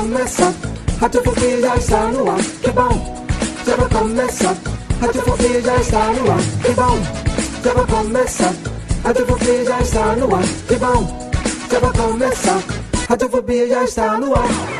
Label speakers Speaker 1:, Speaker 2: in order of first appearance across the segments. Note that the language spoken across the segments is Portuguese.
Speaker 1: Já vai começar. Radiofobia já está no ar. Que bom, já vai começar. Radiofobia já está no ar. Que bom, já vai começar. Radiofobia já está no ar. Que bom, já vai começar. Radiofobia já está no ar.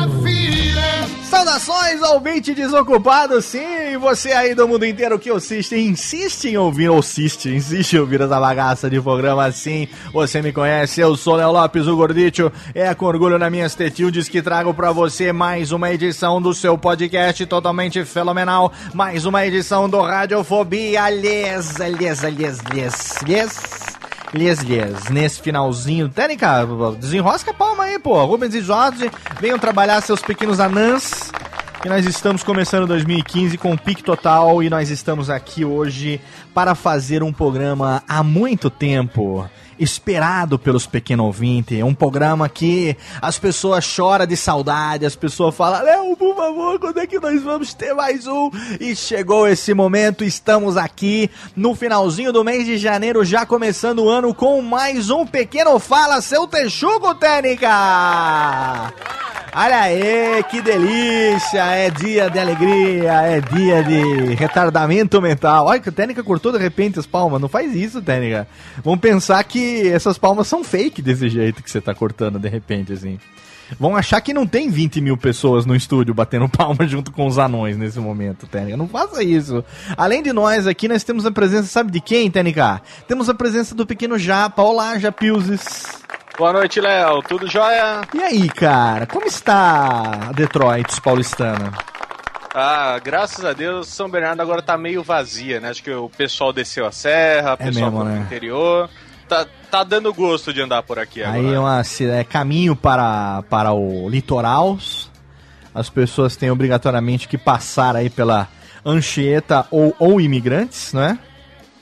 Speaker 2: Saudações, ouvinte desocupado, sim, você aí do mundo inteiro que assiste, insiste em ouvir, ou assiste, insiste em ouvir essa bagaça de programa assim, você me conhece, eu sou Léo Lopes, o Gordito, é com orgulho nas minhas tetildes que trago pra você mais uma edição do seu podcast totalmente fenomenal, mais uma edição do Radiofobia, aliás, aliás, aliás, aliás, aliás. Lies, nesse finalzinho. Técnica, desenrosca a palma aí, pô. Rubens e Jorge, venham trabalhar seus pequenos anãs. E nós estamos começando 2015 com pique total e nós estamos aqui hoje para fazer um programa há muito tempo esperado pelos pequenos ouvintes, um programa que as pessoas choram de saudade, as pessoas falam, Léo, por favor, quando é que nós vamos ter mais um? E chegou esse momento, estamos aqui no finalzinho do mês de janeiro, já começando o ano com mais um pequeno Fala Seu Texugo, Técnica! Olha aí, que delícia! É dia de alegria, é dia de retardamento mental. Olha que a Técnica cortou de repente as palmas. Não faz isso, Técnica. Vamos pensar que essas palmas são fake desse jeito que você tá cortando de repente, assim. Vão achar que não tem 20 mil pessoas no estúdio batendo palma junto com os anões nesse momento, Técnica. Não faça isso. Além de nós aqui, nós temos a presença, sabe de quem, Técnica? Temos a presença do pequeno Japa. Olá, Japilzes.
Speaker 3: Boa noite, Léo. Tudo jóia?
Speaker 2: E aí, cara? Como está a Detroit paulistana?
Speaker 3: Ah, graças a Deus, São Bernardo agora tá meio vazia, né? Acho que o pessoal desceu a serra, o
Speaker 2: É
Speaker 3: pessoal
Speaker 2: mesmo,
Speaker 3: foi pro
Speaker 2: né?
Speaker 3: interior. Tá, tá dando gosto de andar por aqui agora.
Speaker 2: Aí é, uma, é caminho para, para o litoral. As pessoas têm obrigatoriamente que passar aí pela Anchieta ou, ou imigrantes, não é?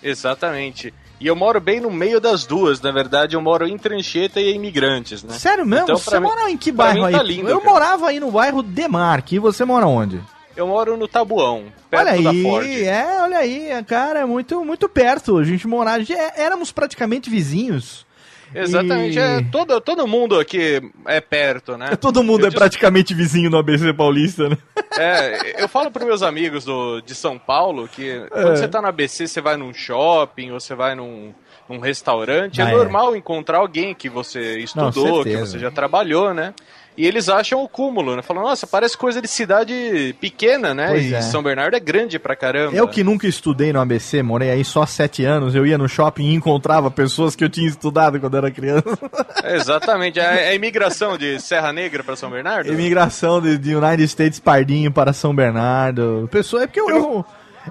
Speaker 3: Exatamente. E eu moro bem no meio das duas, na verdade, eu moro entre Anchieta e imigrantes, né?
Speaker 2: Sério mesmo?
Speaker 3: Então,
Speaker 2: você
Speaker 3: mim-
Speaker 2: mora em que bairro
Speaker 3: mim
Speaker 2: aí?
Speaker 3: tá lindo,
Speaker 2: Eu
Speaker 3: cara.
Speaker 2: morava aí no bairro Demarque. E você mora onde?
Speaker 3: Eu moro no Tabuão, perto
Speaker 2: olha
Speaker 3: da
Speaker 2: aí,
Speaker 3: Ford.
Speaker 2: é, olha aí, cara, é muito, muito perto. A gente morava, já éramos praticamente vizinhos.
Speaker 3: Exatamente,
Speaker 2: E-
Speaker 3: é, todo, todo mundo aqui é perto, né?
Speaker 2: Todo mundo
Speaker 3: Eu
Speaker 2: é
Speaker 3: dis-
Speaker 2: praticamente vizinho no ABC Paulista, né?
Speaker 3: É, eu falo pros meus amigos do, de São Paulo que
Speaker 2: É.
Speaker 3: quando você tá no ABC, você vai num shopping ou você vai num, num restaurante,
Speaker 2: Ah,
Speaker 3: é
Speaker 2: é.
Speaker 3: normal encontrar alguém que você estudou, que
Speaker 2: certeza.
Speaker 3: você já trabalhou, né? E eles acham o cúmulo, né? Falam, nossa, parece coisa de cidade pequena, né?
Speaker 2: Pois
Speaker 3: e
Speaker 2: é.
Speaker 3: São Bernardo é grande pra caramba.
Speaker 2: Eu que nunca estudei no ABC, morei aí só sete anos, eu ia no shopping e encontrava pessoas que eu tinha estudado quando era criança.
Speaker 3: É, Exatamente, é a imigração de Serra Negra pra São Bernardo?
Speaker 2: Imigração de, de United States Pardinho para São Bernardo. Pessoa, é porque eu, eu,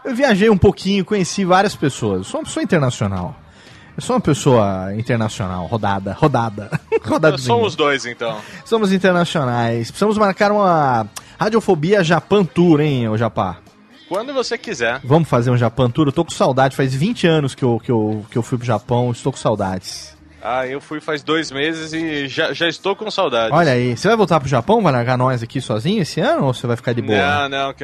Speaker 2: eu viajei um pouquinho, conheci várias pessoas. Sou uma pessoa internacional. Eu sou uma pessoa internacional, rodada, rodada. Rodadinha.
Speaker 3: Somos dois, então.
Speaker 2: Somos internacionais. Precisamos marcar uma Radiofobia Japan Tour, hein, ô Japá?
Speaker 3: Quando você quiser.
Speaker 2: Vamos fazer um Japão Tour? Eu tô com saudade, faz 20 anos que eu, que eu, que eu fui pro Japão, estou com saudades.
Speaker 3: Ah, eu fui faz dois meses e já, já estou com saudades.
Speaker 2: Olha aí, você vai voltar pro Japão? Vai largar nós aqui sozinho esse ano ou você vai ficar de boa?
Speaker 3: Não, não,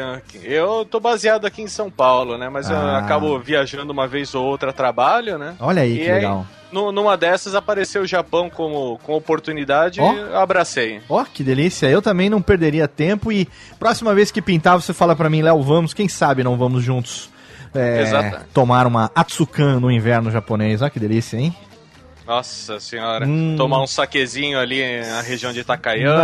Speaker 3: eu tô baseado aqui em São Paulo, né? Mas eu
Speaker 2: Ah.
Speaker 3: acabo viajando uma vez ou outra a trabalho, né?
Speaker 2: Olha aí
Speaker 3: E
Speaker 2: que legal.
Speaker 3: nu- numa dessas apareceu o Japão como, como oportunidade
Speaker 2: Ó.
Speaker 3: e eu abracei.
Speaker 2: Ó, que delícia. Eu também não perderia tempo e próxima vez que pintar você fala pra mim, Léo, vamos, quem sabe não vamos juntos é, tomar uma Atsukan no inverno japonês. Ó, que delícia, hein?
Speaker 3: Nossa senhora,
Speaker 2: Hum.
Speaker 3: tomar um saquezinho ali na região de Takayama.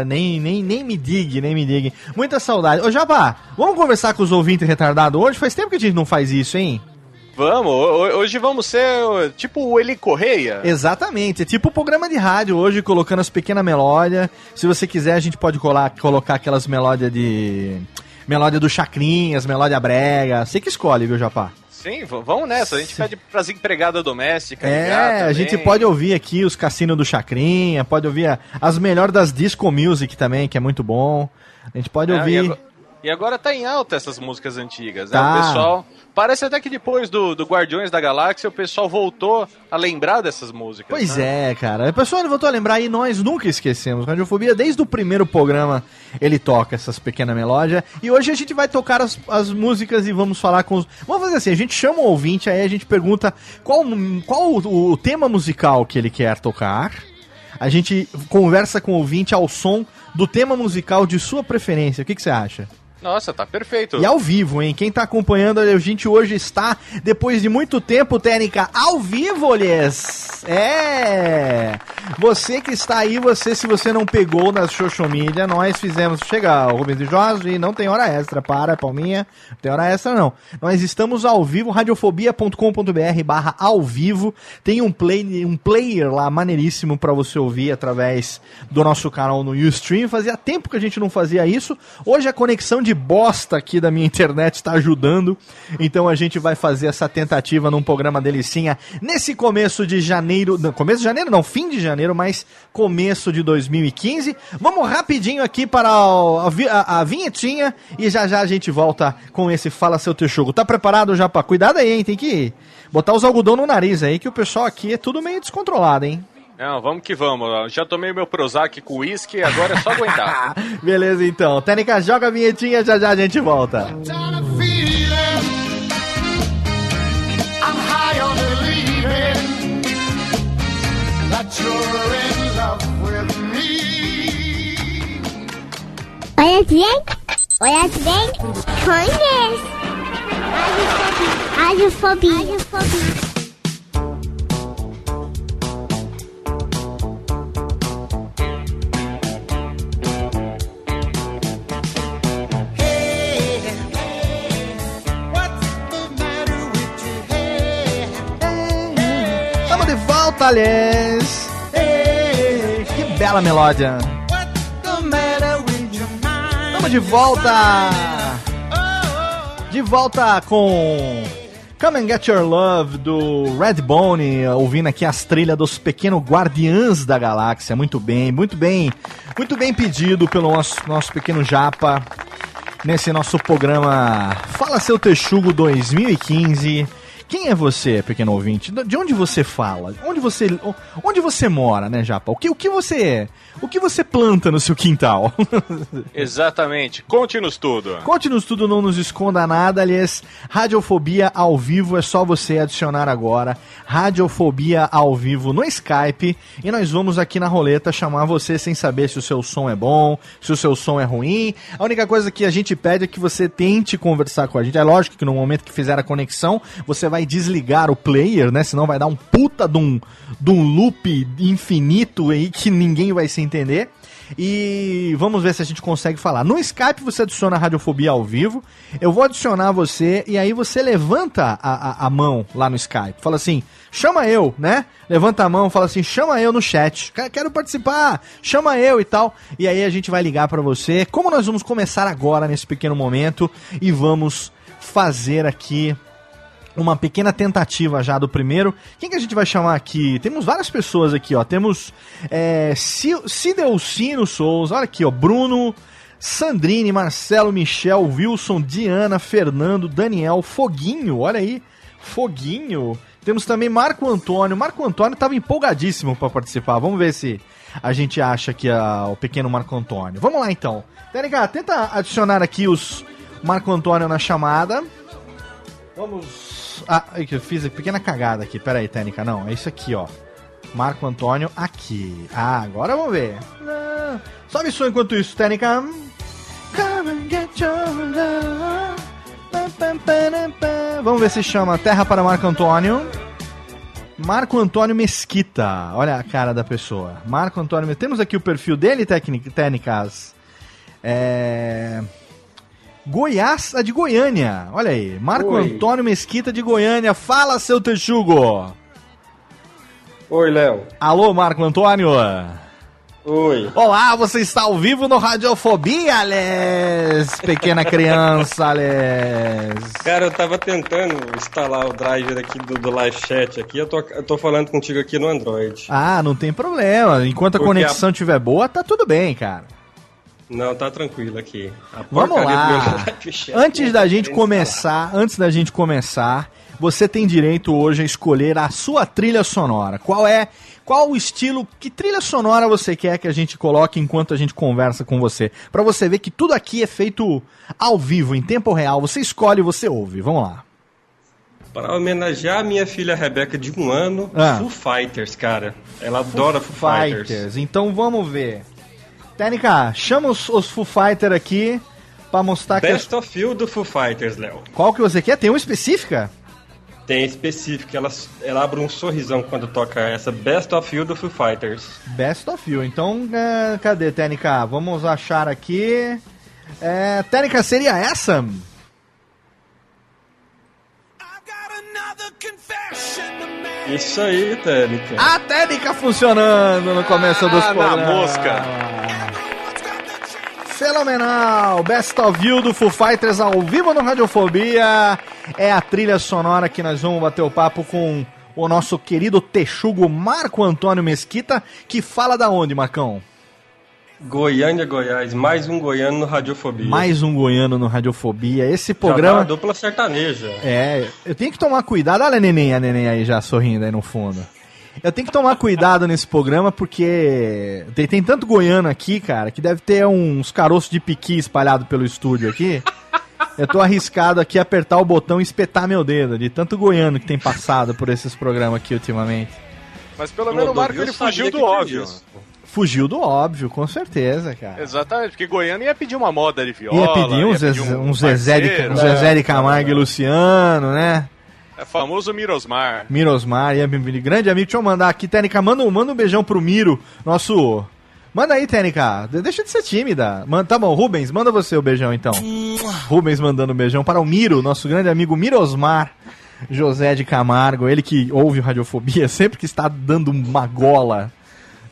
Speaker 2: Ah, nem, nem, nem me digue, nem me digue. Muita saudade. Ô, Jabá, vamos conversar com os ouvintes retardados hoje? Faz tempo que a gente não faz isso, hein?
Speaker 3: Vamos, ho- hoje vamos ser tipo o Eli Correia.
Speaker 2: Exatamente, é tipo o programa de rádio hoje, colocando as pequenas melódias. Se você quiser, a gente pode colar, colocar aquelas melódias de. Melódia do Chacrinhas, melódia brega. Você que escolhe, viu, Japá?
Speaker 3: Sim, vamos nessa. A gente pede pras empregadas domésticas.
Speaker 2: É, a gente pode ouvir aqui os cassinos do Chacrinha, pode ouvir a- as melhores das disco music também, que é muito bom. A gente pode
Speaker 3: É,
Speaker 2: ouvir.
Speaker 3: Agora, e agora tá em alta essas músicas antigas, né?
Speaker 2: Tá.
Speaker 3: O pessoal. Parece até que depois do, do Guardiões da Galáxia o pessoal voltou a lembrar dessas músicas.
Speaker 2: Pois
Speaker 3: né?
Speaker 2: é, cara. O pessoal voltou a lembrar e nós nunca esquecemos. Radiofobia, desde o primeiro programa, ele toca essas pequenas melódias. E hoje a gente vai tocar as, as músicas e vamos falar com os. Vamos fazer assim: a gente chama o ouvinte, aí a gente pergunta qual, qual o, o tema musical que ele quer tocar. A gente conversa com o ouvinte ao som do tema musical de sua preferência. O que, que você acha?
Speaker 3: Nossa, tá perfeito.
Speaker 2: E ao vivo, hein? Quem tá acompanhando a gente hoje está, depois de muito tempo, Técnica, ao vivo, lhes. É! Você que está aí, você, se você não pegou nas social media, nós fizemos. Chega o Rubens de Jorge, não tem hora extra, para, palminha. Não tem hora extra, não. Nós estamos ao vivo, radiofobia.com.br barra ao vivo. Tem um, play, um player lá maneiríssimo para você ouvir através do nosso canal no Ustream. Fazia tempo que a gente não fazia isso. Hoje a conexão de bosta aqui da minha internet está ajudando. Então a gente vai fazer essa tentativa num programa delicinha nesse começo de janeiro. Não, começo de janeiro, não, fim de janeiro, mas começo de 2015. Vamos rapidinho aqui para a, a- a vinhetinha e já já a gente volta com esse Fala Seu Texugo. Tá preparado já pra. Cuidado aí, hein? Tem que botar os algodão no nariz aí, que o pessoal aqui é tudo meio descontrolado, hein?
Speaker 3: Não, vamos que vamos. Já tomei meu Prozac com uísque, agora é só aguentar.
Speaker 2: Beleza, então. Técnica, joga a vinhetinha, já já a gente volta.
Speaker 4: Down a feeling. I'm high on believing that
Speaker 2: Ei, Que bela melódia. Estamos de volta. De volta com Come and Get Your Love do Redbone, ouvindo aqui as trilhas dos pequenos Guardiãs da Galáxia. Muito bem, muito bem, muito bem pedido pelo nosso, nosso pequeno Japa nesse nosso programa Fala Seu Texugo 2015. Quem é você, pequeno ouvinte? De onde você fala? Onde você, onde você mora, né, Japa? O que, o que você, o que você planta no seu quintal?
Speaker 3: Exatamente. Conte-nos tudo.
Speaker 2: Conte-nos tudo, não nos esconda nada. Aliás, Radiofobia ao vivo é só você adicionar agora. Radiofobia ao vivo no Skype. E nós vamos aqui na roleta chamar você sem saber se o seu som é bom, se o seu som é ruim. A única coisa que a gente pede é que você tente conversar com a gente. É lógico que no momento que fizer a conexão, você vai desligar o player, né? Senão vai dar um puta de um, de um loop infinito aí que ninguém vai se entender. E vamos ver se a gente consegue falar. No Skype você adiciona a Radiofobia ao vivo. Eu vou adicionar você e aí você levanta a, a, a mão lá no Skype. Fala assim, chama eu, né? Levanta a mão, fala assim, chama eu no chat. Quero- participar, chama eu e tal. E aí a gente vai ligar pra você. Como nós vamos começar agora nesse pequeno momento e vamos fazer aqui uma pequena tentativa já do primeiro. Quem que a gente vai chamar aqui? Temos várias pessoas aqui, ó. Temos é, Ci- Cidelcino Souza, olha aqui, ó. Bruno, Sandrine, Marcelo, Michel, Wilson, Diana, Fernando, Daniel, Foguinho, olha aí, Foguinho. Temos também Marco Antônio. Marco Antônio estava empolgadíssimo para participar. Vamos ver se a gente acha que a, o pequeno Marco Antônio. Vamos lá então. Tênica, tenta adicionar aqui os Marco Antônio na chamada. Vamos. Ah, eu fiz a pequena cagada aqui. Pera aí, Tênica. Não, é isso aqui, ó. Marco Antônio aqui. Ah, agora vamos ver. Ah, sobe som enquanto isso, Tênica. Come and get your love. Vamos ver se chama Terra para Marco Antônio. Marco Antônio Mesquita. Olha a cara da pessoa. Marco Antônio. Temos aqui o perfil dele, técnic- técnicas. É. Goiás, a de Goiânia. Olha aí. Marco
Speaker 5: Oi.
Speaker 2: Antônio Mesquita de Goiânia. Fala, seu texugo.
Speaker 5: Oi, Léo.
Speaker 2: Alô, Marco Antônio.
Speaker 5: Oi.
Speaker 2: Olá, você está ao vivo no Radiofobia, Ales. Pequena criança, Ales.
Speaker 5: Cara, eu tava tentando instalar o driver aqui do, do live chat aqui. Eu tô, eu tô falando contigo aqui no Android.
Speaker 2: Ah, não tem problema. Enquanto a
Speaker 5: Porque
Speaker 2: conexão estiver boa, tá tudo bem, cara.
Speaker 5: Não, tá tranquilo aqui.
Speaker 2: Vamos lá. Antes da gente começar, antes da gente começar, você tem direito hoje a escolher a sua trilha sonora. Qual é? Qual o estilo? Que trilha sonora você quer que a gente coloque enquanto a gente conversa com você? Pra você ver que tudo aqui é feito ao vivo, em tempo real. Você escolhe, você ouve. Vamos lá.
Speaker 5: Para homenagear a minha filha Rebeca de um ano,
Speaker 2: Ah.
Speaker 5: Foo Fighters, cara. Ela adora Foo Fighters.
Speaker 2: Então vamos ver. Técnica, chama os, os Foo Fighter aqui pra mostrar que
Speaker 5: Best of You do Foo Fighters, Léo.
Speaker 2: qual que você quer. Tem uma específica?
Speaker 5: Tem específico, ela, ela abre um sorrisão quando toca essa Best of You do Foo Fighters.
Speaker 2: Best of You. Então, é, cadê, Técnica? Vamos achar aqui. É, Técnica, seria essa?
Speaker 5: Isso aí, Técnica.
Speaker 2: A técnica funcionando no começo dos
Speaker 3: Ah, na
Speaker 2: programas.
Speaker 3: mosca.
Speaker 2: Fenomenal! Best of You do Foo Fighters ao vivo no Radiofobia. É a trilha sonora que nós vamos bater o papo com o nosso querido texugo Marco Antônio Mesquita, que fala da onde, Marcão?
Speaker 5: Goiânia, Goiás. Mais um goiano no Radiofobia.
Speaker 2: Mais um goiano no Radiofobia. Esse
Speaker 5: Já
Speaker 2: programa.
Speaker 5: uma dupla sertaneja.
Speaker 2: É, eu tenho que tomar cuidado. Olha a neném, a neném aí já sorrindo aí no fundo. Eu tenho que tomar cuidado nesse programa porque tem, tem tanto goiano aqui, cara, que deve ter uns caroços de piqui espalhado pelo estúdio aqui. Eu tô arriscado aqui a apertar o botão e espetar meu dedo, de tanto goiano que tem passado por esses programas aqui ultimamente.
Speaker 3: Mas pelo menos o Marco ele fugiu do óbvio.
Speaker 2: Fugiu do óbvio, com certeza, cara.
Speaker 3: Exatamente, porque Goiânia ia pedir uma moda de viola.
Speaker 2: Ia pedir um,
Speaker 3: ia
Speaker 2: Zezé,
Speaker 3: pedir
Speaker 2: um Zezé, de,
Speaker 3: parceiro,
Speaker 2: um Zezé de Camargo e Luciano, né?
Speaker 3: É famoso Mirosmar.
Speaker 2: Mirosmar, pedir. grande amigo. Deixa eu mandar aqui, Técnica. Manda, um- manda um beijão pro Miro, nosso. Manda aí, Técnica. De- Deixa de ser tímida. Manda, tá bom, Rubens, manda você o beijão então. Rubens mandando um beijão para o Miro, nosso grande amigo Mirosmar José de Camargo. Ele que ouve Radiofobia, sempre que está dando uma gola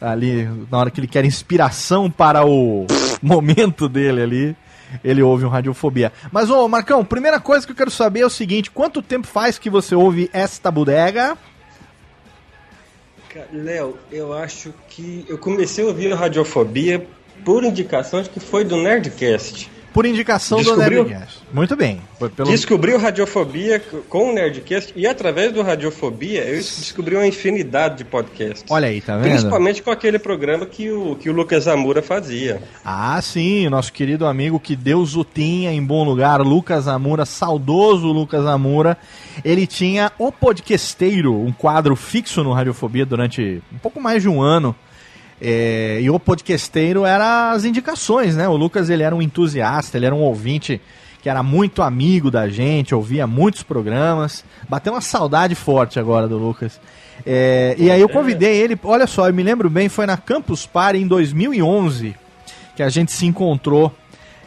Speaker 2: ali, na hora que ele quer inspiração para o momento dele ali. Ele ouve um Radiofobia. Mas, ô, Marcão, primeira coisa que eu quero saber é o seguinte: quanto tempo faz que você ouve esta bodega?
Speaker 5: Léo, eu acho que eu comecei a ouvir Radiofobia por indicação de que foi do Nerdcast.
Speaker 2: Por indicação
Speaker 5: Descobriu?
Speaker 2: do Nerdcast. Muito bem. Pelo...
Speaker 5: Descobri o Radiofobia com o Nerdcast e através do Radiofobia eu descobri uma infinidade de podcasts.
Speaker 2: Olha aí, tá vendo?
Speaker 5: Principalmente com aquele programa que o, que o Lucas Amura fazia.
Speaker 2: Ah, sim, nosso querido amigo, que Deus o tenha em bom lugar, Lucas Amura, saudoso Lucas Amura. Ele tinha o Podquesteiro, um quadro fixo no Radiofobia durante um pouco mais de um ano. É, e o Podquesteiro era as indicações, né? O Lucas ele era um entusiasta, ele era um ouvinte que era muito amigo da gente, ouvia muitos programas. Bateu uma saudade forte agora do Lucas. É, e aí eu convidei ele, olha só, eu me lembro bem, foi na Campus Party em 2011 que a gente se encontrou.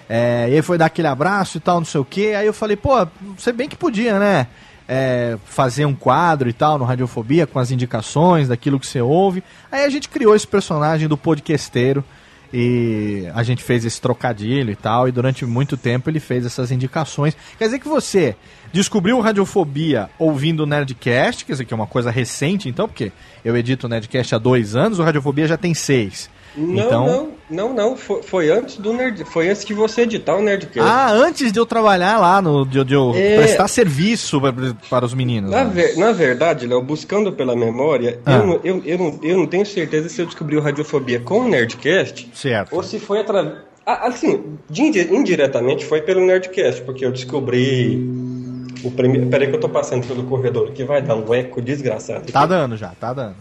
Speaker 2: É, e foi dar aquele abraço e tal, não sei o que. Aí eu falei, pô, você bem que podia, né? É, fazer um quadro e tal no Radiofobia com as indicações daquilo que você ouve. Aí a gente criou esse personagem do podcasteiro e a gente fez esse trocadilho e tal. E durante muito tempo ele fez essas indicações. Quer dizer que você descobriu Radiofobia ouvindo o Nerdcast, quer dizer que é uma coisa recente então, porque eu edito o Nerdcast há dois anos, o Radiofobia já tem seis.
Speaker 5: Não,
Speaker 2: então,
Speaker 5: não. Não, não, foi, foi antes do Nerd. Foi antes que você editar o Nerdcast.
Speaker 2: Ah, antes de eu trabalhar lá, no, de, de eu
Speaker 5: É.
Speaker 2: prestar serviço pra- para os meninos.
Speaker 5: Na,
Speaker 2: né?
Speaker 5: ver- na verdade, Léo, buscando pela memória,
Speaker 2: Ah.
Speaker 5: eu, não- eu, eu, não, eu não tenho certeza se eu descobri o Radiofobia com o Nerdcast
Speaker 2: Certo.
Speaker 5: ou se foi através. Assim, de indi- indiretamente foi pelo Nerdcast, porque eu descobri o primeiro. Peraí que eu tô passando pelo corredor aqui, vai dar um eco desgraçado.
Speaker 2: Tá dando já, tá dando.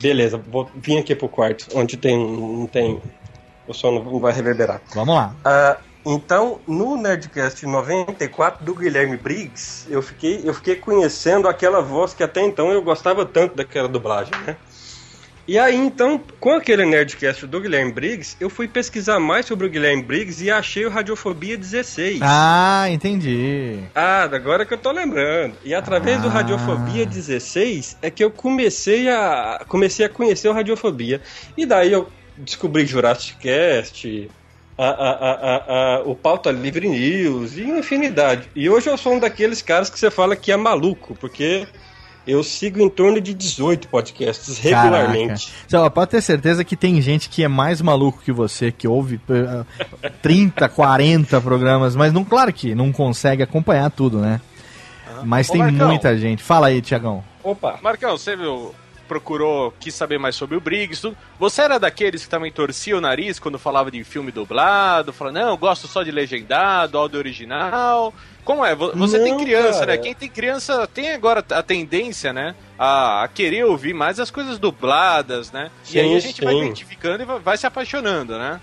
Speaker 5: Beleza, vou vir aqui pro quarto, onde tem. não tem. O som não vai reverberar.
Speaker 2: Vamos lá.
Speaker 5: Ah, então, no Nerdcast 94 do Guilherme Briggs, eu fiquei, eu fiquei conhecendo aquela voz que até então eu gostava tanto daquela dublagem, né? E aí, então, com aquele Nerdcast do Guilherme Briggs, eu fui pesquisar mais sobre o Guilherme Briggs e achei o Radiofobia 16.
Speaker 2: Ah, entendi.
Speaker 5: Ah, agora que eu tô lembrando. E através do
Speaker 2: Ah.
Speaker 5: Radiofobia 16 é que eu comecei a comecei a conhecer o Radiofobia. E daí eu descobri Jurassic Cast, a, a, a, o Pauta Livre News e infinidade. E hoje eu sou um daqueles caras que você fala que é maluco, porque eu sigo em torno de 18 podcasts regularmente.
Speaker 2: Caraca. Você ó, pode ter certeza que tem gente que é mais maluco que você, que ouve eh, 30, 40 programas, mas não, claro que não consegue acompanhar tudo, né? Mas
Speaker 3: Ô,
Speaker 2: tem
Speaker 3: Marcão.
Speaker 2: muita gente. Fala aí, Tiagão.
Speaker 5: Opa!
Speaker 3: Marcão, você viu, procurou, quis saber mais sobre o Briggs, tudo. Você era daqueles que também torcia o nariz quando falava de filme dublado, falava, não, eu gosto só de legendado, áudio original. Como é? Vo- Você tem
Speaker 5: Não,
Speaker 3: criança,
Speaker 5: cara.
Speaker 3: né? Quem tem criança tem agora a tendência, né? A, a querer ouvir mais as coisas dubladas, né? e aí
Speaker 5: Sim,
Speaker 3: a gente vai
Speaker 5: sim.
Speaker 3: identificando e vai, vai se apaixonando, né?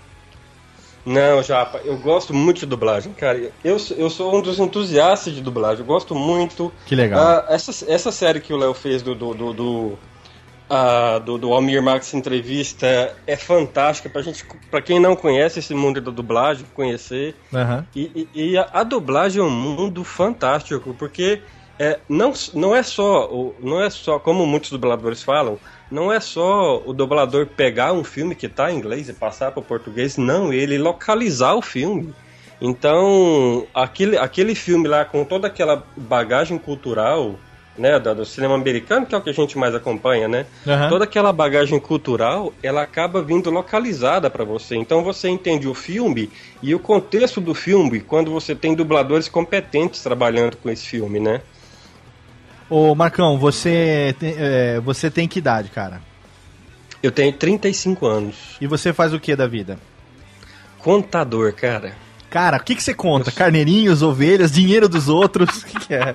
Speaker 5: Não, Japa, eu gosto muito de dublagem, cara. Eu, sou- eu sou um dos entusiastas de dublagem, eu gosto muito.
Speaker 2: Que legal.
Speaker 5: Ah, essa, essa série que o Léo fez do, do, do, do, ah, do, do Almir Marx Entrevista é fantástica pra gente, pra quem não conhece esse mundo da dublagem, conhecer.
Speaker 2: Aham.
Speaker 5: E, e- e a, a dublagem é um mundo fantástico, porque é, não, não é só, não é só, como muitos dubladores falam, não é só o dublador pegar um filme que está em inglês e passar para o português, não, ele localizar o filme. Então, aquele, aquele filme lá com toda aquela bagagem cultural, né, do cinema americano, que é o que a gente mais acompanha, né?
Speaker 2: Aham.
Speaker 5: Toda aquela bagagem cultural, ela acaba vindo localizada para você. Então você entende o filme e o contexto do filme quando você tem dubladores competentes trabalhando com esse filme, né?
Speaker 2: Ô, Marcão, você tem, é, você tem que idade, cara?
Speaker 5: Eu tenho 35 anos.
Speaker 2: E você faz o que da vida?
Speaker 5: Contador, cara.
Speaker 2: Cara, o que, que você conta? Carneirinhos, ovelhas, dinheiro dos outros? O que, que é?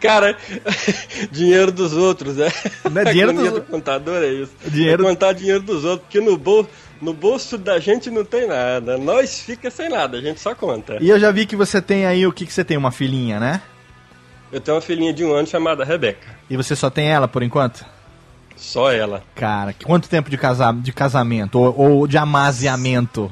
Speaker 5: Cara, dinheiro dos outros, é.
Speaker 2: Não é dinheiro dos-
Speaker 5: do contador é isso.
Speaker 2: Dinheiro-
Speaker 5: É contar dinheiro dos outros, porque no, bol... no bolso da gente não tem nada. Nós fica sem nada, a gente só conta.
Speaker 2: E eu já vi que você tem aí, o que, que você tem? Uma filhinha, né?
Speaker 5: Eu tenho uma filhinha de um ano chamada Rebeca.
Speaker 2: E você só tem ela por enquanto?
Speaker 5: Só ela.
Speaker 2: Cara, quanto tempo de, casa, de casamento? Ou, ou de amaziamento?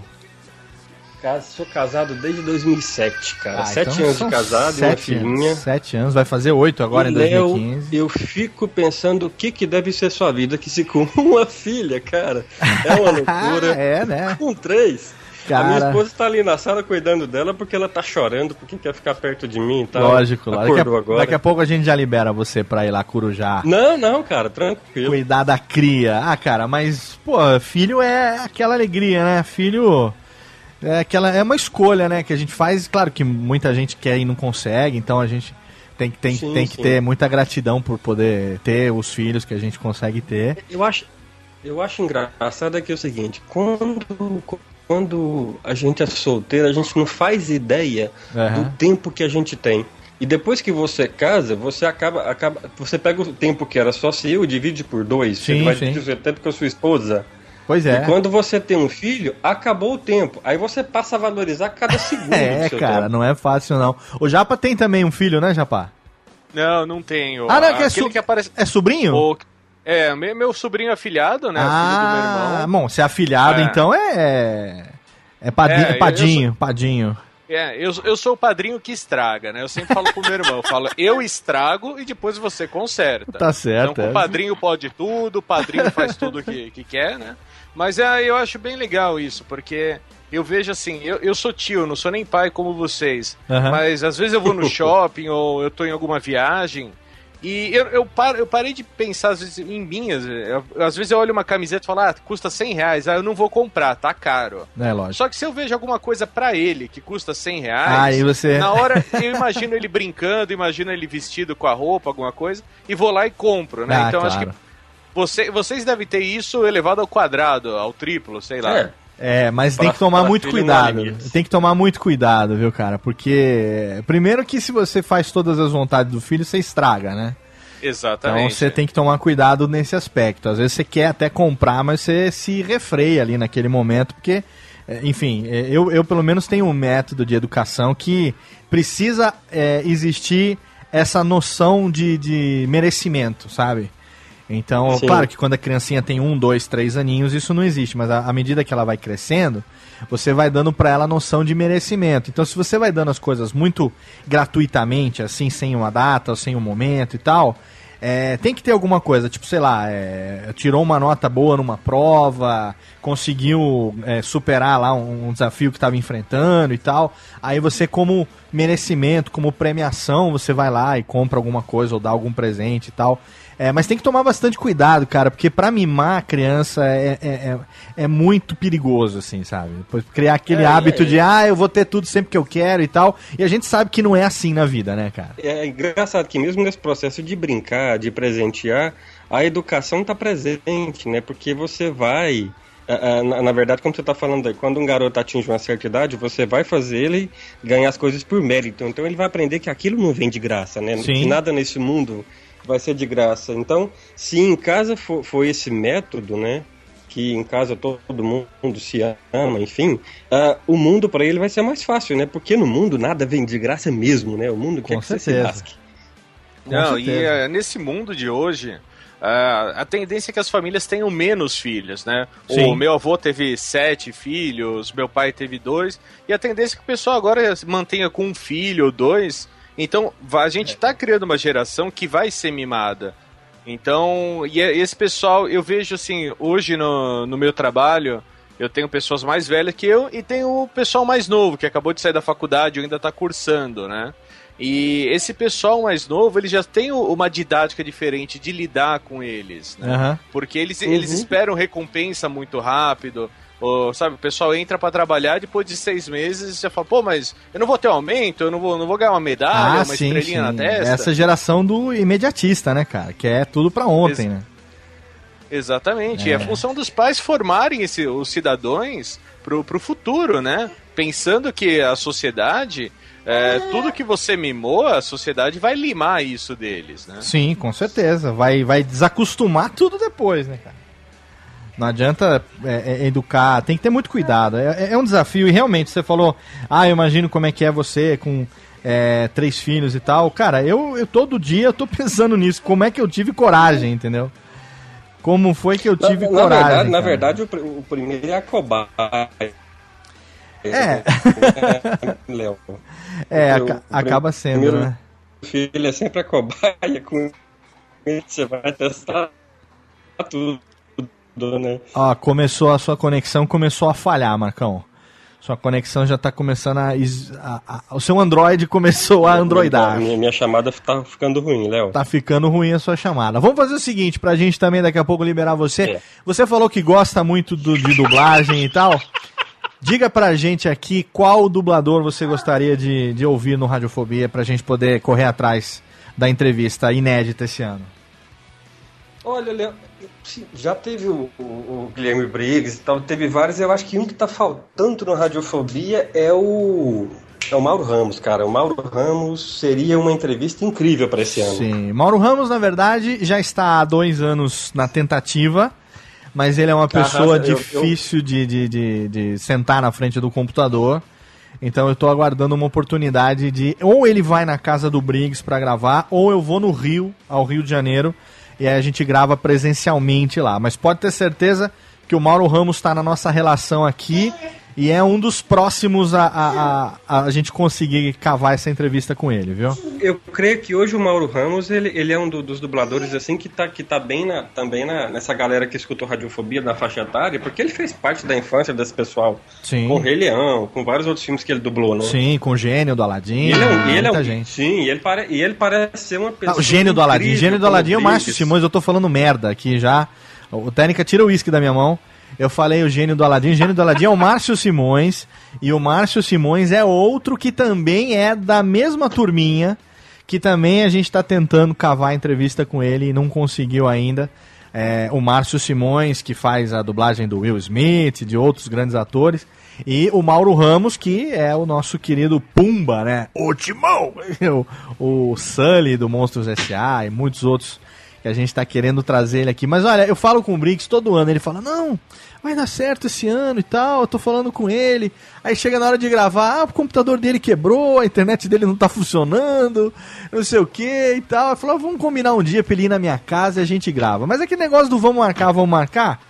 Speaker 5: Cara, sou casado desde 2007, cara.
Speaker 2: Ah,
Speaker 5: sete
Speaker 2: então
Speaker 5: anos de casado e uma filhinha.
Speaker 2: Sete anos, vai fazer oito agora
Speaker 5: E,
Speaker 2: em
Speaker 5: Léo,
Speaker 2: 2015.
Speaker 5: eu fico pensando o que, que deve ser sua vida que se com uma filha, cara. É uma loucura.
Speaker 2: é, né?
Speaker 5: Com três. A minha
Speaker 2: Cara.
Speaker 5: esposa tá ali na sala cuidando dela porque ela tá chorando, porque quer ficar perto de mim e tal.
Speaker 2: Lógico, lógico. Daqui a,
Speaker 5: agora.
Speaker 2: daqui a pouco a gente já libera você pra ir lá corujar.
Speaker 5: Não, não, cara, tranquilo.
Speaker 2: Cuidar da cria. Ah, cara, mas, pô, filho é aquela alegria, né? Filho é aquela é uma escolha, né, que a gente faz. Claro que muita gente quer e não consegue, então a gente tem, que- tem,
Speaker 5: Sim,
Speaker 2: tem que
Speaker 5: sim.
Speaker 2: ter muita gratidão por poder ter os filhos que a gente consegue ter.
Speaker 5: Eu acho, eu acho engraçado que é o seguinte, quando, quando a gente é solteiro, a gente não faz ideia
Speaker 2: Aham.
Speaker 5: do tempo que a gente tem. E depois que você casa, você acaba, acaba. Você pega o tempo que era só seu e divide por dois.
Speaker 2: Sim,
Speaker 5: você vai
Speaker 2: sim.
Speaker 5: dividir o tempo com a sua esposa.
Speaker 2: Pois é.
Speaker 5: E quando você tem um filho, acabou o tempo. Aí você passa a valorizar cada segundo
Speaker 2: É,
Speaker 5: do seu
Speaker 2: cara,
Speaker 5: tempo.
Speaker 2: não é fácil não. O Japa tem também um filho, né, Japa?
Speaker 3: Não, não tenho.
Speaker 2: Ah, não, que é, su-
Speaker 3: que aparece.
Speaker 2: é sobrinho?
Speaker 3: O- É, meu, sobrinho afilhado, né? filho do meu
Speaker 2: ah,
Speaker 3: irmão.
Speaker 2: bom, se é afilhado,
Speaker 3: É.
Speaker 2: então é. É, padinho,
Speaker 3: É, eu-
Speaker 2: padinho, padinho.
Speaker 3: É, eu, eu sou o padrinho que estraga, né? Eu sempre falo pro meu irmão, eu falo, eu estrago e depois você conserta.
Speaker 2: Tá certo,
Speaker 3: Então,
Speaker 2: é.
Speaker 3: o padrinho pode tudo, o padrinho faz tudo que, que quer, né? Mas é, eu acho bem legal isso, porque eu vejo assim, eu, eu sou tio, não sou nem pai como vocês,
Speaker 2: Aham.
Speaker 3: mas às vezes eu vou no shopping ou eu tô em alguma viagem E eu, eu, eu parei de pensar às vezes em minhas. Eu, às vezes eu olho uma camiseta e falo, ah, custa 100 reais, aí eu não vou comprar, tá caro.
Speaker 2: É lógico.
Speaker 3: Só que se eu vejo alguma coisa pra ele que custa 100 reais,
Speaker 2: Aí você.
Speaker 3: na hora eu imagino ele brincando, imagino ele vestido com a roupa, alguma coisa, e vou lá e compro, né?
Speaker 2: Ah,
Speaker 3: então acho
Speaker 2: claro.
Speaker 3: que você, vocês devem ter isso elevado ao quadrado, ao triplo, sei lá.
Speaker 5: É.
Speaker 2: É, mas
Speaker 5: Pra-
Speaker 2: tem que tomar muito cuidado. Tem que tomar muito cuidado, viu, cara? Porque, primeiro que se você faz todas as vontades do filho, você estraga, né? Então
Speaker 3: Exatamente.
Speaker 2: você tem que tomar cuidado nesse aspecto. Às vezes você quer até comprar, mas você se refreia ali naquele momento, porque, é, enfim, é, eu, eu pelo menos tenho um método de educação que precisa é, existir essa noção de, de merecimento, sabe? Então,
Speaker 5: Sim.
Speaker 2: claro que quando a criancinha tem um, dois, três aninhos, isso não existe, mas à medida que ela vai crescendo, você vai dando pra ela a noção de merecimento. Então, se você vai dando as coisas muito gratuitamente, assim, sem uma data, ou sem um momento e tal, é, tem que ter alguma coisa, tipo, sei lá, é, tirou uma nota boa numa prova, conseguiu é, superar lá um, um desafio que estava enfrentando e tal. Aí você, como merecimento, como premiação, você vai lá e compra alguma coisa ou dá algum presente e tal. É, mas tem que tomar bastante cuidado, cara, porque pra mimar a criança é, é, é, é muito perigoso, assim, sabe? Criar aquele
Speaker 5: É,
Speaker 2: hábito
Speaker 5: é.
Speaker 2: de, ah, eu vou ter tudo sempre que eu quero e tal. E a gente sabe que não é assim na vida, né, cara?
Speaker 5: É engraçado que mesmo nesse processo de brincar, de presentear, a educação está presente, né? Porque você vai. Na, na verdade, como você está falando aí, quando um garoto atinge uma certa idade, você vai fazer ele ganhar as coisas por mérito. Então ele vai aprender que aquilo não vem de graça, né?
Speaker 2: Sim.
Speaker 5: Que nada nesse mundo vai ser de graça. Então, se em casa for, for esse método, né? Que em casa todo mundo se ama, enfim, ah, o mundo para ele vai ser mais fácil, né? Porque no mundo nada vem de graça mesmo, né? O mundo quer
Speaker 2: Com
Speaker 5: que você se lasque.
Speaker 3: Não, e eh, nesse mundo de hoje, ah, a tendência é que as famílias tenham menos filhos, né?
Speaker 2: Sim.
Speaker 3: O meu avô teve sete filhos, meu pai teve dois, e a tendência é que o pessoal agora se mantenha com um filho ou dois. Então, a gente tá criando uma geração que vai ser mimada. Então, e é- esse pessoal, eu vejo assim, hoje no, no meu trabalho, eu tenho pessoas mais velhas que eu e tenho o pessoal mais novo, que acabou de sair da faculdade e ainda tá cursando, né? E esse pessoal mais novo, ele já tem uma didática diferente de lidar com eles, né?
Speaker 2: Aham.
Speaker 3: Porque eles,
Speaker 5: Uhum.
Speaker 3: eles esperam recompensa muito rápido. Ou, sabe, o pessoal entra pra trabalhar depois de seis meses já fala, pô, mas eu não vou ter um aumento, eu não vou, não vou ganhar uma medalha, uma estrelinha na testa.
Speaker 2: Ah, Essa geração do imediatista, né, cara? Que é tudo pra ontem,
Speaker 3: Ex-
Speaker 2: né?
Speaker 3: Exatamente.
Speaker 2: É.
Speaker 3: E é função dos pais formarem esse, os cidadãos pro, pro futuro, né? Pensando que a sociedade, é, tudo que você mimou, a sociedade vai limar isso deles, né?
Speaker 2: Sim, com certeza. Vai, vai desacostumar tudo depois, né, cara? Não adianta é, é, educar, tem que ter muito cuidado. É, é um desafio e realmente você falou, ah, eu imagino como é que é você com é, três filhos e tal. Cara, eu, eu todo dia eu tô pensando nisso. Como é que eu tive coragem, entendeu? Como foi que eu tive
Speaker 5: na, na
Speaker 2: coragem?
Speaker 5: verdade, na verdade o, o primeiro é a cobaia.
Speaker 2: É.
Speaker 5: Léo.
Speaker 2: É,
Speaker 5: o
Speaker 2: aca-
Speaker 5: prim-
Speaker 2: acaba sendo,
Speaker 5: primeiro
Speaker 2: né?
Speaker 5: filho é sempre a cobaia, com ele você vai testar tudo, né?
Speaker 2: Ó, começou a sua conexão, começou a falhar, Marcão. Sua conexão já tá começando a, is- a- a- O seu Android começou a androidar.
Speaker 5: Minha, minha chamada tá ficando ruim, Léo.
Speaker 2: Tá ficando ruim a sua chamada. Vamos fazer o seguinte, pra gente também daqui a pouco liberar você.
Speaker 5: É.
Speaker 2: Você falou que gosta muito do- de dublagem e tal. Diga pra gente aqui qual dublador você gostaria de, de ouvir no Radiofobia pra gente poder correr atrás da entrevista inédita esse ano.
Speaker 5: Olha, Léo, já teve o, o- o Guilherme Briggs e tal, teve vários, eu acho que um que tá faltando no Radiofobia é o. É o Mauro Ramos, cara. O Mauro Ramos seria uma entrevista incrível para esse ano.
Speaker 2: Sim, Mauro Ramos, na verdade, já está há dois anos na tentativa, mas ele é uma pessoa
Speaker 5: eu- eu-
Speaker 2: difícil De, de, de, de sentar na frente do computador. Então eu tô aguardando uma oportunidade de. Ou ele vai na casa do Briggs para gravar, ou eu vou no Rio, ao Rio de Janeiro, e aí a gente grava presencialmente lá. Mas pode ter certeza que o Mauro Ramos está na nossa relação aqui E é um dos próximos a, a, a, a gente conseguir cavar essa entrevista com ele, viu?
Speaker 5: Eu creio que hoje o Mauro Ramos, ele, ele é um do- dos dubladores, assim, que tá, que tá bem na, também na, nessa galera que escutou Radiofobia da faixa etária, porque ele fez parte da infância desse pessoal.
Speaker 2: Sim.
Speaker 5: Com o Rei Leão, com vários outros filmes que ele dublou, né?
Speaker 2: Sim, com o gênio do Aladdin.
Speaker 5: E ele é um, ele é um
Speaker 2: gente.
Speaker 5: sim, e ele, pare, e ele parece ser uma
Speaker 2: Ah,
Speaker 5: pessoa.
Speaker 2: o gênio do
Speaker 5: incrível
Speaker 2: Gênio do Aladdin é o Márcio. Simões. Eu tô falando merda aqui já. O Técnica tira o uísque da minha mão. Eu falei o gênio do Aladdin. O gênio do Aladdin é o Márcio Simões. E o Márcio Simões é outro que também é da mesma turminha. Que também a gente tá tentando cavar a entrevista com ele e não conseguiu ainda. É, o Márcio Simões, que faz a dublagem do Will Smith, de outros grandes atores. E o Mauro Ramos, que é o nosso querido Pumba, né? O Timão! O, o Sully do Monstros S.A. e muitos outros que a gente tá querendo trazer ele aqui. Mas olha, eu falo com o Briggs todo ano, ele fala, não, vai dar certo esse ano e tal, eu tô falando com ele. Aí chega na hora de gravar, ah, o computador dele quebrou, a internet dele não tá funcionando, não sei o que e tal. Eu falo, ah, vamos combinar um dia pra ele ir na minha casa e a gente grava. Mas aquele negócio do vamos marcar, vamos marcar,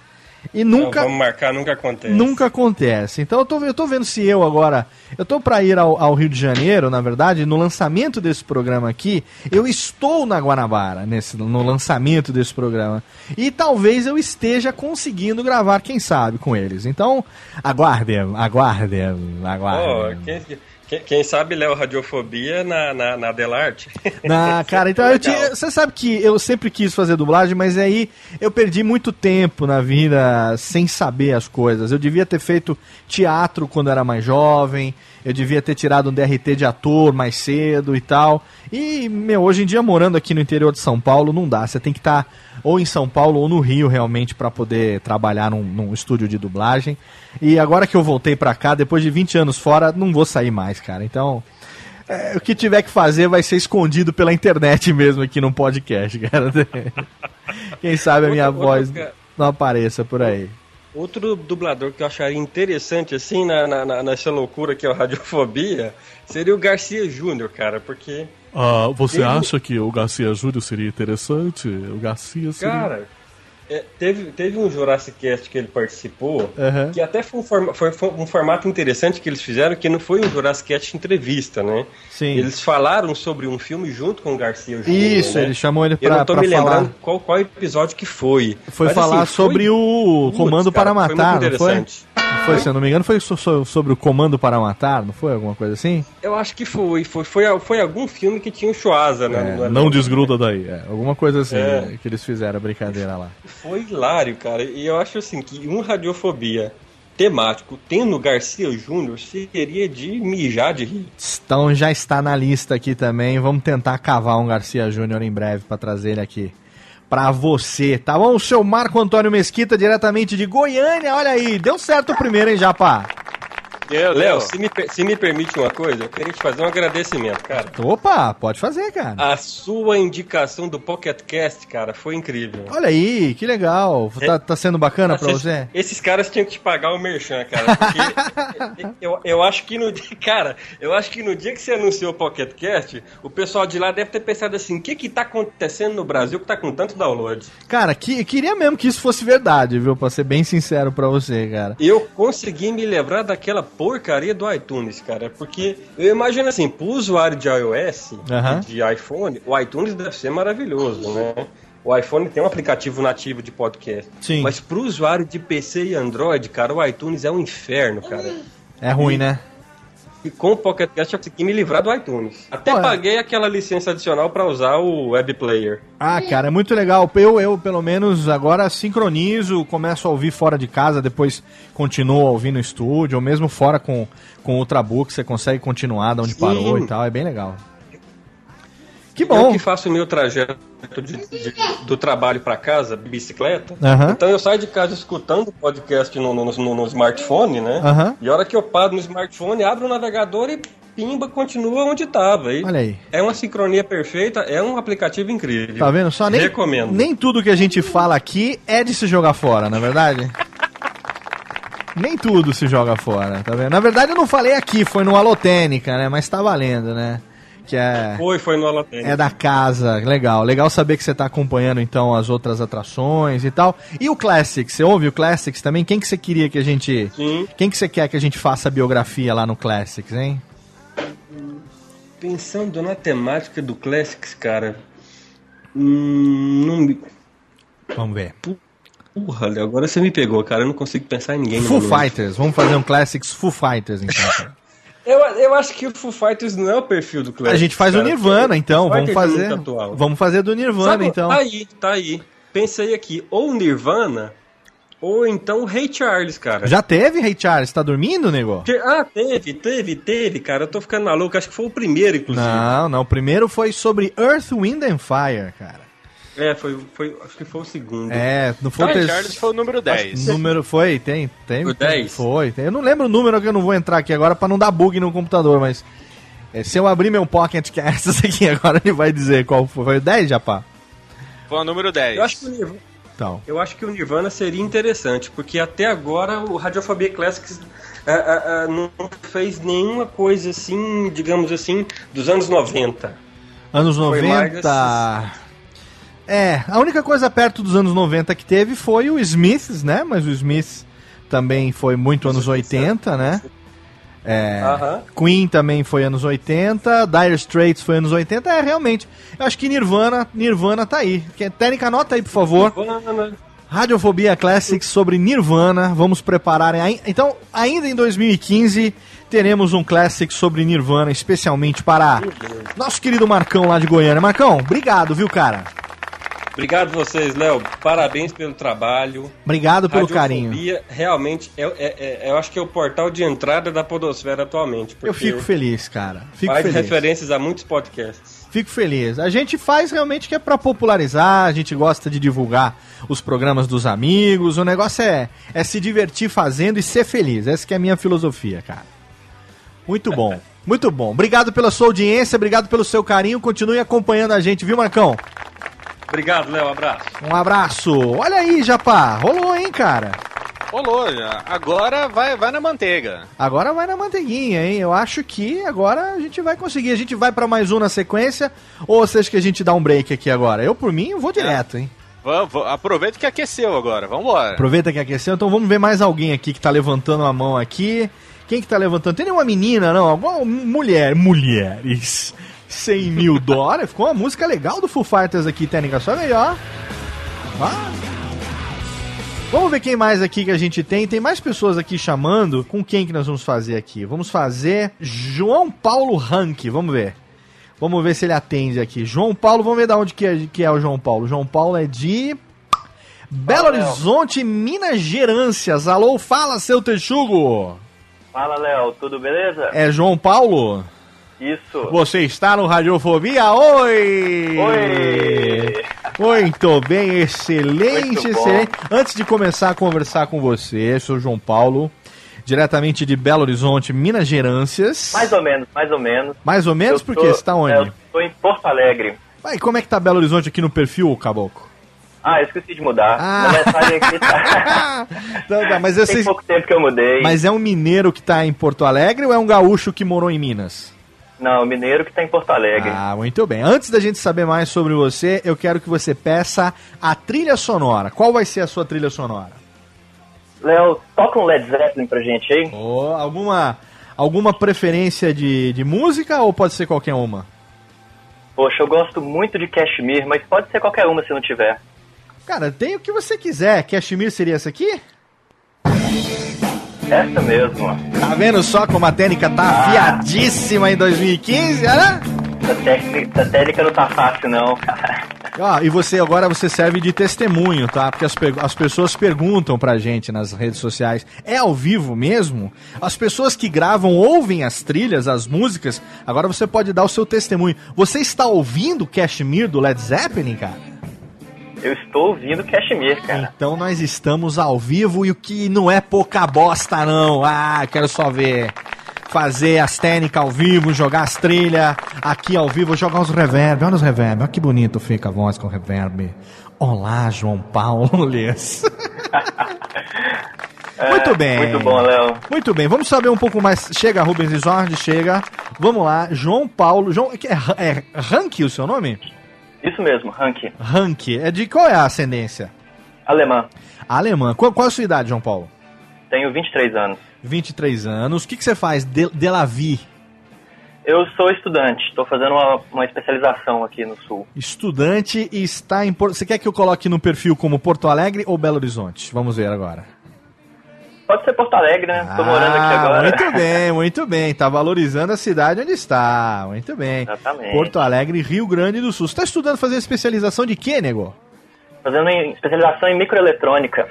Speaker 2: e
Speaker 5: Não,
Speaker 2: nunca...
Speaker 5: vamos marcar, nunca acontece.
Speaker 2: Nunca acontece. Então eu tô, eu tô vendo se eu agora. Eu tô pra ir ao, ao Rio de Janeiro, na verdade, no lançamento desse programa aqui. Eu estou na Guanabara, nesse, no lançamento desse programa. E talvez eu esteja conseguindo gravar, quem sabe, com eles. Então, aguardem, aguardem,
Speaker 5: Oh,
Speaker 2: aguardem.
Speaker 5: quem, quem- quem sabe Léo Radiofobia na, na, na Delarte?
Speaker 2: Na, cara, então eu tinha, você sabe que eu sempre quis fazer dublagem, mas aí eu perdi muito tempo na vida sem saber as coisas. Eu devia ter feito teatro quando era mais jovem, eu devia ter tirado um DRT de ator mais cedo e tal. E, meu, hoje em dia morando aqui no interior de São Paulo não dá, você tem que estar ou em São Paulo ou no Rio realmente para poder trabalhar num, num estúdio de dublagem. E agora que eu voltei pra cá, depois de 20 anos fora, não vou sair mais, cara. Então, é, o que tiver que fazer vai ser escondido pela internet mesmo aqui no podcast, cara. Quem sabe a minha
Speaker 5: Outra-
Speaker 2: voz
Speaker 5: outra-
Speaker 2: não apareça por aí.
Speaker 5: Outro dublador que eu acharia interessante, assim, na, na- nessa loucura que é o Radiofobia, seria o Garcia Júnior, cara, porque,
Speaker 6: Ah, você
Speaker 5: Ele-
Speaker 6: acha que o Garcia Júnior seria interessante? O Garcia seria.
Speaker 5: cara, é, teve, teve um Jurassic Cast que ele participou,
Speaker 2: Aham.
Speaker 5: que até foi um, forma- foi- foi um formato interessante que eles fizeram, que não foi um Jurassic Cast entrevista, né?
Speaker 2: Sim.
Speaker 5: Eles falaram sobre um filme junto com o Garcia Júnior.
Speaker 2: Isso,
Speaker 5: né?
Speaker 2: ele chamou ele
Speaker 5: Eu
Speaker 2: pra,
Speaker 5: não tô me
Speaker 2: falar.
Speaker 5: lembrando qual, qual episódio que foi.
Speaker 2: Foi
Speaker 5: Mas,
Speaker 2: falar
Speaker 5: assim, foi-
Speaker 2: sobre o
Speaker 5: Putz,
Speaker 2: Comando
Speaker 5: cara,
Speaker 2: para
Speaker 5: foi muito
Speaker 2: Matar, não foi?
Speaker 5: interessante.
Speaker 2: Foi, se eu não me engano, foi so- so- sobre o Comando para Matar, não foi? Alguma coisa assim?
Speaker 5: Eu acho que foi. Foi, foi, foi algum filme que tinha o Schwarza, né?
Speaker 2: É,
Speaker 6: Não desgruda daí.
Speaker 2: É, alguma coisa assim
Speaker 5: É.
Speaker 2: né, que eles fizeram, brincadeira lá.
Speaker 5: Foi hilário, cara. E eu acho assim que um radiofobia temático tendo Garcia Júnior seria de mijar de rir.
Speaker 2: Então já está na lista aqui também. Vamos tentar cavar um Garcia Júnior em breve para trazer ele aqui pra você, tá bom? O seu Marco Antônio Mesquita, diretamente de Goiânia. Olha aí, deu certo o primeiro, hein, Japa?
Speaker 5: Léo, se me, se me permite uma coisa, eu queria te fazer um agradecimento, cara.
Speaker 2: Opa, pode fazer, cara.
Speaker 5: A sua indicação do Pocket Cast, cara, foi incrível.
Speaker 2: Olha aí, que legal. Tá, tá sendo bacana pra
Speaker 5: Esses-
Speaker 2: você?
Speaker 5: Esses caras tinham que te pagar o merchan, cara. Porque eu, eu acho que no dia. Cara, eu acho que no dia que você anunciou o Pocket Cast, o pessoal de lá deve ter pensado assim: o que que tá acontecendo no Brasil que tá com tanto download?
Speaker 2: Cara, que, queria mesmo que isso fosse verdade, viu? Pra ser bem sincero pra você, cara.
Speaker 5: Eu consegui me livrar daquela porcaria do iTunes, cara. Porque eu imagino assim, pro usuário de iOS, e de iPhone, o iTunes deve ser maravilhoso, né? O iPhone tem um aplicativo nativo de podcast.
Speaker 2: Sim.
Speaker 5: Mas pro usuário de PC e Android, cara, o iTunes é um inferno, cara.
Speaker 2: É ruim, né?
Speaker 5: E com o Pocket Cast eu consegui me livrar do iTunes. Até
Speaker 2: Ué.
Speaker 5: paguei aquela licença adicional pra usar o Web Player.
Speaker 2: Ah, cara, é muito legal. Eu, eu, pelo menos, agora sincronizo, começo a ouvir fora de casa, depois continuo a ouvir no estúdio, ou mesmo fora com, com o Ultrabook, você consegue continuar de onde
Speaker 5: Sim.
Speaker 2: parou e tal, é bem legal. Que
Speaker 5: Eu
Speaker 2: bom.
Speaker 5: que faço o meu trajeto de- de- do trabalho pra casa, bicicleta.
Speaker 2: Aham.
Speaker 5: Então eu saio de casa escutando o podcast no, no- no- no smartphone, né?
Speaker 2: Aham.
Speaker 5: E a hora que eu paro no smartphone, abro o navegador e pimba, continua onde tava. E
Speaker 2: Olha aí.
Speaker 5: É uma sincronia perfeita, é um aplicativo incrível.
Speaker 2: Tá vendo só? Nem,
Speaker 5: Recomendo.
Speaker 2: nem tudo que a gente fala aqui é de se jogar fora, na é verdade? Nem tudo se joga fora, tá vendo? Na verdade eu não falei aqui, foi no Alotênica, né? Mas tá valendo, né? Que é,
Speaker 5: Foi, foi no Alatênis.
Speaker 2: é da casa. Legal. Legal saber que você tá acompanhando, então, as outras atrações e tal. E o Classics, você ouve o Classics também? Quem que você queria que a gente...
Speaker 5: Sim.
Speaker 2: Quem que você quer que a gente faça a biografia lá no Classics, hein?
Speaker 5: Pensando na temática do Classics, cara. Hum, não.
Speaker 2: Vamos ver.
Speaker 5: Porra, agora você me pegou, cara. Eu não consigo pensar em ninguém.
Speaker 2: Foo. Fighters. Vamos fazer um Classics Foo Fighters, então.
Speaker 5: Eu, eu acho que o Foo Fighters não é o perfil do Classics.
Speaker 2: A gente faz o
Speaker 5: cara,
Speaker 2: Nirvana,
Speaker 5: porque
Speaker 2: então.
Speaker 5: o
Speaker 2: Vamos
Speaker 5: é
Speaker 2: fazer. Vamos fazer do Nirvana,
Speaker 5: Sabe,
Speaker 2: então.
Speaker 5: Tá aí, tá aí. Pensei aqui, ou Nirvana, ou então Ray Charles, cara.
Speaker 2: Já teve, Ray Charles? Tá dormindo, nego?
Speaker 5: Ah, teve, teve, teve, cara. Eu tô ficando maluco. Acho que foi o primeiro, inclusive.
Speaker 2: Não, não. O primeiro foi sobre Earth, Wind and Fire, cara.
Speaker 5: É, foi, foi, acho que foi o segundo.
Speaker 2: É, não foi o
Speaker 3: Ray
Speaker 2: ter-
Speaker 3: Charles foi o número 10.
Speaker 2: Número foi, tem, tem.
Speaker 5: O 10?
Speaker 2: Foi. tem. Eu não lembro o número que eu não vou entrar aqui agora pra não dar bug no computador, mas é, se eu abrir meu Pocket Cast aqui agora ele vai dizer qual foi. Foi o 10, Japá?
Speaker 3: Foi o número 10.
Speaker 5: Eu acho que o Nirvana.
Speaker 2: Então.
Speaker 5: Eu acho que o Nirvana seria interessante, porque até agora o Radiofobia Classics ah, ah, ah, não fez nenhuma coisa assim, digamos assim, dos anos 90.
Speaker 2: Anos
Speaker 5: Foi mais
Speaker 2: 90. É, a única coisa perto dos anos 90 que teve foi o Smiths, né? Mas o Smiths também foi muito anos 80, né? É,
Speaker 5: Aham.
Speaker 2: Queen também foi anos 80, Dire Straits foi anos 80, é realmente. Eu acho que Nirvana, Nirvana tá aí. Técnica, anota aí, por favor.
Speaker 5: Nirvana.
Speaker 2: Radiofobia Classics sobre Nirvana. Vamos preparar. Então, ainda em 2015, teremos um Classic sobre Nirvana, especialmente para nosso querido Marcão lá de Goiânia. Marcão, obrigado, viu, cara?
Speaker 5: Obrigado vocês, Léo. Parabéns pelo trabalho.
Speaker 2: Obrigado pelo carinho.
Speaker 5: Realmente é, é- é- eu acho que é o portal de entrada da podosfera atualmente.
Speaker 2: Eu fico feliz, cara. Fico
Speaker 5: faz
Speaker 2: feliz.
Speaker 5: referências a muitos podcasts.
Speaker 2: Fico feliz. A gente faz realmente que é pra popularizar, a gente gosta de divulgar os programas dos amigos. O negócio é, é se divertir fazendo e ser feliz. Essa que é a minha filosofia, cara. Muito bom. Muito bom. Obrigado pela sua audiência, obrigado pelo seu carinho. Continue acompanhando a gente, viu, Marcão?
Speaker 5: Obrigado, Léo. Abraço.
Speaker 2: Um abraço. Olha aí, Japá. Rolou, hein, cara?
Speaker 3: Rolou, já. agora vai, vai na manteiga.
Speaker 2: Agora vai na manteiguinha, hein? Eu acho que agora a gente vai conseguir. A gente vai pra mais um na sequência. Ou você acha que a gente dá um break aqui agora? Eu, por mim, eu vou direto, hein?
Speaker 3: Va- va- Aproveita que aqueceu agora, vambora.
Speaker 2: Aproveita que aqueceu, então vamos ver mais alguém aqui que tá levantando a mão aqui. Quem que tá levantando? Tem nenhuma menina, não? Alguma mulher, mulheres. 100 mil dólares. Ficou uma música legal do Foo Fighters aqui, técnica. Só. Ah. Vamos ver quem mais aqui que a gente tem. Tem mais pessoas aqui chamando. Com quem que nós vamos fazer aqui? Vamos fazer João Paulo Rank. Vamos ver. Vamos ver se ele atende aqui. João Paulo, vamos ver de onde que é, que é o João Paulo. João Paulo é de Belo Horizonte, Minas Gerâncias. Alô, fala, seu texugo.
Speaker 7: Fala, Léo, tudo beleza?
Speaker 2: É João Paulo?
Speaker 7: Isso.
Speaker 2: Você está no Radiofobia? Oi!
Speaker 7: Oi!
Speaker 2: Muito bem, excelente,
Speaker 7: Muito
Speaker 2: excelente. Antes de começar a conversar com você, sou João Paulo, diretamente de Belo Horizonte, Minas Gerâncias.
Speaker 7: Mais ou menos, mais ou menos.
Speaker 2: Mais ou menos,
Speaker 7: Eu
Speaker 2: porque
Speaker 7: tô-
Speaker 2: você está onde?
Speaker 7: é, Eu tô em Porto Alegre.
Speaker 2: E como é que tá Belo Horizonte aqui no perfil, Caboclo?
Speaker 7: Ah, eu esqueci de mudar.
Speaker 2: Ah.
Speaker 7: Na aqui tá...
Speaker 2: Então tá, mas,
Speaker 7: Tem
Speaker 2: vocês-
Speaker 7: pouco tempo que eu mudei.
Speaker 2: mas é um mineiro que tá em Porto Alegre ou é um gaúcho que morou em Minas?
Speaker 7: Não, mineiro que tá em Porto Alegre.
Speaker 2: Ah, muito bem. Antes da gente saber mais sobre você, eu quero que você peça a trilha sonora. Qual vai ser a sua trilha sonora?
Speaker 7: Léo, toca um Led Zeppelin pra gente aí.
Speaker 2: Ou alguma, alguma preferência de, de música ou pode ser qualquer uma?
Speaker 7: Poxa, eu gosto muito de Cashmere, mas pode ser qualquer uma se não tiver.
Speaker 2: Cara, tem o que você quiser. Cashmere seria essa aqui?
Speaker 7: Essa mesmo.
Speaker 2: Tá vendo só como a técnica tá afiadíssima em 2015, né?
Speaker 7: Essa técnica, essa técnica não tá fácil, não.
Speaker 2: Ó, e você agora você serve de testemunho, tá? Porque as, as pessoas perguntam pra gente nas redes sociais, é ao vivo mesmo? As pessoas que gravam ouvem as trilhas, as músicas. Agora você pode dar o seu testemunho. Você está ouvindo Cashmere do Led Zeppelin, cara?
Speaker 7: Eu estou ouvindo Cashmere, cara.
Speaker 2: Então nós estamos ao vivo e o que não é pouca bosta, não. Ah, quero só ver. Fazer as técnicas ao vivo, jogar as trilhas aqui ao vivo, jogar os reverb. Olha os reverb, olha que bonito fica a voz com reverb. Olá, João Paulo. Lês.
Speaker 7: É,
Speaker 2: Muito bem.
Speaker 7: Muito bom, Léo.
Speaker 2: Muito bem, vamos saber um pouco mais. Chega, Rubens Isordi, chega. Vamos lá, João Paulo. João, é, é Rank o seu nome?
Speaker 7: Isso mesmo, Rank.
Speaker 2: Rank. É de qual é a ascendência?
Speaker 7: Alemã.
Speaker 2: Alemã. Qual, qual é a sua idade, João Paulo?
Speaker 7: Tenho 23 anos.
Speaker 2: 23 anos. O que, que você faz de, de la vie?
Speaker 7: Eu sou estudante, estou fazendo uma, uma especialização aqui no Sul.
Speaker 2: Estudante e está em. Por- Você quer que eu coloque no perfil como Porto Alegre ou Belo Horizonte? Vamos ver agora.
Speaker 7: Pode ser Porto Alegre, né? Tô morando aqui
Speaker 2: Ah,
Speaker 7: agora.
Speaker 2: Muito bem, muito bem. Tá valorizando a cidade onde está. Muito bem.
Speaker 7: Exatamente.
Speaker 2: Porto Alegre, Rio Grande do Sul. Você está estudando fazer especialização de quê, nego?
Speaker 7: Fazendo especialização em microeletrônica.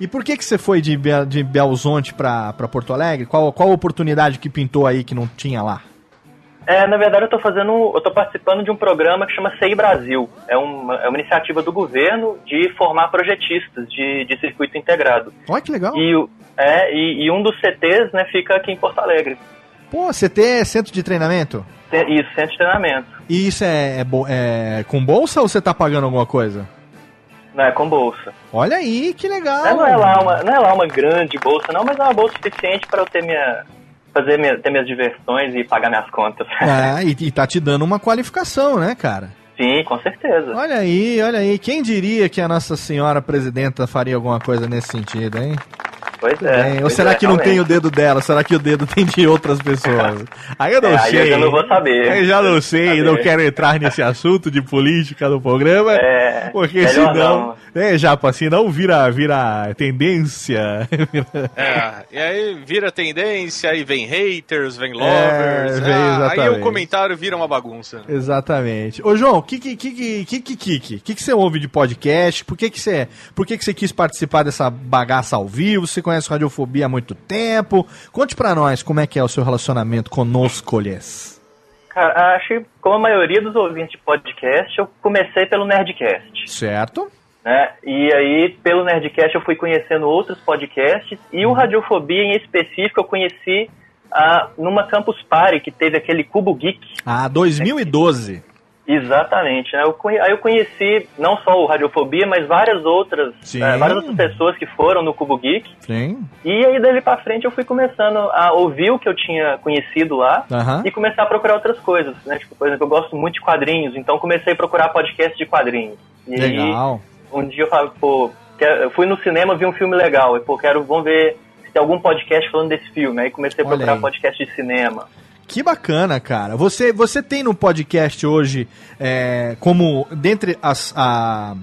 Speaker 2: E por que, que você foi de, Be de Belzonte para Porto Alegre? Qual, qual a oportunidade que pintou aí que não tinha lá?
Speaker 7: É, na verdade eu tô fazendo, eu tô participando de um programa que chama CI Brasil. É uma, é uma iniciativa do governo de formar projetistas de, de circuito integrado.
Speaker 2: Olha que legal.
Speaker 7: E, é, e, e um dos CTs, né, fica aqui em Porto Alegre.
Speaker 2: Pô, CT é centro de treinamento?
Speaker 7: Te- Isso, centro de treinamento.
Speaker 2: E isso é, é é com bolsa ou você tá pagando alguma coisa?
Speaker 7: Né, com bolsa.
Speaker 2: Olha aí, que legal.
Speaker 7: É, não, é lá uma, não é lá uma grande bolsa, não, mas é uma bolsa suficiente para eu ter minha, fazer minha, ter minhas diversões e pagar minhas contas.
Speaker 2: É, e, e tá te dando uma qualificação, né, cara?
Speaker 7: Sim, com certeza.
Speaker 2: Olha aí, olha aí. Quem diria que a Nossa Senhora Presidenta faria alguma coisa nesse sentido, hein?
Speaker 7: Pois
Speaker 2: Bem,
Speaker 7: é.
Speaker 2: ou
Speaker 7: pois
Speaker 2: será
Speaker 7: é,
Speaker 2: que não tem o dedo dela? Será que o dedo tem de outras pessoas? Aí eu não
Speaker 7: É, aí
Speaker 2: sei.
Speaker 7: eu já não vou saber.
Speaker 2: Eu já não sei,
Speaker 7: Saber.
Speaker 2: não quero entrar nesse assunto de política no programa.
Speaker 7: É,
Speaker 2: porque senão.
Speaker 7: não.
Speaker 2: É, Japa, senão vira, vira tendência.
Speaker 3: É, e aí vira tendência, aí vem haters, vem lovers.
Speaker 2: É, vem
Speaker 3: ah, aí o comentário vira uma bagunça.
Speaker 2: Exatamente. Ô, João, o que que, que, que, que, que, que, que, que que você ouve de podcast? Por que que você, por que que você quis participar dessa bagaça ao vivo? Você conhece Radiofobia há muito tempo? Conte pra nós como é que é o seu relacionamento conosco, lhes.
Speaker 7: Cara, acho que como a maioria dos ouvintes de podcast, eu comecei pelo Nerdcast.
Speaker 2: Certo?
Speaker 7: Né? E aí, pelo Nerdcast, eu fui conhecendo outros podcasts e o Radiofobia em específico eu conheci ah, numa Campus Party que teve aquele Cubo Geek.
Speaker 2: Ah, 2012.
Speaker 7: Exatamente. Né? Eu aí eu conheci não só o Radiofobia, mas várias outras, eh, várias outras pessoas que foram no Cubo Geek.
Speaker 2: Sim.
Speaker 7: E aí, dali pra frente, eu fui começando a ouvir o que eu tinha conhecido lá
Speaker 2: Aham.
Speaker 7: e começar a procurar outras coisas, né? Tipo, por exemplo, eu gosto muito de quadrinhos, então comecei a procurar podcast de quadrinhos. E
Speaker 2: Legal.
Speaker 7: aí, um dia eu falei, pô, eu fui no cinema, vi um filme legal, e pô, quero, vamos ver se tem algum podcast falando desse filme. Aí comecei a
Speaker 2: Olha
Speaker 7: procurar
Speaker 2: aí.
Speaker 7: podcast de cinema.
Speaker 2: Que bacana, cara. Você, você tem no podcast hoje, é, como dentre as, a,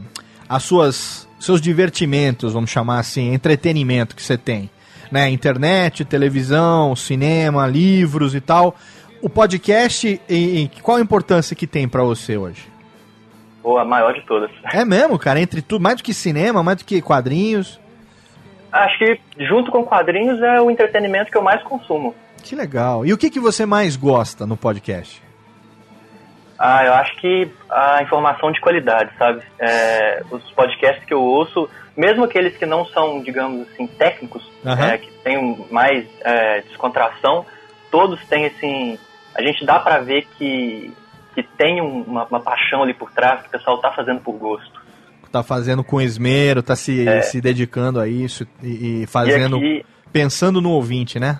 Speaker 2: as suas seus divertimentos, vamos chamar assim, entretenimento que você tem, né? Internet, televisão, cinema, livros e tal. O podcast, e, e qual a importância que tem pra você hoje?
Speaker 7: Pô, a maior de todas.
Speaker 2: É mesmo, cara, entre tudo, mais do que cinema, mais do que quadrinhos.
Speaker 7: Acho que junto com quadrinhos é o entretenimento que eu mais consumo.
Speaker 2: Que legal. E o que, que você mais gosta no podcast?
Speaker 7: Ah, eu acho que a informação de qualidade, sabe? É, os podcasts que eu ouço, mesmo aqueles que não são, digamos assim, técnicos, é, que têm mais é, descontração, todos têm, assim, a gente dá pra ver que, que tem um- uma, uma paixão ali por trás, que o pessoal tá fazendo por gosto.
Speaker 2: Tá fazendo com esmero, tá se,
Speaker 7: É.
Speaker 2: se dedicando a isso e, e fazendo.
Speaker 7: E aqui,
Speaker 2: Pensando no ouvinte, né?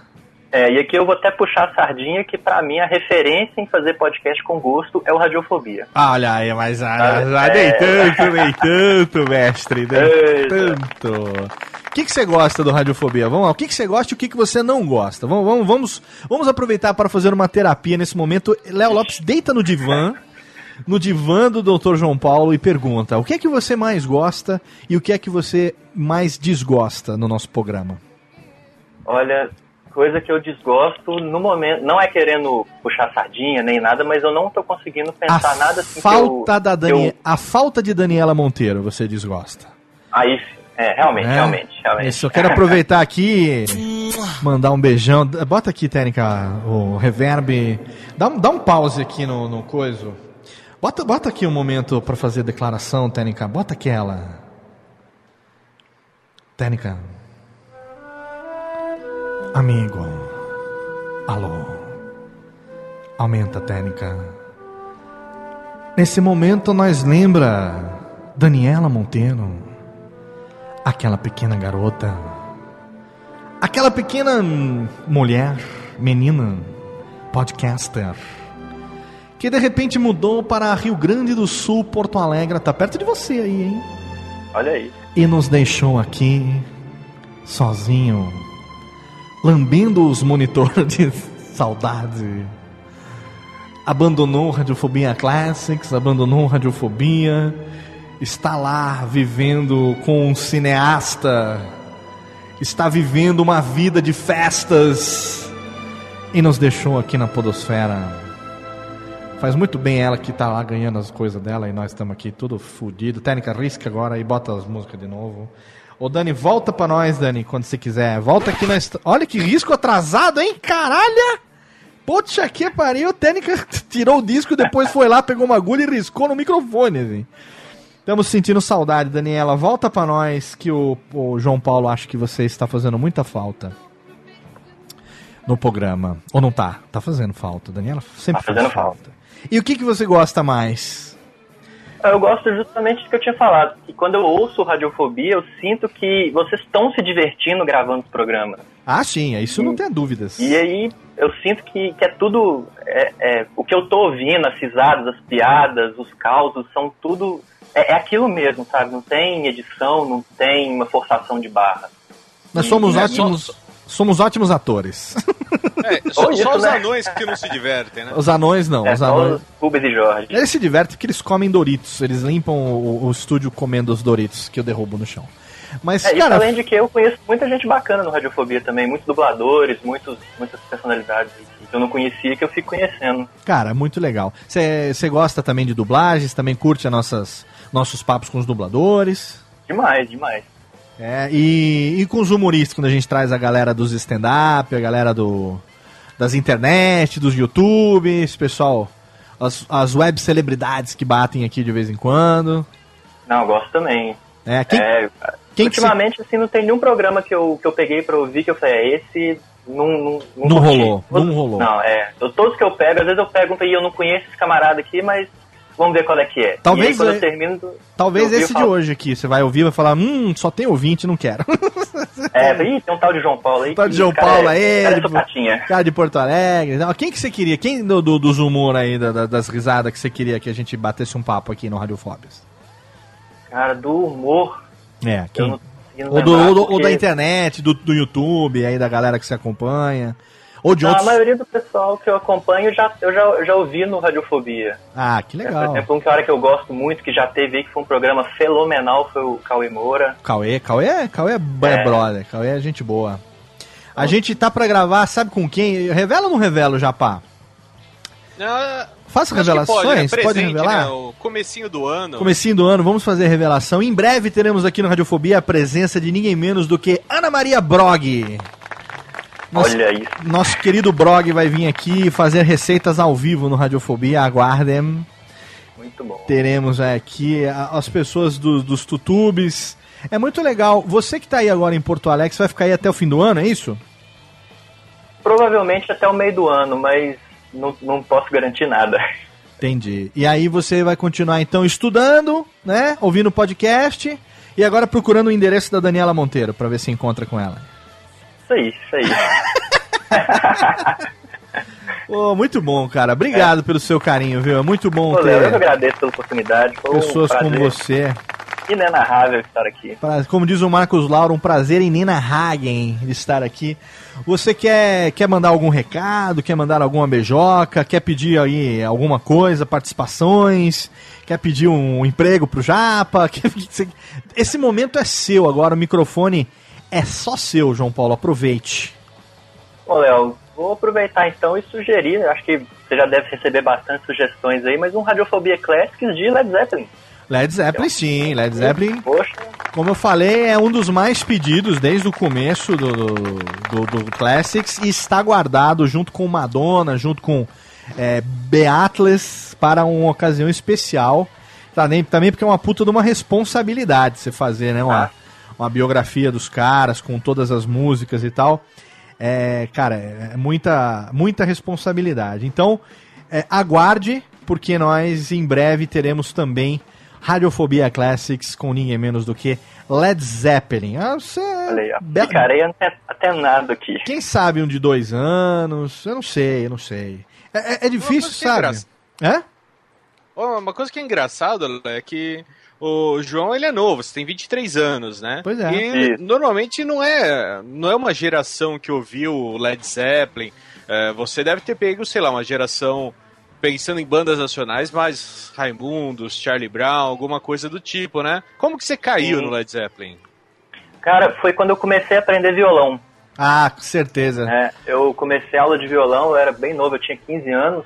Speaker 7: É, e aqui eu vou até puxar a sardinha, que pra mim a referência em fazer podcast com gosto é o Radiofobia.
Speaker 2: Ah, olha aí, mas ah,
Speaker 7: Ah,
Speaker 2: ah, nem
Speaker 7: é.
Speaker 2: tanto, nem tanto, mestre, nem
Speaker 7: Eita.
Speaker 2: tanto. O que, que você gosta do Radiofobia? Vamos lá, o que, que você gosta e o que, que você não gosta? Vamos, vamos, vamos, vamos aproveitar para fazer uma terapia nesse momento. Léo Lopes deita no divã, no divã do Dr. João Paulo e pergunta: o que é que você mais gosta e o que é que você mais desgosta no nosso programa?
Speaker 7: Olha, coisa que eu desgosto no momento, não é querendo puxar sardinha nem nada, mas eu não tô conseguindo pensar
Speaker 2: A
Speaker 7: nada assim
Speaker 2: falta
Speaker 7: eu,
Speaker 2: da Dani...
Speaker 7: eu-
Speaker 2: a falta de Daniela Monteiro você desgosta?
Speaker 7: Aí, é, realmente,
Speaker 2: É.
Speaker 7: realmente, realmente.
Speaker 2: Isso, eu quero aproveitar aqui, mandar um beijão. Bota aqui, Técnica, o reverb. Dá um, dá um pause aqui no, no coiso. Bota, bota aqui um momento pra fazer declaração, Técnica. Bota aquela. Técnica. Amigo. Alô. Aumenta, Técnica. Nesse momento nós lembra Daniela Monteiro aquela pequena garota Aquela pequena mulher, menina, podcaster, que de repente mudou para Rio Grande do Sul, Porto Alegre, tá perto de você aí, hein?
Speaker 7: Olha aí.
Speaker 2: E nos deixou aqui, sozinho, lambendo os monitores de saudade. Abandonou Radiofobia Classics, abandonou Radiofobia, está lá vivendo com um cineasta, está vivendo uma vida de festas e nos deixou aqui na Podosfera. Faz muito bem ela que tá lá ganhando as coisas dela e nós estamos aqui tudo fudido. Técnica risca agora e bota as músicas de novo. Ô Dani, volta pra nós, Dani, quando você quiser. Volta aqui nós. Olha que risco atrasado, hein? Caralho! Poxa, que pariu. A técnica tirou o disco, depois foi lá, pegou uma agulha e riscou no microfone, assim. Estamos sentindo saudade, Daniela. Volta pra nós que o, o João Paulo acha que você está fazendo muita falta no programa. Ou não tá? Tá fazendo falta. Daniela sempre
Speaker 7: Tá fazendo
Speaker 2: faz falta. E o que, que você gosta mais?
Speaker 7: Eu gosto justamente do que eu tinha falado, que quando eu ouço Radiofobia, eu sinto que vocês estão se divertindo gravando os programas.
Speaker 2: Ah, sim, isso não tem dúvidas.
Speaker 7: E aí eu sinto que, que é tudo. É, é, o que eu tô ouvindo, as risadas, as piadas, os causos, são tudo. É, é aquilo mesmo, sabe? Não tem edição, não tem uma forçação de barra.
Speaker 2: Nós somos
Speaker 3: E-
Speaker 2: ótimos. Somos ótimos atores.
Speaker 3: É, só, só os
Speaker 7: né?
Speaker 3: anões que não se divertem, né?
Speaker 2: Os anões não,
Speaker 7: É
Speaker 2: os
Speaker 7: só
Speaker 2: anões.
Speaker 7: os Rubens e Jorge.
Speaker 2: Eles se divertem porque eles comem Doritos. Eles limpam o, o estúdio comendo os Doritos que eu derrubo no chão. Mas,
Speaker 7: É,
Speaker 2: cara,
Speaker 7: além de que eu conheço muita gente bacana no Radiofobia também, muitos dubladores, muitos, muitas personalidades que eu não conhecia que eu fico conhecendo.
Speaker 2: cara, muito legal. Você gosta também de dublagens? Também curte as nossas, nossos papos com os dubladores?
Speaker 7: Demais, demais.
Speaker 2: É, e, e com os humoristas, quando a gente traz a galera dos stand-up, a galera do, das internet, dos YouTubes, pessoal, as, as web celebridades que batem aqui de vez em quando.
Speaker 7: Não, eu gosto também.
Speaker 2: É, quem,
Speaker 7: É,
Speaker 2: quem que
Speaker 7: ultimamente, assim, não tem nenhum programa que eu, que eu peguei pra ouvir que eu falei, é, esse não, não,
Speaker 2: Não
Speaker 7: curti.
Speaker 2: rolou,
Speaker 7: Todos-
Speaker 2: não rolou.
Speaker 7: Não, é. Eu- todos que eu pego, às vezes eu pergunto e eu não conheço esse camarada aqui, mas vamos ver qual é que é.
Speaker 2: Talvez
Speaker 7: aí, quando
Speaker 2: é-
Speaker 7: eu termino. do-
Speaker 2: Talvez
Speaker 7: eu
Speaker 2: esse
Speaker 7: eu
Speaker 2: de hoje aqui. Você vai ouvir e vai falar, hum, só tem ouvinte, não quero.
Speaker 7: É, ih, tem um tal de João Paulo aí.
Speaker 2: Tal de João Paulo
Speaker 7: é,
Speaker 2: aí,
Speaker 7: Cara é
Speaker 2: de-. Cara de Porto Alegre. Não, quem que você queria? Quem do, do- dos humor aí, da- da- das risadas que você queria que a gente batesse um papo aqui no Radiofóbias?
Speaker 7: Cara, do humor.
Speaker 2: É,
Speaker 7: Eu
Speaker 2: quem? Ou, do, ou do- ou
Speaker 7: porque-
Speaker 2: da internet, do, do YouTube, aí da galera que se acompanha. Ou de
Speaker 7: Não,
Speaker 2: outros.
Speaker 7: A maioria do pessoal que eu acompanho já, eu já, já ouvi no Radiofobia.
Speaker 2: Ah, que
Speaker 7: Por
Speaker 2: legal.
Speaker 7: exemplo, um cara que eu gosto muito, que já teve aí, que foi um programa fenomenal, foi o Cauê Moura.
Speaker 2: Cauê, Cauê, Cauê é,
Speaker 7: É.
Speaker 2: brother, Cauê é gente boa. A gente tá pra gravar, sabe com quem? Revela ou não revela o Japá?
Speaker 3: Ah,
Speaker 2: Faça revelações,
Speaker 3: Pode, né?
Speaker 2: pode
Speaker 3: Presente,
Speaker 2: revelar?
Speaker 3: né? O comecinho do ano.
Speaker 2: Comecinho do ano, vamos fazer a revelação. Em breve teremos aqui no Radiofobia a presença de ninguém menos do que Ana Maria Brog. Nosso,
Speaker 7: Olha isso.
Speaker 2: nosso querido Brog vai vir aqui fazer receitas ao vivo no Radiofobia, aguardem.
Speaker 7: Muito bom.
Speaker 2: Teremos aqui as pessoas do- dos tutubes. É muito legal. Você que tá aí agora em Porto Alegre, vai ficar aí até o fim do ano, é isso?
Speaker 7: Provavelmente até o meio do ano, mas não, não posso garantir nada.
Speaker 2: Entendi. E aí você vai continuar então estudando, né? Ouvindo o podcast e agora procurando o endereço da Daniela Monteiro para ver se encontra com ela.
Speaker 7: Isso aí, isso aí.
Speaker 2: Pô, muito bom, cara. Obrigado pelo seu carinho, viu? É muito bom
Speaker 7: Pô, Léo, eu
Speaker 2: ter
Speaker 7: agradeço pela oportunidade. Foi
Speaker 2: pessoas
Speaker 7: um
Speaker 2: como você.
Speaker 7: inenarrável estar aqui.
Speaker 2: Como diz o Marcos Lauro, um prazer em Nina Hagen estar aqui. Você quer, quer mandar algum recado, quer mandar alguma beijoca, quer pedir aí alguma coisa, participações, quer pedir um emprego pro Japa? Esse momento é seu agora, o microfone é só seu, João Paulo, aproveite.
Speaker 7: Bom, Léo, vou aproveitar então e sugerir, acho que você já deve receber bastante sugestões aí, mas um Radiofobia Classics de Led Zeppelin.
Speaker 2: Led Zeppelin sim, Led Zeppelin
Speaker 7: Poxa,
Speaker 2: Como eu falei, é um dos mais pedidos desde o começo do, do, do- do Classics e está guardado junto com Madonna, junto com é, Beatles para uma ocasião especial. Também, também porque é uma puta de uma responsabilidade você fazer, né? Uma, uma biografia dos caras com todas as músicas e tal. É, cara, é muita, muita responsabilidade. Então, é, aguarde, porque nós em breve teremos também Radiofobia Classics com ninguém menos do que Led Zeppelin. Ah, você...
Speaker 7: Olha aí, ó.
Speaker 2: Bela-
Speaker 7: Ficarei até, até nada aqui.
Speaker 2: Quem sabe um de dois anos? Eu não sei, eu não sei. É, é- é difícil,
Speaker 3: Uma coisa que é
Speaker 2: sabe?
Speaker 3: engraçado.
Speaker 2: É?
Speaker 3: Uma coisa que é engraçado é que o João ele é novo, você tem 23 anos, né?
Speaker 2: Pois é.
Speaker 3: E
Speaker 7: Isso.
Speaker 3: normalmente não é, não é uma geração que ouviu Led Zeppelin. É, você deve ter pego, sei lá, uma geração pensando em bandas nacionais, mais Raimundos, Charlie Brown, alguma coisa do tipo, né? Como que você caiu
Speaker 7: Sim.
Speaker 3: no Led Zeppelin?
Speaker 7: Cara, foi quando eu comecei a aprender violão.
Speaker 2: Ah, com certeza.
Speaker 7: né? Eu comecei aula de violão, eu era bem novo, eu tinha 15 anos.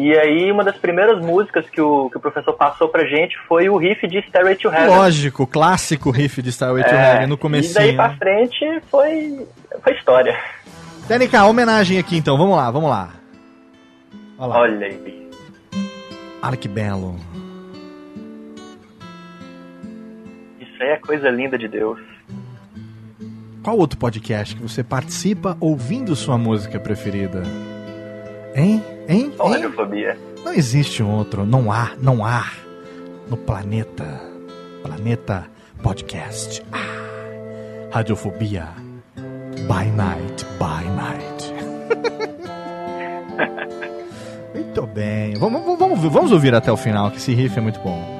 Speaker 7: E aí, uma das primeiras músicas que o, que o professor passou pra gente foi o riff de Stairway to Heaven.
Speaker 2: Lógico, clássico riff de Starway to
Speaker 7: É,
Speaker 2: Heaven no
Speaker 7: E daí
Speaker 2: comecinho.
Speaker 7: pra
Speaker 2: né?
Speaker 7: frente foi, foi história.
Speaker 2: TNK, homenagem aqui então, vamos lá, vamos lá. Olha lá.
Speaker 7: Olha aí.
Speaker 2: Olha que belo.
Speaker 7: Isso aí é coisa linda de Deus.
Speaker 2: Qual outro podcast que você participa ouvindo sua música preferida? Hein? Hein?
Speaker 7: Só
Speaker 2: Hein?
Speaker 7: radiofobia.
Speaker 2: Não existe outro, não há, não há no planeta, planeta podcast. Ah, radiofobia, by night, by night. Muito bem, vamos, vamos, vamos, vamos ouvir até o final, que esse riff é muito bom.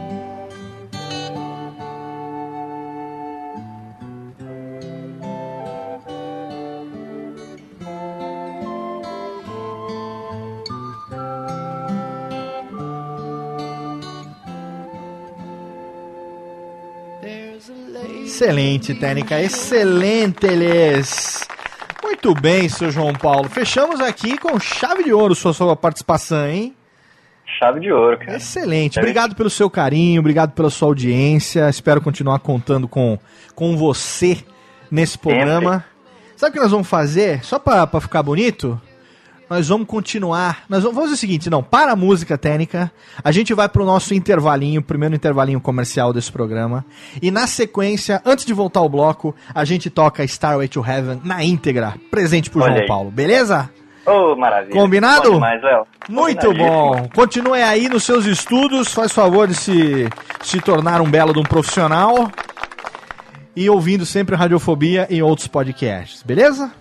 Speaker 2: Excelente, técnica, excelente, eles. Muito bem, seu João Paulo. Fechamos aqui com chave de ouro sua, sua participação, hein?
Speaker 7: Chave de ouro, cara.
Speaker 2: Excelente. Obrigado pelo seu carinho, obrigado pela sua audiência. Espero continuar contando com, com você nesse programa. Sabe o que nós vamos fazer? Só pra ficar bonito? Nós vamos continuar. Nós vamos fazer o seguinte, não, para a música técnica, a gente vai pro nosso intervalinho, primeiro intervalinho comercial desse programa. E na sequência, antes de voltar ao bloco, a gente toca Starway to Heaven na íntegra, presente pro
Speaker 7: Olha
Speaker 2: João
Speaker 7: aí.
Speaker 2: Paulo, beleza?
Speaker 7: Ô, maravilha.
Speaker 2: Combinado?
Speaker 7: Bom demais.
Speaker 2: Muito bom. Continue aí nos seus estudos, faz favor de se, se tornar um belo de um profissional. E ouvindo sempre Radiofobia e outros podcasts, beleza?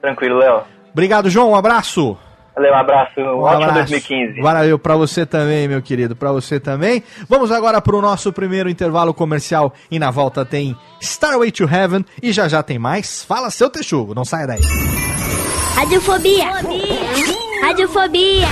Speaker 7: Tranquilo, Léo.
Speaker 2: Obrigado, João. Um abraço.
Speaker 7: Valeu, um abraço. Um,
Speaker 2: Um
Speaker 7: ótimo
Speaker 2: abraço.
Speaker 7: 2015.
Speaker 2: Valeu pra você também, meu querido, pra você também. Vamos agora pro nosso primeiro intervalo comercial e na volta tem Starway to Heaven e já já tem mais. Fala seu texugo, não saia daí.
Speaker 8: Radiofobia. Radiofobia.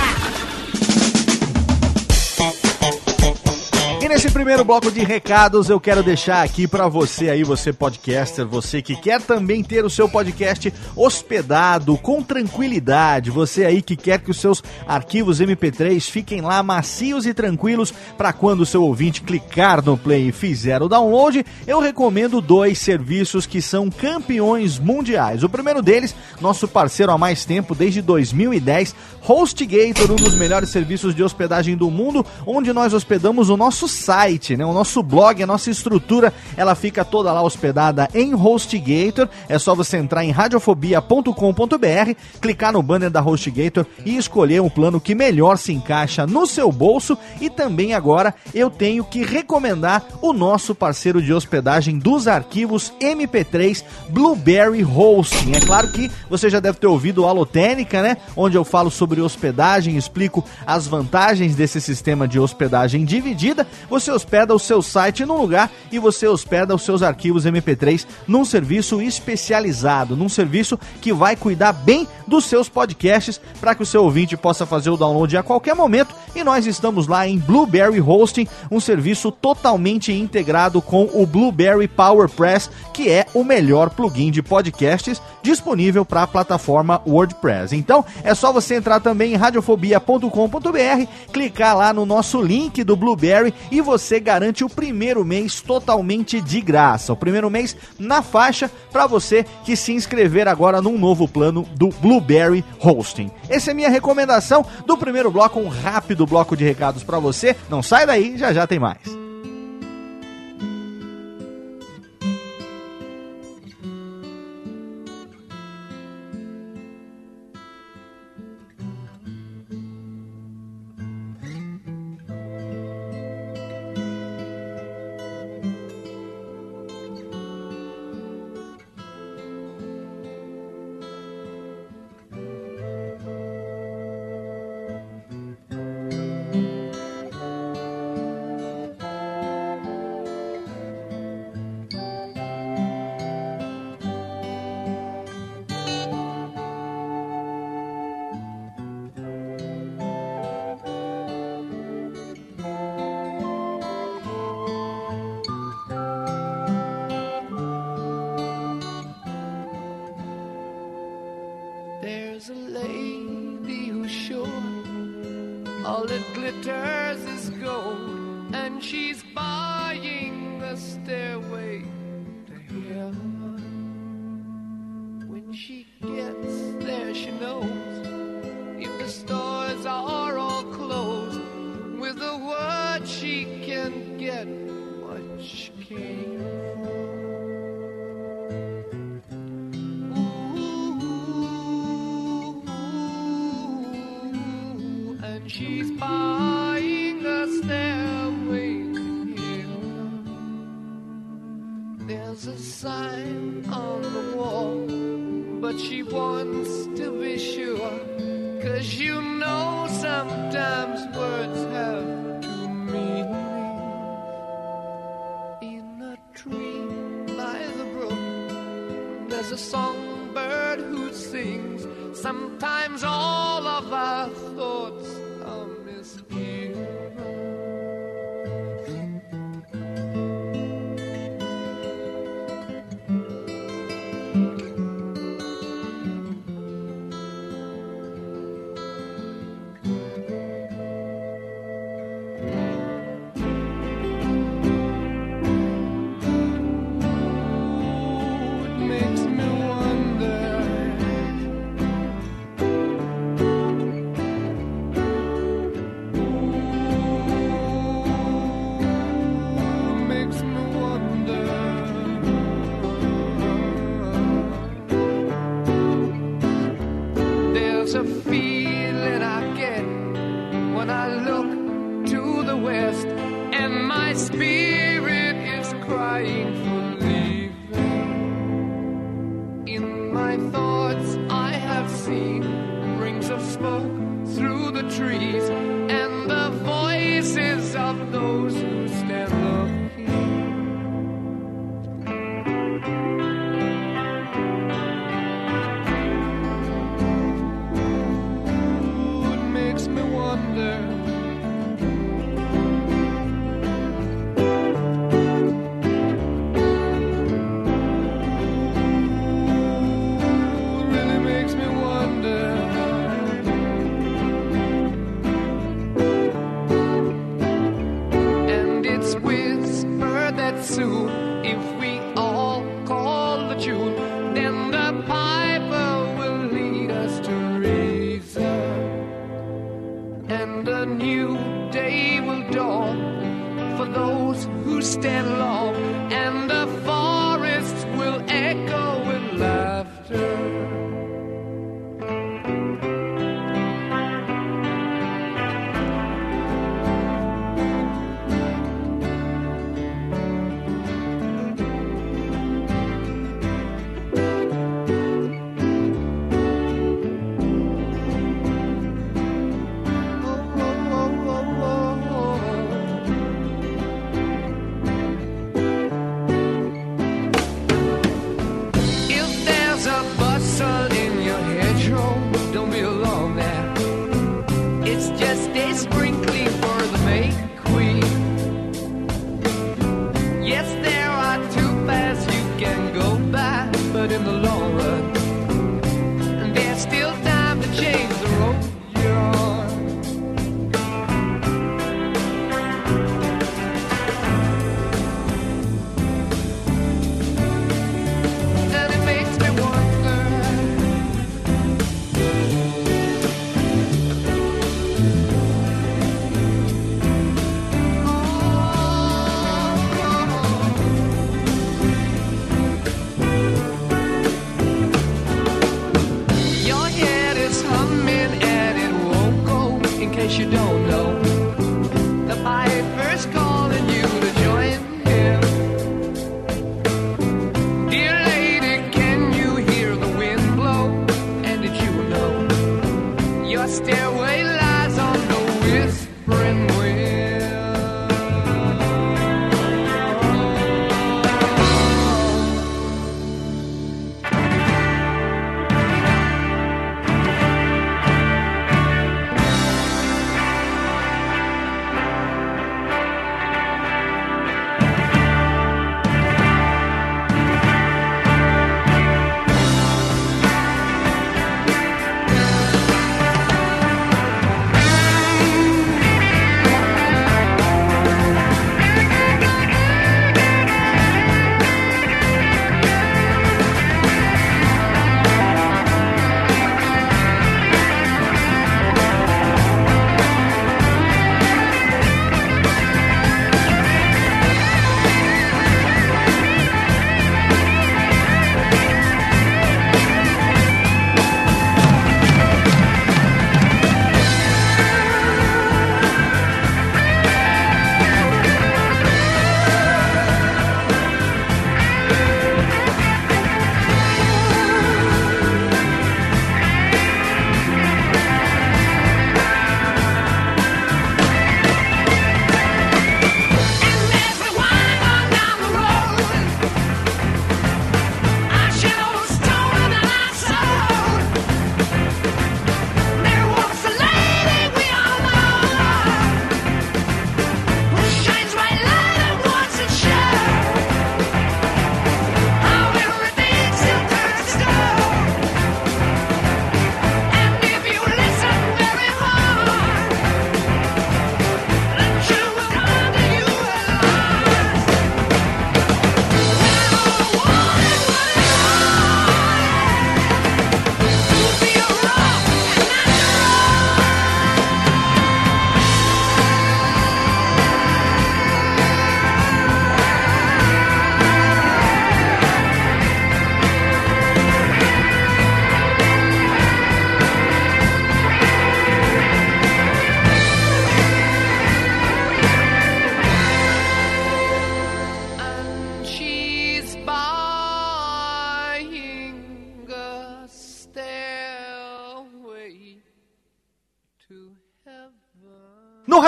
Speaker 2: Nesse primeiro bloco de recados, eu quero deixar aqui pra você aí, você podcaster, você que quer também ter o seu podcast hospedado com tranquilidade, você aí que quer que os seus arquivos MP3 fiquem lá macios e tranquilos para quando o seu ouvinte clicar no play e fizer o download, eu recomendo dois serviços que são campeões mundiais. O primeiro deles, nosso parceiro há mais tempo, desde 2010, HostGator, um dos melhores serviços de hospedagem do mundo, onde nós hospedamos o nosso site, né? O nosso blog, a nossa estrutura, ela fica toda lá hospedada em HostGator. É só você entrar em radiofobia.com.br, clicar no banner da HostGator e escolher um plano que melhor se encaixa no seu bolso. E também agora eu tenho que recomendar o nosso parceiro de hospedagem dos arquivos MP3, Blueberry Hosting. É claro que você já deve ter ouvido o Alotênica, né? Onde eu falo sobre hospedagem, explico as vantagens desse sistema de hospedagem dividida. Você hospeda o seu site num lugar e você hospeda os seus arquivos MP3 num serviço especializado, num serviço que vai cuidar bem dos seus podcasts para que o seu ouvinte possa fazer o download a qualquer momento. E nós estamos lá em Blueberry Hosting, um serviço totalmente integrado com o Blueberry PowerPress, que é o melhor plugin de podcasts disponível para a plataforma WordPress. Então, é só você entrar também em radiofobia.com.br, clicar lá no nosso link do Blueberry e você garante o primeiro mês totalmente de graça. O primeiro mês na faixa para você que se inscrever agora num novo plano do Blueberry Hosting. Essa é minha recomendação do primeiro bloco, um rápido bloco de recados para você. Não sai daí, já já tem mais.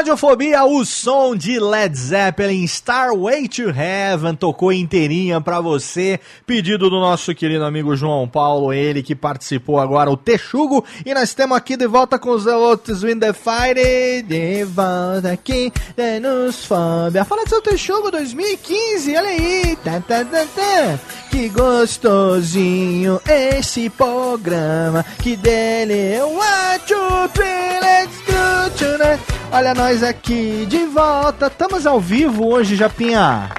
Speaker 2: Radiofobia, o som de Led Zeppelin, Starway to Heaven, tocou inteirinha pra você. Pedido do nosso querido amigo João Paulo, ele que participou agora, o Texugo. E nós temos aqui de volta com os outros in the Fight. De volta aqui, Denusfobia. Fala do seu Texugo 2015, olha aí. Tá, tá, tá, tá. Que gostosinho esse programa. Que dele eu acho, let's go. Olha nós aqui de volta. Estamos ao vivo hoje, Japinha.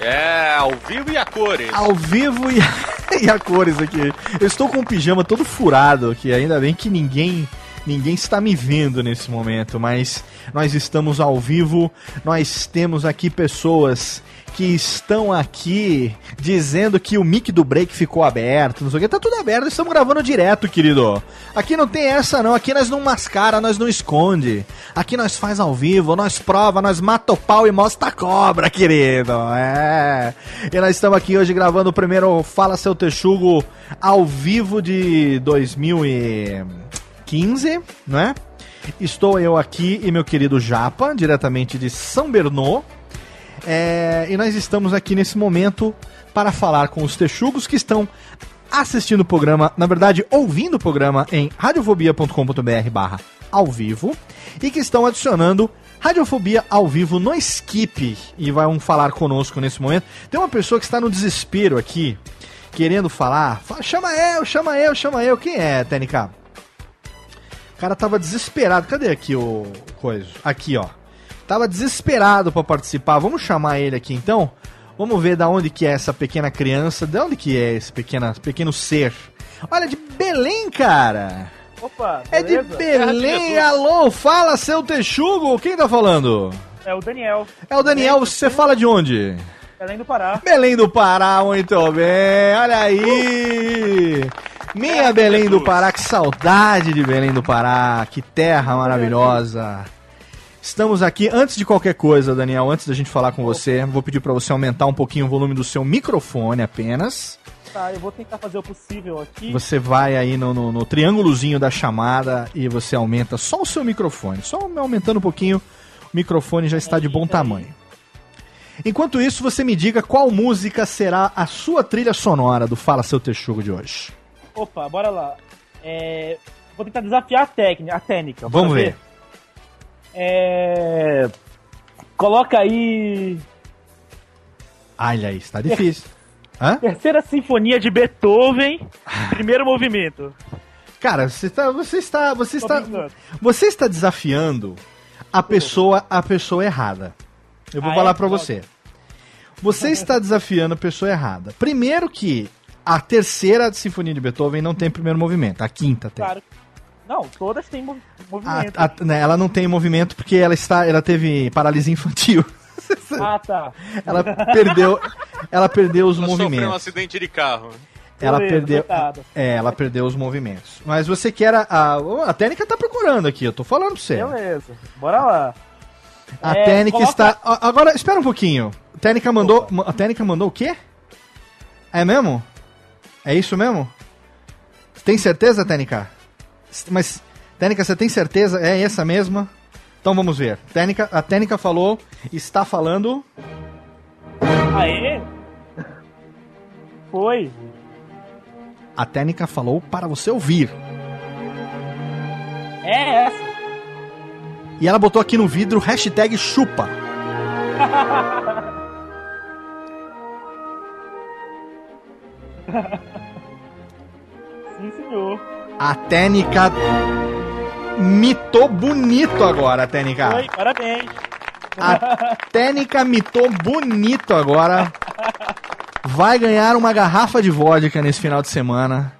Speaker 3: É, ao vivo e a cores.
Speaker 2: Ao vivo e, e a cores aqui. Eu estou com um pijama todo furado aqui. Ainda bem que ninguém ninguém está me vendo nesse momento, mas nós estamos ao vivo. Nós temos aqui pessoas que estão aqui dizendo que o mic do break ficou aberto, não sei o que, tá tudo aberto, estamos gravando direto, querido. Aqui não tem essa não, aqui nós não mascara, nós não esconde. Aqui nós faz ao vivo, nós prova, nós mata o pau e mostra a cobra, querido. É. E nós estamos aqui hoje gravando o primeiro Fala Seu Texugo ao vivo de 2015, não é? Estou eu aqui e meu querido Japa, diretamente de São Bernô. É, e nós estamos aqui nesse momento para falar com os texugos que estão assistindo o programa, na verdade, ouvindo o programa em radiofobia.com.br barra ao vivo e que estão adicionando Radiofobia ao vivo no Skip e vão falar conosco nesse momento. Tem uma pessoa que está no desespero aqui, querendo falar. Fala, chama eu, chama eu, chama eu. Quem é, TNK? O cara tava desesperado. Cadê aqui o coisa? Aqui, ó. Tava desesperado para participar. Vamos chamar ele aqui então. Vamos ver da onde que é essa pequena criança, de onde que é esse pequena, pequeno ser. Olha, de Belém, cara.
Speaker 9: Opa,
Speaker 2: É de Belém, alô, fala seu texugo, quem tá falando?
Speaker 9: É o Daniel.
Speaker 2: É o Daniel, você fala de onde?
Speaker 9: Belém do Pará.
Speaker 2: Belém do Pará, muito bem, olha aí! Minha Belém do Pará, que saudade de Belém do Pará, que terra maravilhosa! Estamos aqui, antes de qualquer coisa, Daniel, antes da gente falar com você, vou pedir para você aumentar um pouquinho o volume do seu microfone apenas.
Speaker 9: Tá, eu vou tentar fazer o possível aqui.
Speaker 2: Você vai aí no, no, no triângulozinho da chamada e você aumenta só o seu microfone. Só aumentando um pouquinho, o microfone já está de bom tamanho. Enquanto isso, você me diga qual música será a sua trilha sonora do Fala Seu Texugo de hoje.
Speaker 9: Opa, bora lá. É, Vou tentar desafiar a técnica. A técnica
Speaker 2: Vamos ver.
Speaker 9: É... Coloca aí.
Speaker 2: Olha aí, está difícil. Hã?
Speaker 9: Terceira Sinfonia de Beethoven, primeiro movimento.
Speaker 2: Cara, você está, você está, você
Speaker 9: Tô
Speaker 2: está,
Speaker 9: brincando.
Speaker 2: você está desafiando a pessoa, a pessoa errada. Eu vou
Speaker 9: Ah,
Speaker 2: falar
Speaker 9: é?
Speaker 2: pra você. Você está desafiando a pessoa errada. Primeiro que a terceira Sinfonia de Beethoven não tem primeiro movimento, a quinta tem.
Speaker 9: Claro. Não, todas têm mov-
Speaker 2: A-
Speaker 9: movimento.
Speaker 2: a- né, ela não tem movimento porque ela está, ela teve paralisia infantil.
Speaker 9: Ah, tá.
Speaker 2: Ela perdeu, ela perdeu os
Speaker 3: Ela sofreu um
Speaker 2: movimentos.
Speaker 3: acidente de carro.
Speaker 2: Ela
Speaker 9: Beleza,
Speaker 2: perdeu, é, ela perdeu os movimentos. Mas você quer a, a, a técnica tá procurando aqui, eu tô falando pra você.
Speaker 9: Beleza, bora lá.
Speaker 2: A
Speaker 9: É,
Speaker 2: técnica
Speaker 9: coloca-
Speaker 2: está. Agora, espera um pouquinho. A técnica mandou. A técnica mandou o quê? É mesmo? É isso mesmo? Tem certeza, técnica? Mas, técnica, você tem certeza? É essa mesma? Então vamos ver. Técnica, a técnica falou, está falando.
Speaker 9: Aê! Foi.
Speaker 2: A técnica falou para você ouvir.
Speaker 9: É essa.
Speaker 2: E ela botou aqui no vidro hashtag chupa.
Speaker 9: Sim, senhor.
Speaker 2: A técnica mitou bonito agora, a técnica.
Speaker 9: Foi, parabéns.
Speaker 2: A técnica mitou bonito agora. Vai ganhar uma garrafa de vodka nesse final de semana.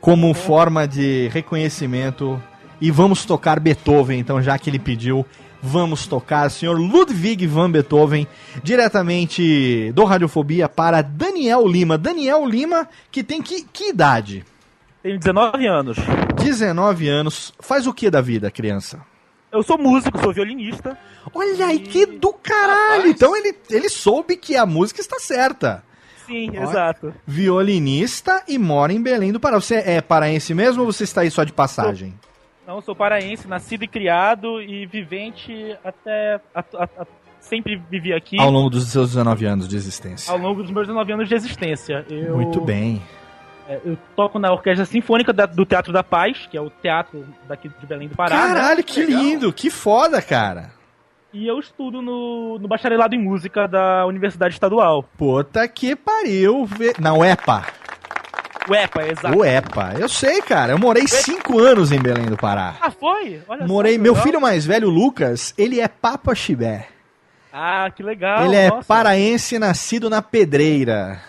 Speaker 2: Como forma de reconhecimento. E vamos tocar Beethoven, então, já que ele pediu. Vamos tocar senhor Ludwig van Beethoven, diretamente do Radiofobia para Daniel Lima. Daniel Lima, que tem que, que idade?
Speaker 9: Tenho 19 anos.
Speaker 2: 19 anos. Faz o que da vida, criança?
Speaker 9: Eu sou músico, sou violinista.
Speaker 2: Olha aí, que do caralho! Então ele, ele soube que a música está certa.
Speaker 9: Sim,
Speaker 2: Ó.
Speaker 9: exato.
Speaker 2: Violinista e mora em Belém do Pará. Você é paraense mesmo ou você está aí só de passagem?
Speaker 9: Não, eu sou paraense, nascido e criado e vivente até. a- a- a- sempre vivi aqui
Speaker 2: Ao longo dos seus 19 anos de existência.
Speaker 9: ao longo dos meus 19 anos de existência. Eu,
Speaker 2: Muito bem.
Speaker 9: É, eu toco na Orquestra Sinfônica da- do Teatro da Paz, que é o teatro daqui de Belém do Pará. né?
Speaker 2: Caralho, que lindo, que foda, cara.
Speaker 9: E eu estudo no, no bacharelado em música da Universidade Estadual.
Speaker 2: Puta que pariu. ve- Na UEPA.
Speaker 9: O EPA, exato.
Speaker 2: UEPA. Eu sei, cara. Eu morei cinco anos em Belém do Pará.
Speaker 9: Ah, foi? Olha só
Speaker 2: Morei.
Speaker 9: que
Speaker 2: Meu
Speaker 9: legal.
Speaker 2: filho mais velho, Lucas, ele é Papa Chibé.
Speaker 9: Ah, que legal.
Speaker 2: ele é
Speaker 9: nossa.
Speaker 2: paraense, nascido na Pedreira.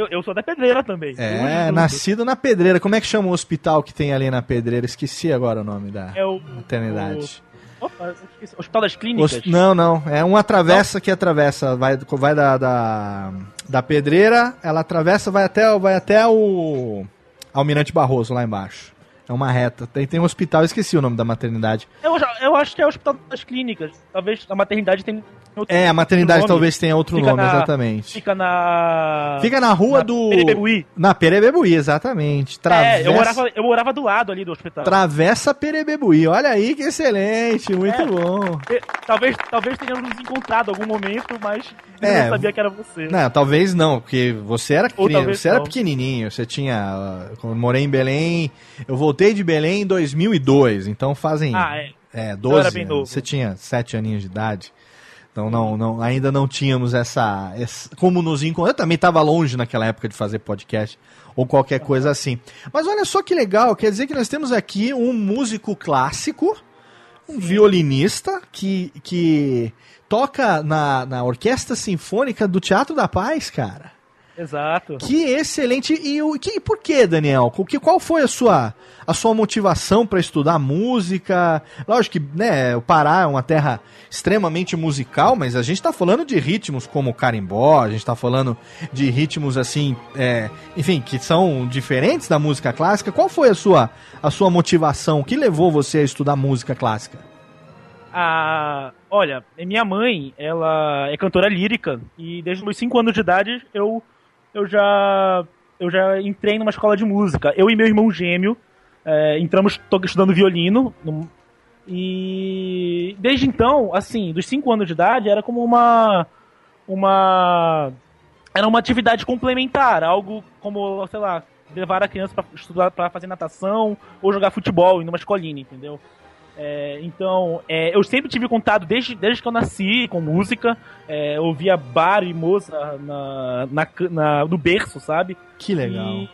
Speaker 9: Eu, eu sou da Pedreira também.
Speaker 2: É,
Speaker 9: Tudo
Speaker 2: nascido na Pedreira. Como é que chama o hospital que tem ali na Pedreira? Esqueci agora o nome da
Speaker 9: É o.
Speaker 2: maternidade.
Speaker 9: o- Opa. Hospital das Clínicas.
Speaker 2: Os- Não, não. É uma travessa que atravessa. Vai, vai da, da, da Pedreira, ela atravessa, vai até, vai até o Almirante Barroso, lá embaixo. É uma reta. Tem, tem um hospital, esqueci o nome da maternidade.
Speaker 9: Eu, eu acho que é o Hospital das Clínicas. Talvez a maternidade tenha outro
Speaker 2: É, a maternidade talvez tenha outro
Speaker 9: Fica
Speaker 2: nome,
Speaker 9: na-
Speaker 2: exatamente.
Speaker 9: Fica na.
Speaker 2: Fica na rua
Speaker 9: na
Speaker 2: do.
Speaker 9: Perebebuí.
Speaker 2: Na Perebebuí, exatamente.
Speaker 9: É, eu
Speaker 2: Travessa,
Speaker 9: morava, eu morava do lado ali do hospital.
Speaker 2: Travessa Perebebuí. Olha aí que excelente, muito
Speaker 9: É.
Speaker 2: bom.
Speaker 9: E- Talvez, talvez tenhamos nos encontrado em algum momento, mas eu
Speaker 2: É.
Speaker 9: não sabia que era você.
Speaker 2: Não, talvez não, porque você era,
Speaker 9: Ou
Speaker 2: cri-
Speaker 9: talvez
Speaker 2: você era
Speaker 9: não.
Speaker 2: pequenininho, você tinha. eu morei em Belém, eu voltei de Belém em 2002, então fazem.
Speaker 9: Ah, é.
Speaker 2: É,
Speaker 9: Eu
Speaker 2: 12
Speaker 9: era bem
Speaker 2: anos.
Speaker 9: novo.
Speaker 2: Você tinha 7 aninhos de idade. Então não, não, ainda não tínhamos essa, essa- Como nos encontrar. Eu também estava longe naquela época de fazer podcast ou qualquer coisa assim. Mas olha só que legal, quer dizer que nós temos aqui um músico clássico, um violinista que, que toca na, na Orquestra Sinfônica do Teatro da Paz, cara.
Speaker 9: Exato.
Speaker 2: Que excelente. E, o, que, e por que, Daniel? O que, qual foi a sua, a sua motivação para estudar música? Lógico que né, o Pará é uma terra extremamente musical, mas a gente está falando de ritmos como carimbó, a gente está falando de ritmos assim, é, enfim, que são diferentes da música clássica. Qual foi a sua, a sua motivação? O que levou você a estudar música clássica?
Speaker 9: Ah, olha, minha mãe, ela é cantora lírica e desde os meus 5 anos de idade eu, eu já eu já entrei numa escola de música. Eu e meu irmão gêmeo é, entramos estudando violino num- e desde então, assim, dos 5 anos de idade era como uma uma era uma atividade complementar, algo como, sei lá, levar a criança para estudar, para fazer natação ou jogar futebol em uma escolinha, entendeu? É, então, é, eu sempre tive contato desde, desde que eu nasci com música. É, eu ouvia bar e moça na, na, na- no berço, sabe?
Speaker 2: Que legal.
Speaker 9: E,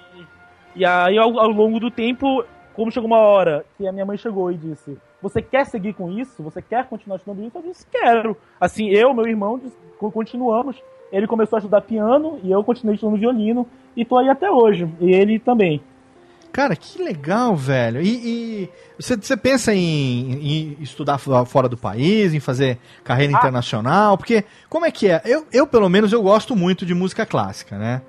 Speaker 9: e aí, ao, ao longo do tempo, como chegou uma hora que a minha mãe chegou e disse: Você quer seguir com isso? Você quer continuar estudando isso? Eu disse: Quero. Assim, eu, meu irmão, continuamos. Ele começou a estudar piano e eu continuei estudando violino. E tô aí até hoje. E ele também.
Speaker 2: Cara, que legal, velho. E, e você, você pensa em, em estudar fo- fora do país, em fazer carreira
Speaker 9: Ah.
Speaker 2: internacional? Porque, como é que é? Eu, eu, pelo menos, eu gosto muito de música clássica, né?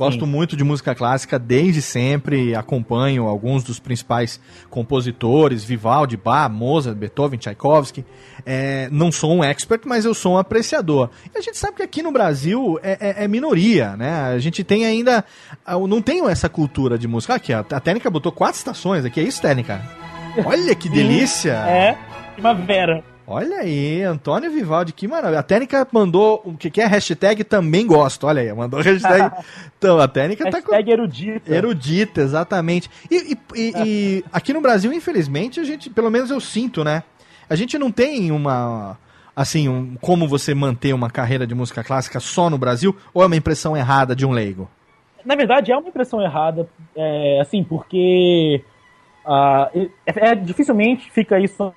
Speaker 2: Gosto muito de música clássica desde sempre, acompanho alguns dos principais compositores, Vivaldi, Bach, Mozart, Beethoven, Tchaikovsky. É, não sou um expert, mas eu sou um apreciador. E a gente sabe que aqui no Brasil é, é- é minoria, né? A gente tem ainda. ah, Não tem essa cultura de música. Aqui, a, a Técnica botou quatro estações aqui, é isso, Técnica? Olha que delícia!
Speaker 9: É, primavera.
Speaker 2: Olha aí, Antônio Vivaldi, que maravilha. A Técnica mandou o que, que é hashtag também gosto. Olha aí, mandou hashtag. então, a Técnica tá com.
Speaker 9: Hashtag erudita.
Speaker 2: Erudita, exatamente. E, e- e- e aqui no Brasil, infelizmente, a gente, pelo menos eu sinto, né? A gente não tem uma. Assim, um- como você manter uma carreira de música clássica só no Brasil, ou é uma impressão errada de um leigo?
Speaker 9: Na verdade, é uma impressão errada, é, assim, porque ah, é, é- dificilmente fica isso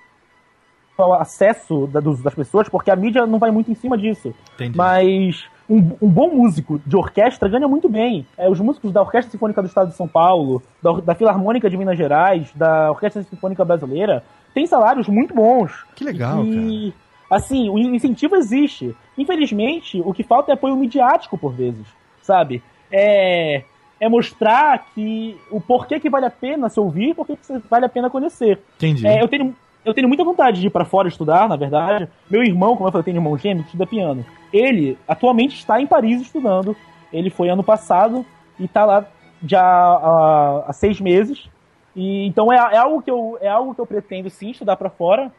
Speaker 9: ao acesso da- dos- das pessoas, porque a mídia não vai muito em cima disso.
Speaker 2: Entendi.
Speaker 9: Mas um, um bom músico de orquestra ganha muito bem. É, os músicos da Orquestra Sinfônica do Estado de São Paulo, da, da Filarmônica de Minas Gerais, da Orquestra Sinfônica Brasileira, têm salários muito bons.
Speaker 2: Que legal,
Speaker 9: E, assim, o incentivo existe. Infelizmente, o que falta é apoio midiático por vezes, sabe? É, é mostrar que o porquê que vale a pena se ouvir e porquê que vale a pena conhecer.
Speaker 2: Entendi.
Speaker 9: É, eu, tenho, eu tenho muita vontade de ir pra fora estudar, na verdade. Meu irmão, como eu falei, eu tenho um irmão gêmeo que estuda piano. Ele atualmente está em Paris estudando. Ele foi ano passado e tá lá já há, há seis meses. E, então é, é algo que eu, é algo que eu pretendo sim estudar para fora,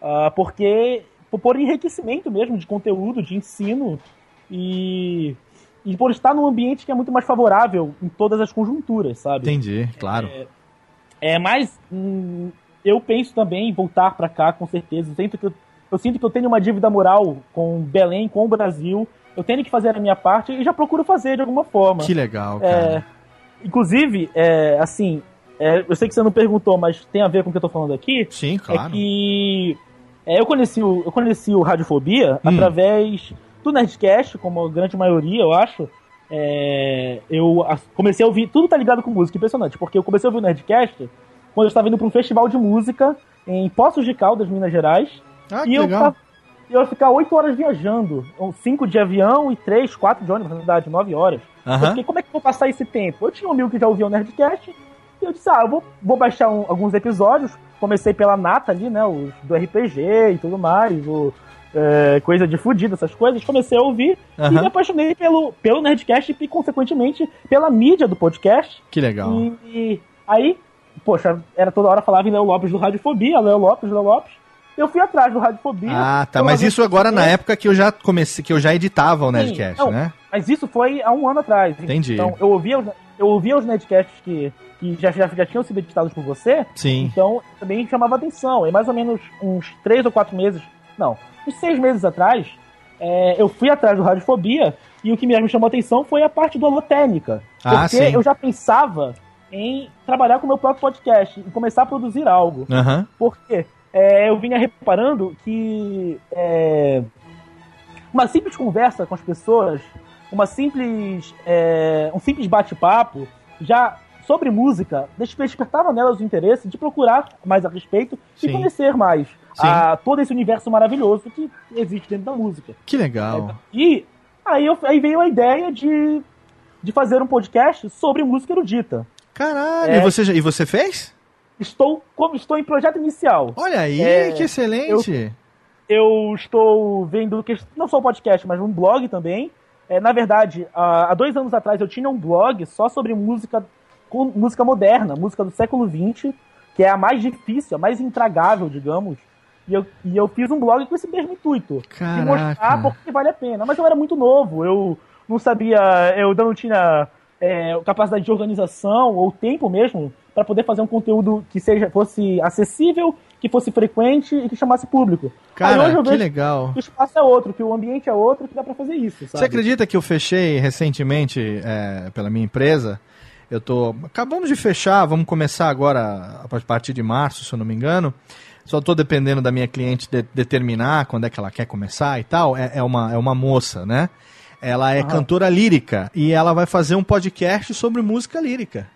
Speaker 9: uh, porque por enriquecimento mesmo de conteúdo, de ensino e, e por estar num ambiente que é muito mais favorável em todas as conjunturas, sabe?
Speaker 2: Entendi, claro.
Speaker 9: É, é mais. Hum, eu penso também em voltar para cá, com certeza. Eu sinto, que eu, eu sinto que eu tenho uma dívida moral com Belém, com o Brasil. Eu tenho que fazer a minha parte e já procuro fazer de alguma forma.
Speaker 2: Que legal,
Speaker 9: É,
Speaker 2: cara.
Speaker 9: inclusive, é, assim, é, eu sei que você não perguntou, mas tem a ver com o que eu tô falando aqui.
Speaker 2: Sim,
Speaker 9: É
Speaker 2: claro.
Speaker 9: que é, eu, conheci o, eu conheci o Radiofobia
Speaker 2: Hum.
Speaker 9: através do Nerdcast, como a grande maioria, eu acho. É, eu comecei a ouvir. Tudo tá ligado com música, impressionante, porque eu comecei a ouvir o Nerdcast quando eu estava indo para um festival de música em Poços de Caldas, Minas Gerais.
Speaker 2: Ah,
Speaker 9: e
Speaker 2: que
Speaker 9: eu,
Speaker 2: legal.
Speaker 9: tava- eu ia ficar oito horas viajando. Ou Cinco de avião e três, quatro de ônibus, na verdade, nove horas. Eu
Speaker 2: Aham.
Speaker 9: fiquei, como é que eu vou passar esse tempo? Eu tinha um amigo que já ouvia o Nerdcast, e eu disse, ah, eu vou, vou baixar um- alguns episódios. Comecei pela Nata ali, né, os do RPG e tudo mais, o, é, coisa de fudido, essas coisas. Comecei a ouvir e
Speaker 2: Aham.
Speaker 9: me apaixonei pelo, pelo Nerdcast e, consequentemente, pela mídia do podcast.
Speaker 2: Que legal.
Speaker 9: E, e aí, poxa, era toda hora falava em Léo Lopes do Radiofobia, Léo Lopes, Léo Lopes. Eu fui atrás do Radiofobia.
Speaker 2: Ah, tá. Mas isso agora na época que eu já comecei, que eu já editava o
Speaker 9: Sim,
Speaker 2: Nerdcast,
Speaker 9: não,
Speaker 2: né?
Speaker 9: Mas isso foi há um ano atrás.
Speaker 2: Entendi.
Speaker 9: Então, eu ouvia, os- eu ouvia os Nerdcasts que, que já, já, já tinham sido editados por você.
Speaker 2: Sim.
Speaker 9: Então, também chamava atenção. E mais ou menos uns três ou quatro meses, não, uns seis meses atrás, é, eu fui atrás do Radiofobia e o que me chamou atenção foi a parte do Holotênica.
Speaker 2: Ah,
Speaker 9: porque
Speaker 2: sim.
Speaker 9: eu já pensava em trabalhar com o meu próprio podcast e começar a produzir algo.
Speaker 2: Aham.
Speaker 9: Porque é, eu vinha reparando que é, uma simples conversa com as pessoas, uma simples, é, um simples bate-papo, já sobre música, des- despertava nelas o interesse de procurar mais a respeito
Speaker 2: Sim.
Speaker 9: e conhecer mais a todo esse universo maravilhoso que existe dentro da música.
Speaker 2: Que legal.
Speaker 9: E aí, eu- aí veio a ideia de, de fazer um podcast sobre música erudita.
Speaker 2: Caralho,
Speaker 9: É.
Speaker 2: e, você, já- e você fez?
Speaker 9: Estou, como estou em projeto inicial.
Speaker 2: Olha aí,
Speaker 9: É,
Speaker 2: que excelente.
Speaker 9: eu estou vendo que não só o podcast, mas um blog também. É, na verdade, há dois anos atrás eu tinha um blog só sobre música com música moderna, música do século XX, que é a mais difícil, a mais intragável, digamos. E eu, e eu fiz um blog com esse mesmo intuito. De
Speaker 2: Caraca.
Speaker 9: mostrar porque vale a pena. Mas eu era muito novo, eu não sabia, eu não tinha é, capacidade de organização ou tempo mesmo para poder fazer um conteúdo que seja fosse acessível, que fosse frequente e que chamasse público. Aí hoje
Speaker 2: Cara,
Speaker 9: eu
Speaker 2: que legal.
Speaker 9: que o espaço é outro, que o ambiente é outro, que dá pra fazer isso, sabe?
Speaker 2: Você acredita que eu fechei recentemente é, pela minha empresa? Eu tô. Acabamos de fechar, vamos começar agora a partir de março, se eu não me engano. Só tô dependendo da minha cliente de- determinar quando é que ela quer começar e tal. É, é uma, é uma moça, né? Ela é cantora lírica e ela vai fazer um podcast sobre música lírica.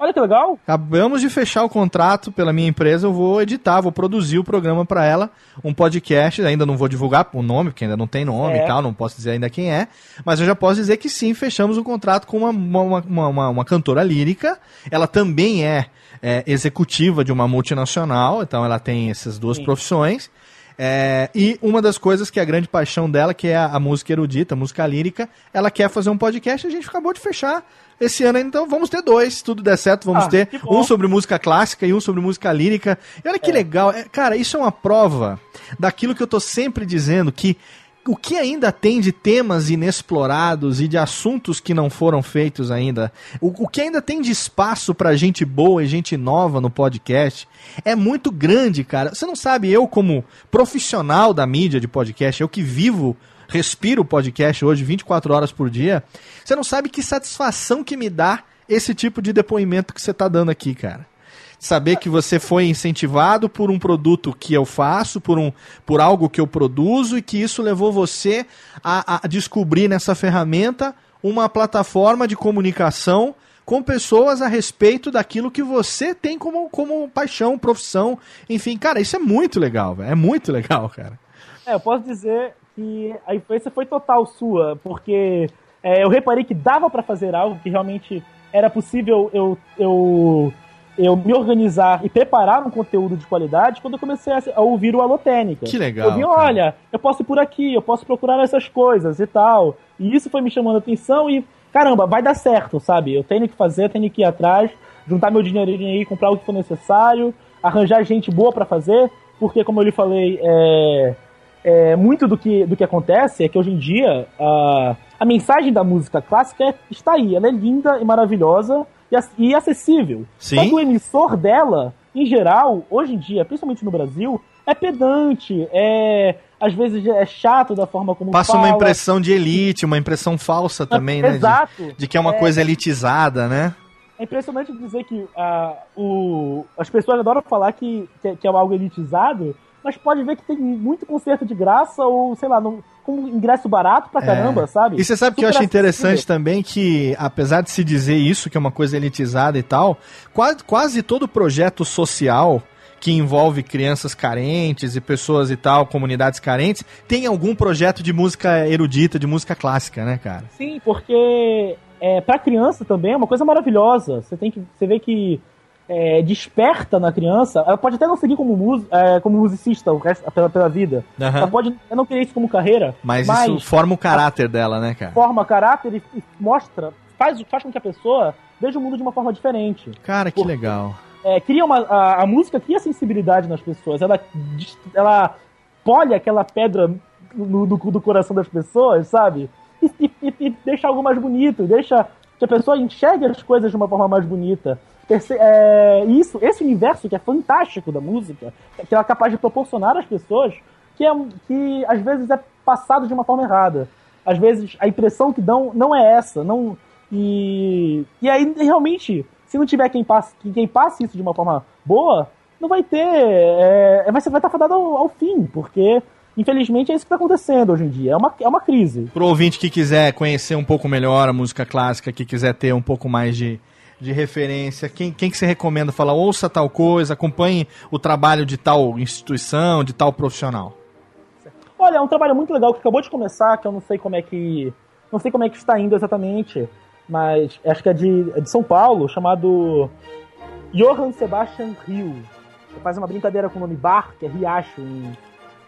Speaker 9: Olha que legal.
Speaker 2: Acabamos de fechar o contrato pela minha empresa, eu vou editar, vou produzir o programa para ela, um podcast, ainda não vou divulgar o nome, porque ainda não tem nome
Speaker 9: É.
Speaker 2: e tal, não posso dizer ainda quem é, mas eu já posso dizer que sim, fechamos um contrato com uma, uma, uma, uma, uma cantora lírica, ela também é, é, executiva de uma multinacional, então ela tem essas duas
Speaker 9: Sim.
Speaker 2: profissões, é, e uma das coisas que é a grande paixão dela, que é a, a música erudita, a música lírica, ela quer fazer um podcast, a gente acabou de fechar esse ano, então vamos ter dois, se tudo der certo, vamos
Speaker 9: Ah,
Speaker 2: ter um sobre música clássica e um sobre música lírica. E olha que legal, é, cara, isso é uma prova daquilo que eu tô sempre dizendo, que o que ainda tem de temas inexplorados e de assuntos que não foram feitos ainda, o, o que ainda tem de espaço pra gente boa e gente nova no podcast, é muito grande, cara. Você não sabe, eu como profissional da mídia de podcast, eu que vivo respiro podcast hoje 24 horas por dia, você não sabe que satisfação que me dá esse tipo de depoimento que você tá dando aqui, cara. Saber que você foi incentivado por um produto que eu faço, por, um, por algo que eu produzo e que isso levou você a, a descobrir nessa ferramenta uma plataforma de comunicação com pessoas a respeito daquilo que você tem como, como paixão, profissão, enfim, cara, isso é muito legal, velho. É muito legal, cara.
Speaker 9: É, eu posso dizer que a influência foi total sua, porque é, eu reparei que dava pra fazer algo que realmente era possível eu, eu, eu me organizar e preparar um conteúdo de qualidade quando eu comecei a, ouvir o Alotênica.
Speaker 2: Que legal,
Speaker 9: Eu vi,
Speaker 2: cara.
Speaker 9: olha, eu posso ir por aqui, eu posso procurar essas coisas e tal. E isso foi me chamando a atenção e, caramba, vai dar certo, sabe? Eu tenho que fazer, tenho que ir atrás. juntar meu dinheirinho aí, comprar o que for necessário, arranjar gente boa pra fazer, porque, como eu lhe falei, é, é, muito do que, do que acontece é que hoje em dia a, a mensagem da música clássica é- está aí, ela é linda e maravilhosa e, ac- acessível.
Speaker 2: Sim.
Speaker 9: Só que o emissor dela, em geral, hoje em dia, principalmente no Brasil, é pedante, é às vezes é chato da forma como
Speaker 2: Passa
Speaker 9: fala.
Speaker 2: uma impressão de elite, uma impressão falsa também, né? de-
Speaker 9: Exato.
Speaker 2: De, que é uma
Speaker 9: É.
Speaker 2: coisa elitizada, né?
Speaker 9: É impressionante dizer que ah, o, as pessoas adoram falar que, que, é- que é algo elitizado, mas pode ver que tem muito concerto de graça ou, sei lá, no, com ingresso barato pra caramba,
Speaker 2: É.
Speaker 9: sabe?
Speaker 2: E você sabe que eu
Speaker 9: Super
Speaker 2: acho interessante também que, apesar de se dizer isso, que é uma coisa elitizada e tal, quase, quase todo projeto social que envolve crianças carentes e pessoas e tal, comunidades carentes, tem algum projeto de música erudita, de música clássica, né, cara?
Speaker 9: Sim, porque é, pra criança também é uma coisa maravilhosa. Você tem que. Você vê que é, desperta na criança. Ela pode até não seguir como, mus, é, como musicista o resto, pela, pela vida.
Speaker 2: Aham.
Speaker 9: Ela pode até não querer isso como carreira.
Speaker 2: Mas, isso forma o caráter dela, né, cara?
Speaker 9: forma caráter e, e mostra, faz, faz com que a pessoa veja o mundo de uma forma diferente.
Speaker 2: Cara, que legal.
Speaker 9: É, cria uma, a, a música cria sensibilidade nas pessoas, ela, ela polha aquela pedra no, do, do coração das pessoas, sabe? E- e- e deixa algo mais bonito, deixa que a pessoa enxergue as coisas de uma forma mais bonita. É, isso, esse universo que é fantástico da música, que ela é capaz de proporcionar às pessoas, que, é, que às vezes é passado de uma forma errada. Às vezes a impressão que dão não é essa, não e e aí realmente se não tiver quem passe quem passe isso de uma forma boa, não vai ter é, vai ser vai estar fadado ao, ao fim, porque infelizmente é isso que está acontecendo hoje em dia. É uma, é uma crise.
Speaker 2: Pro ouvinte que quiser conhecer um pouco melhor a música clássica, que quiser ter um pouco mais de, de referência, quem, quem que você recomenda? Fala, ouça tal coisa, acompanhe o trabalho de tal instituição, de tal profissional.
Speaker 9: Olha, é um trabalho muito legal que acabou de começar, que eu não sei como é que. Não sei como é que está indo exatamente, mas acho que é de, é de São Paulo, chamado Johann Sebastian Rio. Ele faz uma brincadeira com o nome Bar, que é Riacho em,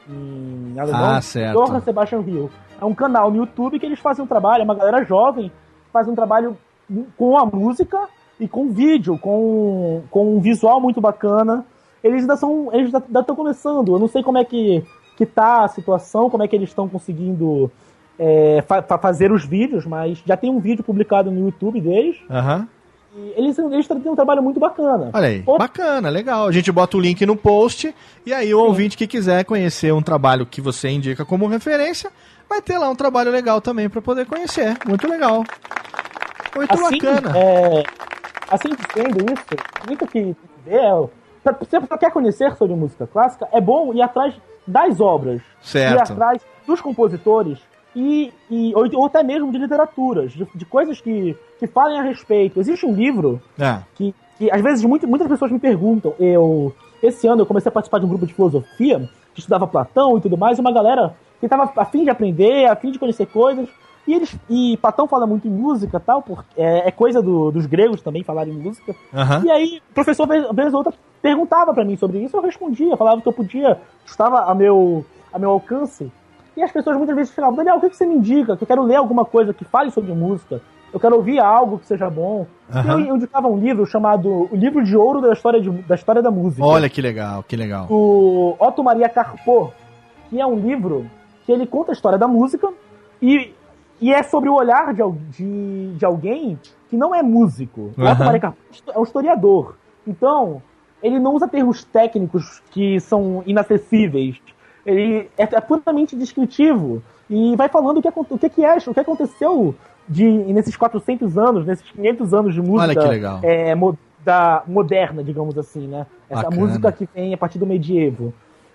Speaker 9: em alemão.
Speaker 2: Ah, certo.
Speaker 9: Johann Sebastian Rio. É um canal no YouTube que eles fazem um trabalho, é uma galera jovem, faz um trabalho com a música e com vídeo, com, com um visual muito bacana. Eles ainda são. Eles ainda estão começando. Eu não sei como é que, que tá a situação, como é que eles estão conseguindo é, fa- fa- fazer os vídeos, mas já tem um vídeo publicado no YouTube deles.
Speaker 2: Aham.
Speaker 9: E eles, eles têm um trabalho muito bacana.
Speaker 2: Olha aí,
Speaker 9: Outro-
Speaker 2: bacana, legal. A gente bota o link no post e aí o ouvinte que quiser conhecer um trabalho que você indica como referência, vai ter lá um trabalho legal também para poder conhecer. Muito legal. Muito
Speaker 9: assim,
Speaker 2: bacana.
Speaker 9: é, assim sendo isso, muito que é, pra- você quer conhecer sobre música clássica, é bom ir atrás das obras.
Speaker 2: Certo.
Speaker 9: Ir atrás dos compositores e, e ou, ou até mesmo de literaturas, de, de coisas que, que falem a respeito. Existe um livro
Speaker 2: É.
Speaker 9: que, que às vezes muito, muitas pessoas me perguntam. Eu esse ano eu comecei a participar de um grupo de filosofia que estudava Platão e tudo mais, e uma galera que estava a fim de aprender, a fim de conhecer coisas. E eles e Platão fala muito em música, tal, porque é, é coisa do- dos gregos também falarem em música.
Speaker 2: Aham.
Speaker 9: E aí o professor vez, vez ou outra perguntava pra mim sobre isso, eu respondia, falava que eu podia, estava a meu a meu alcance. E as pessoas muitas vezes falavam, Daniel, o que que você me indica? Que eu quero ler alguma coisa que fale sobre música. Eu quero ouvir algo que seja bom. E eu, eu indicava um livro chamado O Livro de Ouro da História, de, da história da Música.
Speaker 2: Olha que legal, que legal.
Speaker 9: Do Otto Maria Carpo, que é um livro que ele conta a história da música e, e é sobre o olhar de, de, de alguém que não é músico. O Otto é um historiador. Então, ele não usa termos técnicos que são inacessíveis. Ele é, é puramente descritivo e vai falando o que, o que, que é, o que aconteceu de, nesses 400 anos, nesses 500 anos de música é, mo- da, moderna, digamos assim, né? Essa
Speaker 2: Bacana.
Speaker 9: música que vem a partir do medievo.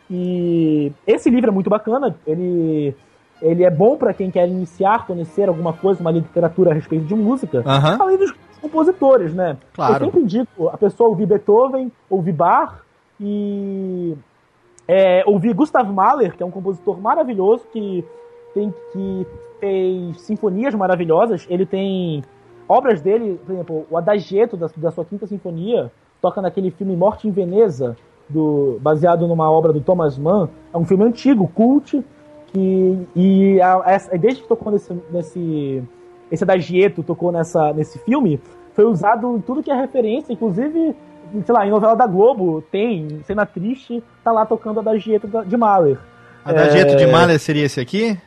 Speaker 9: E esse livro é muito bacana, ele, ele é bom para quem quer iniciar, conhecer alguma coisa, uma literatura a respeito de música,
Speaker 2: Aham.
Speaker 9: além dos compositores, né?
Speaker 2: Claro.
Speaker 9: Eu sempre indico a pessoa ouvir Beethoven, ouvir Bach e é, ouvir Gustav Mahler, que é um compositor maravilhoso que tem que fez sinfonias maravilhosas. Ele tem obras dele, por exemplo, o Adagietto da, da sua quinta sinfonia toca naquele filme Morte em Veneza, do, baseado numa obra do Thomas Mann. É um filme antigo, cult, que e a, essa- desde que tocou nesse, nesse esse Adagietto tocou nessa, nesse filme, foi usado em tudo que é referência, inclusive, sei lá, em novela da Globo, tem, cena triste, tá lá tocando a da Gieta da- de Mahler.
Speaker 2: A da Jeto de
Speaker 9: É,
Speaker 2: Malha seria esse aqui?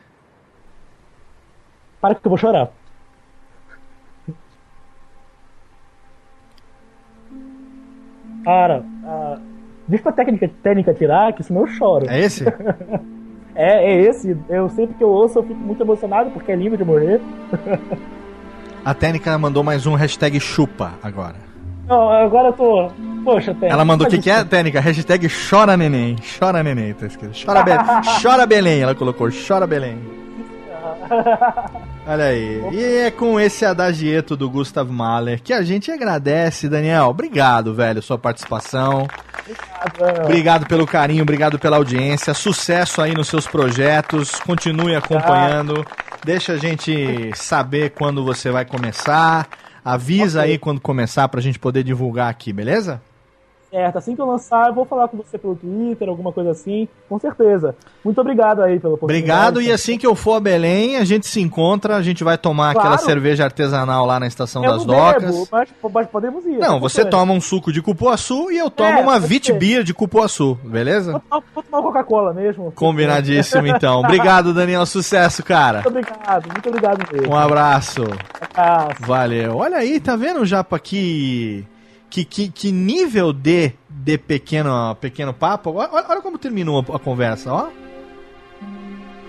Speaker 9: Para que eu vou chorar. Cara, diz pra técnica, técnica tirar, que senão eu choro.
Speaker 2: É esse?
Speaker 9: É, é esse. Eu sempre que eu ouço, eu fico muito emocionado, porque é lindo de morrer.
Speaker 2: A técnica mandou mais um hashtag chupa agora.
Speaker 9: Não, agora eu tô. Poxa, técnica.
Speaker 2: Ela mandou o que, que é, técnica? Hashtag chora neném. Chora neném, tá escrito. Chora, Be chora Belém, ela colocou. Chora Belém. Olha aí. E é com esse adagieto do Gustav Mahler que a gente agradece, Daniel. Obrigado, velho, sua participação. Obrigado pelo carinho, obrigado pela audiência. Sucesso aí nos seus projetos. Continue acompanhando. Deixa a gente saber quando você vai começar. Avisa aí quando começar pra gente poder divulgar aqui, beleza?
Speaker 9: Certo, assim que eu lançar, eu vou falar com você pelo Twitter, alguma coisa assim, com certeza. Muito obrigado aí pela oportunidade.
Speaker 2: Obrigado, e assim que eu for a Belém, a gente se encontra, a gente vai tomar
Speaker 9: Claro.
Speaker 2: aquela cerveja artesanal lá na estação
Speaker 9: eu
Speaker 2: das docas.
Speaker 9: bebo, mas, mas podemos ir.
Speaker 2: Não, você
Speaker 9: problema.
Speaker 2: toma um suco de cupuaçu e eu tomo
Speaker 9: É,
Speaker 2: uma. Beer de cupuaçu, beleza?
Speaker 9: Vou tomar, vou tomar Coca-Cola mesmo.
Speaker 2: Combinadíssimo então. Obrigado, Daniel, sucesso, cara.
Speaker 9: Muito obrigado, muito obrigado mesmo.
Speaker 2: Um abraço.
Speaker 9: abraço.
Speaker 2: Valeu. Olha aí, tá vendo, Japa, que que, que, que nível de, de pequeno, pequeno papo? Olha, olha como terminou a, a conversa, ó.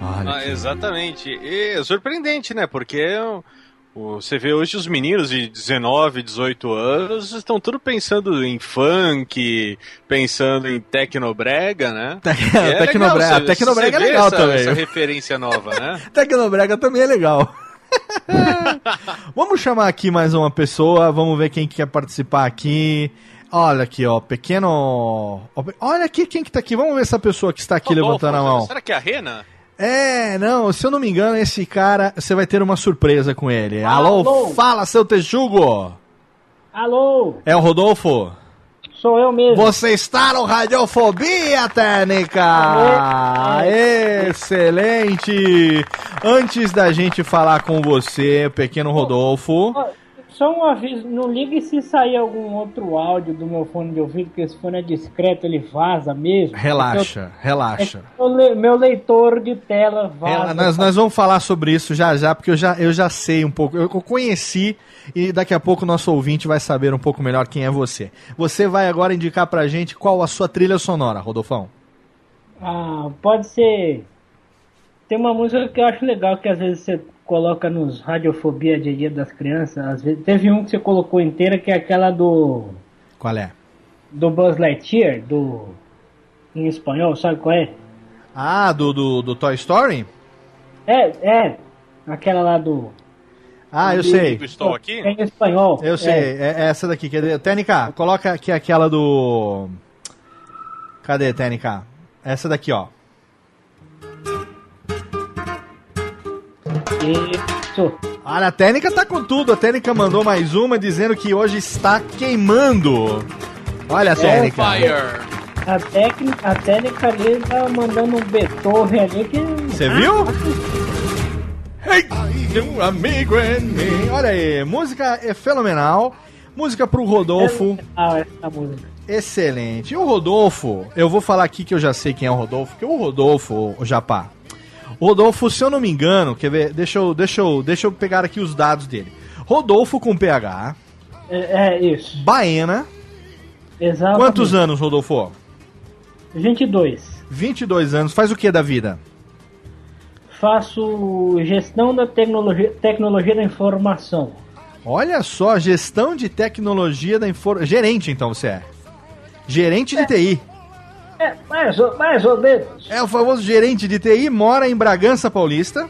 Speaker 2: Olha
Speaker 3: Ah, exatamente. E é surpreendente, né? Porque você vê hoje os meninos de 19, 18 anos estão tudo pensando em funk, pensando em tecnobrega, né? E é
Speaker 2: Tecnobrega-
Speaker 3: legal você-
Speaker 2: Tecnobrega
Speaker 3: você
Speaker 2: é legal
Speaker 3: essa,
Speaker 2: também.
Speaker 3: Essa referência nova, né?
Speaker 2: Tecnobrega também é legal. vamos chamar aqui mais uma pessoa, vamos ver quem quer participar aqui. Olha aqui, ó, pequeno. Olha aqui quem que tá aqui. Vamos ver essa pessoa que está aqui
Speaker 3: Rodolfo,
Speaker 2: levantando a mão.
Speaker 3: Será que é a Rena?
Speaker 2: É, não, se eu não me engano, esse cara, você vai ter uma surpresa com ele. Alô,
Speaker 9: Alô?
Speaker 2: fala, seu texugo!
Speaker 9: Alô,
Speaker 2: É o Rodolfo?
Speaker 9: Sou eu mesmo.
Speaker 2: Você está no Radiofobia Técnica! Excelente! Antes da gente falar com você, pequeno Rodolfo.
Speaker 10: Só um aviso, não ligue se sair algum outro áudio do meu fone de ouvido, porque esse fone é discreto, ele vaza mesmo.
Speaker 2: Relaxa, relaxa.
Speaker 10: Meu, le- meu leitor de tela vaza.
Speaker 2: Ela- nós, nós vamos falar sobre isso já já, porque eu já, eu já sei um pouco. Eu, eu conheci e daqui a pouco o nosso ouvinte vai saber um pouco melhor quem é você. Você vai agora indicar pra gente qual a sua trilha sonora, Rodolfão.
Speaker 10: Ah, pode ser. Tem uma música que eu acho legal que às vezes você coloca nos Radiofobia de Dia das Crianças. Às vezes teve um que você colocou inteira que é aquela do
Speaker 2: Qual é?
Speaker 10: do Buzz Lightyear, do em espanhol, sabe qual é?
Speaker 2: Ah, do, do, do Toy Story?
Speaker 10: É, é aquela lá do
Speaker 2: Ah, eu
Speaker 10: do-
Speaker 2: sei.
Speaker 3: Estou aqui?
Speaker 10: É em espanhol.
Speaker 2: Eu sei, é, é essa daqui. Cadê? TNK, coloca aqui aquela do. Cadê, TNK? Essa daqui, ó.
Speaker 10: Isso.
Speaker 2: Olha, a técnica tá com tudo. A técnica mandou mais uma dizendo que hoje está queimando. Olha a técnica.
Speaker 10: A técnica, a técnica ali tá mandando um Beethoven ali que.
Speaker 2: Você viu? Hey, um amigo mim. Olha aí, música é fenomenal. Música pro Rodolfo.
Speaker 10: Ah, essa música.
Speaker 2: Excelente. E o Rodolfo, eu vou falar aqui que eu já sei quem é o Rodolfo, que o Rodolfo, o Japá. Rodolfo, se eu não me engano, quer ver? Deixa eu, deixa eu, deixa eu pegar aqui os dados dele. Rodolfo com PH,
Speaker 10: É, é isso.
Speaker 2: Baena.
Speaker 10: Exatamente.
Speaker 2: Quantos anos, Rodolfo?
Speaker 10: 22.
Speaker 2: 22 anos. Faz o que da vida?
Speaker 10: Faço gestão da tecnologia, tecnologia da informação.
Speaker 2: Olha só, gestão de tecnologia da informação. Gerente, então você é. Gerente de TI.
Speaker 10: É, mais ou, mais ou menos.
Speaker 2: É o famoso gerente de TI, mora em Bragança Paulista.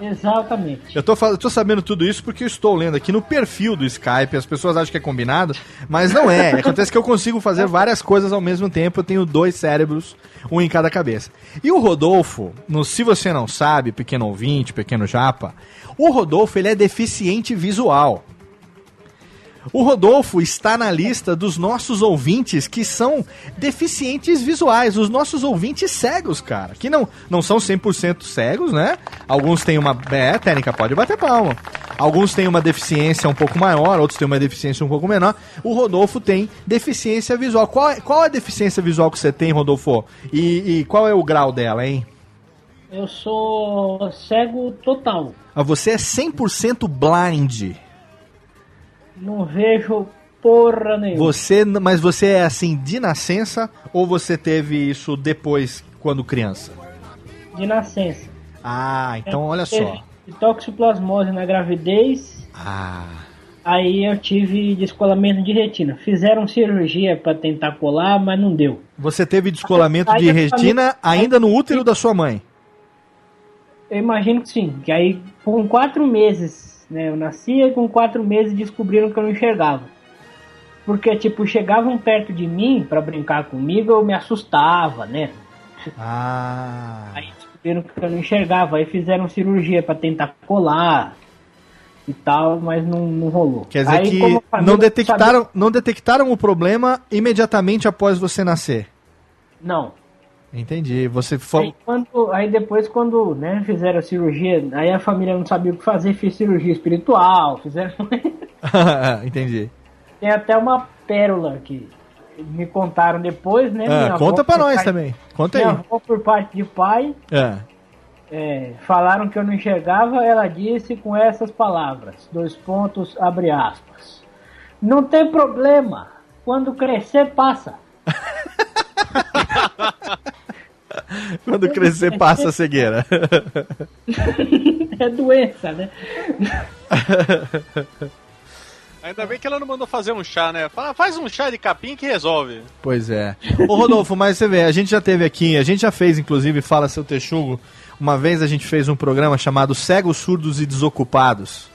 Speaker 10: Exatamente.
Speaker 2: Eu tô, eu tô sabendo tudo isso porque eu estou lendo aqui no perfil do Skype. As pessoas acham que é combinado, mas não é. Acontece que eu consigo fazer várias coisas ao mesmo tempo. Eu tenho dois cérebros, um em cada cabeça. E o Rodolfo, no, se você não sabe, pequeno ouvinte, pequeno japa, o Rodolfo ele é deficiente visual. O Rodolfo está na lista dos nossos ouvintes que são deficientes visuais, os nossos ouvintes cegos, cara. Que não, não são 100% cegos, né? Alguns têm uma. É, técnica, pode bater palma. Alguns têm uma deficiência um pouco maior, outros têm uma deficiência um pouco menor. O Rodolfo tem deficiência visual. Qual, é- qual é a deficiência visual que você tem, Rodolfo? E, e qual é o grau dela, hein?
Speaker 10: Eu sou cego total.
Speaker 2: Ah, Você é 100% blind.
Speaker 10: Não vejo porra nenhuma.
Speaker 2: Você, mas você é assim de nascença ou você teve isso depois, quando criança?
Speaker 10: De nascença.
Speaker 2: Ah, então olha só.
Speaker 10: Toxoplasmose na gravidez.
Speaker 2: Ah.
Speaker 10: Aí eu tive descolamento de retina. Fizeram cirurgia pra tentar colar, mas não deu.
Speaker 2: Você teve descolamento
Speaker 10: Aí
Speaker 2: de
Speaker 10: eu
Speaker 2: retina
Speaker 10: falei-
Speaker 2: ainda no útero da sua mãe.
Speaker 10: Eu imagino que sim. Que aí com quatro meses, né? Eu nascia e com quatro meses descobriram que eu não enxergava. Porque, tipo, chegavam perto de mim pra brincar comigo, eu me assustava, né?
Speaker 2: Ah.
Speaker 10: Aí descobriram que eu não enxergava. Aí fizeram cirurgia pra tentar colar e tal, mas não, não rolou.
Speaker 2: Quer dizer
Speaker 10: Aí,
Speaker 2: que não
Speaker 10: sabia-
Speaker 2: detectaram, não detectaram o problema imediatamente após você nascer.
Speaker 10: Não.
Speaker 2: Entendi. Você foi.
Speaker 10: Aí, quando, aí depois, quando né, fizeram a cirurgia, aí a família não sabia o que fazer, fez cirurgia espiritual, fizeram.
Speaker 2: Entendi.
Speaker 10: Tem até uma pérola que me contaram depois, né?
Speaker 2: Ah,
Speaker 10: minha
Speaker 2: conta pra nós
Speaker 10: parte-
Speaker 2: também. Conta
Speaker 10: Minha
Speaker 2: aí.
Speaker 10: avó, por parte de pai,
Speaker 2: É.
Speaker 10: é, falaram que eu não enxergava, ela disse com essas palavras, dois pontos, abre aspas. Não tem problema, quando crescer passa.
Speaker 2: Quando crescer, passa a cegueira.
Speaker 10: é doença, né?
Speaker 3: Ainda bem que ela não mandou fazer um chá, né? Fala, faz um chá de capim que resolve.
Speaker 2: Pois é. Ô Rodolfo, mas você vê, a gente já teve aqui, a gente já fez, inclusive, Fala Seu Texugo. Uma vez a gente fez um programa chamado Cegos, Surdos e Desocupados.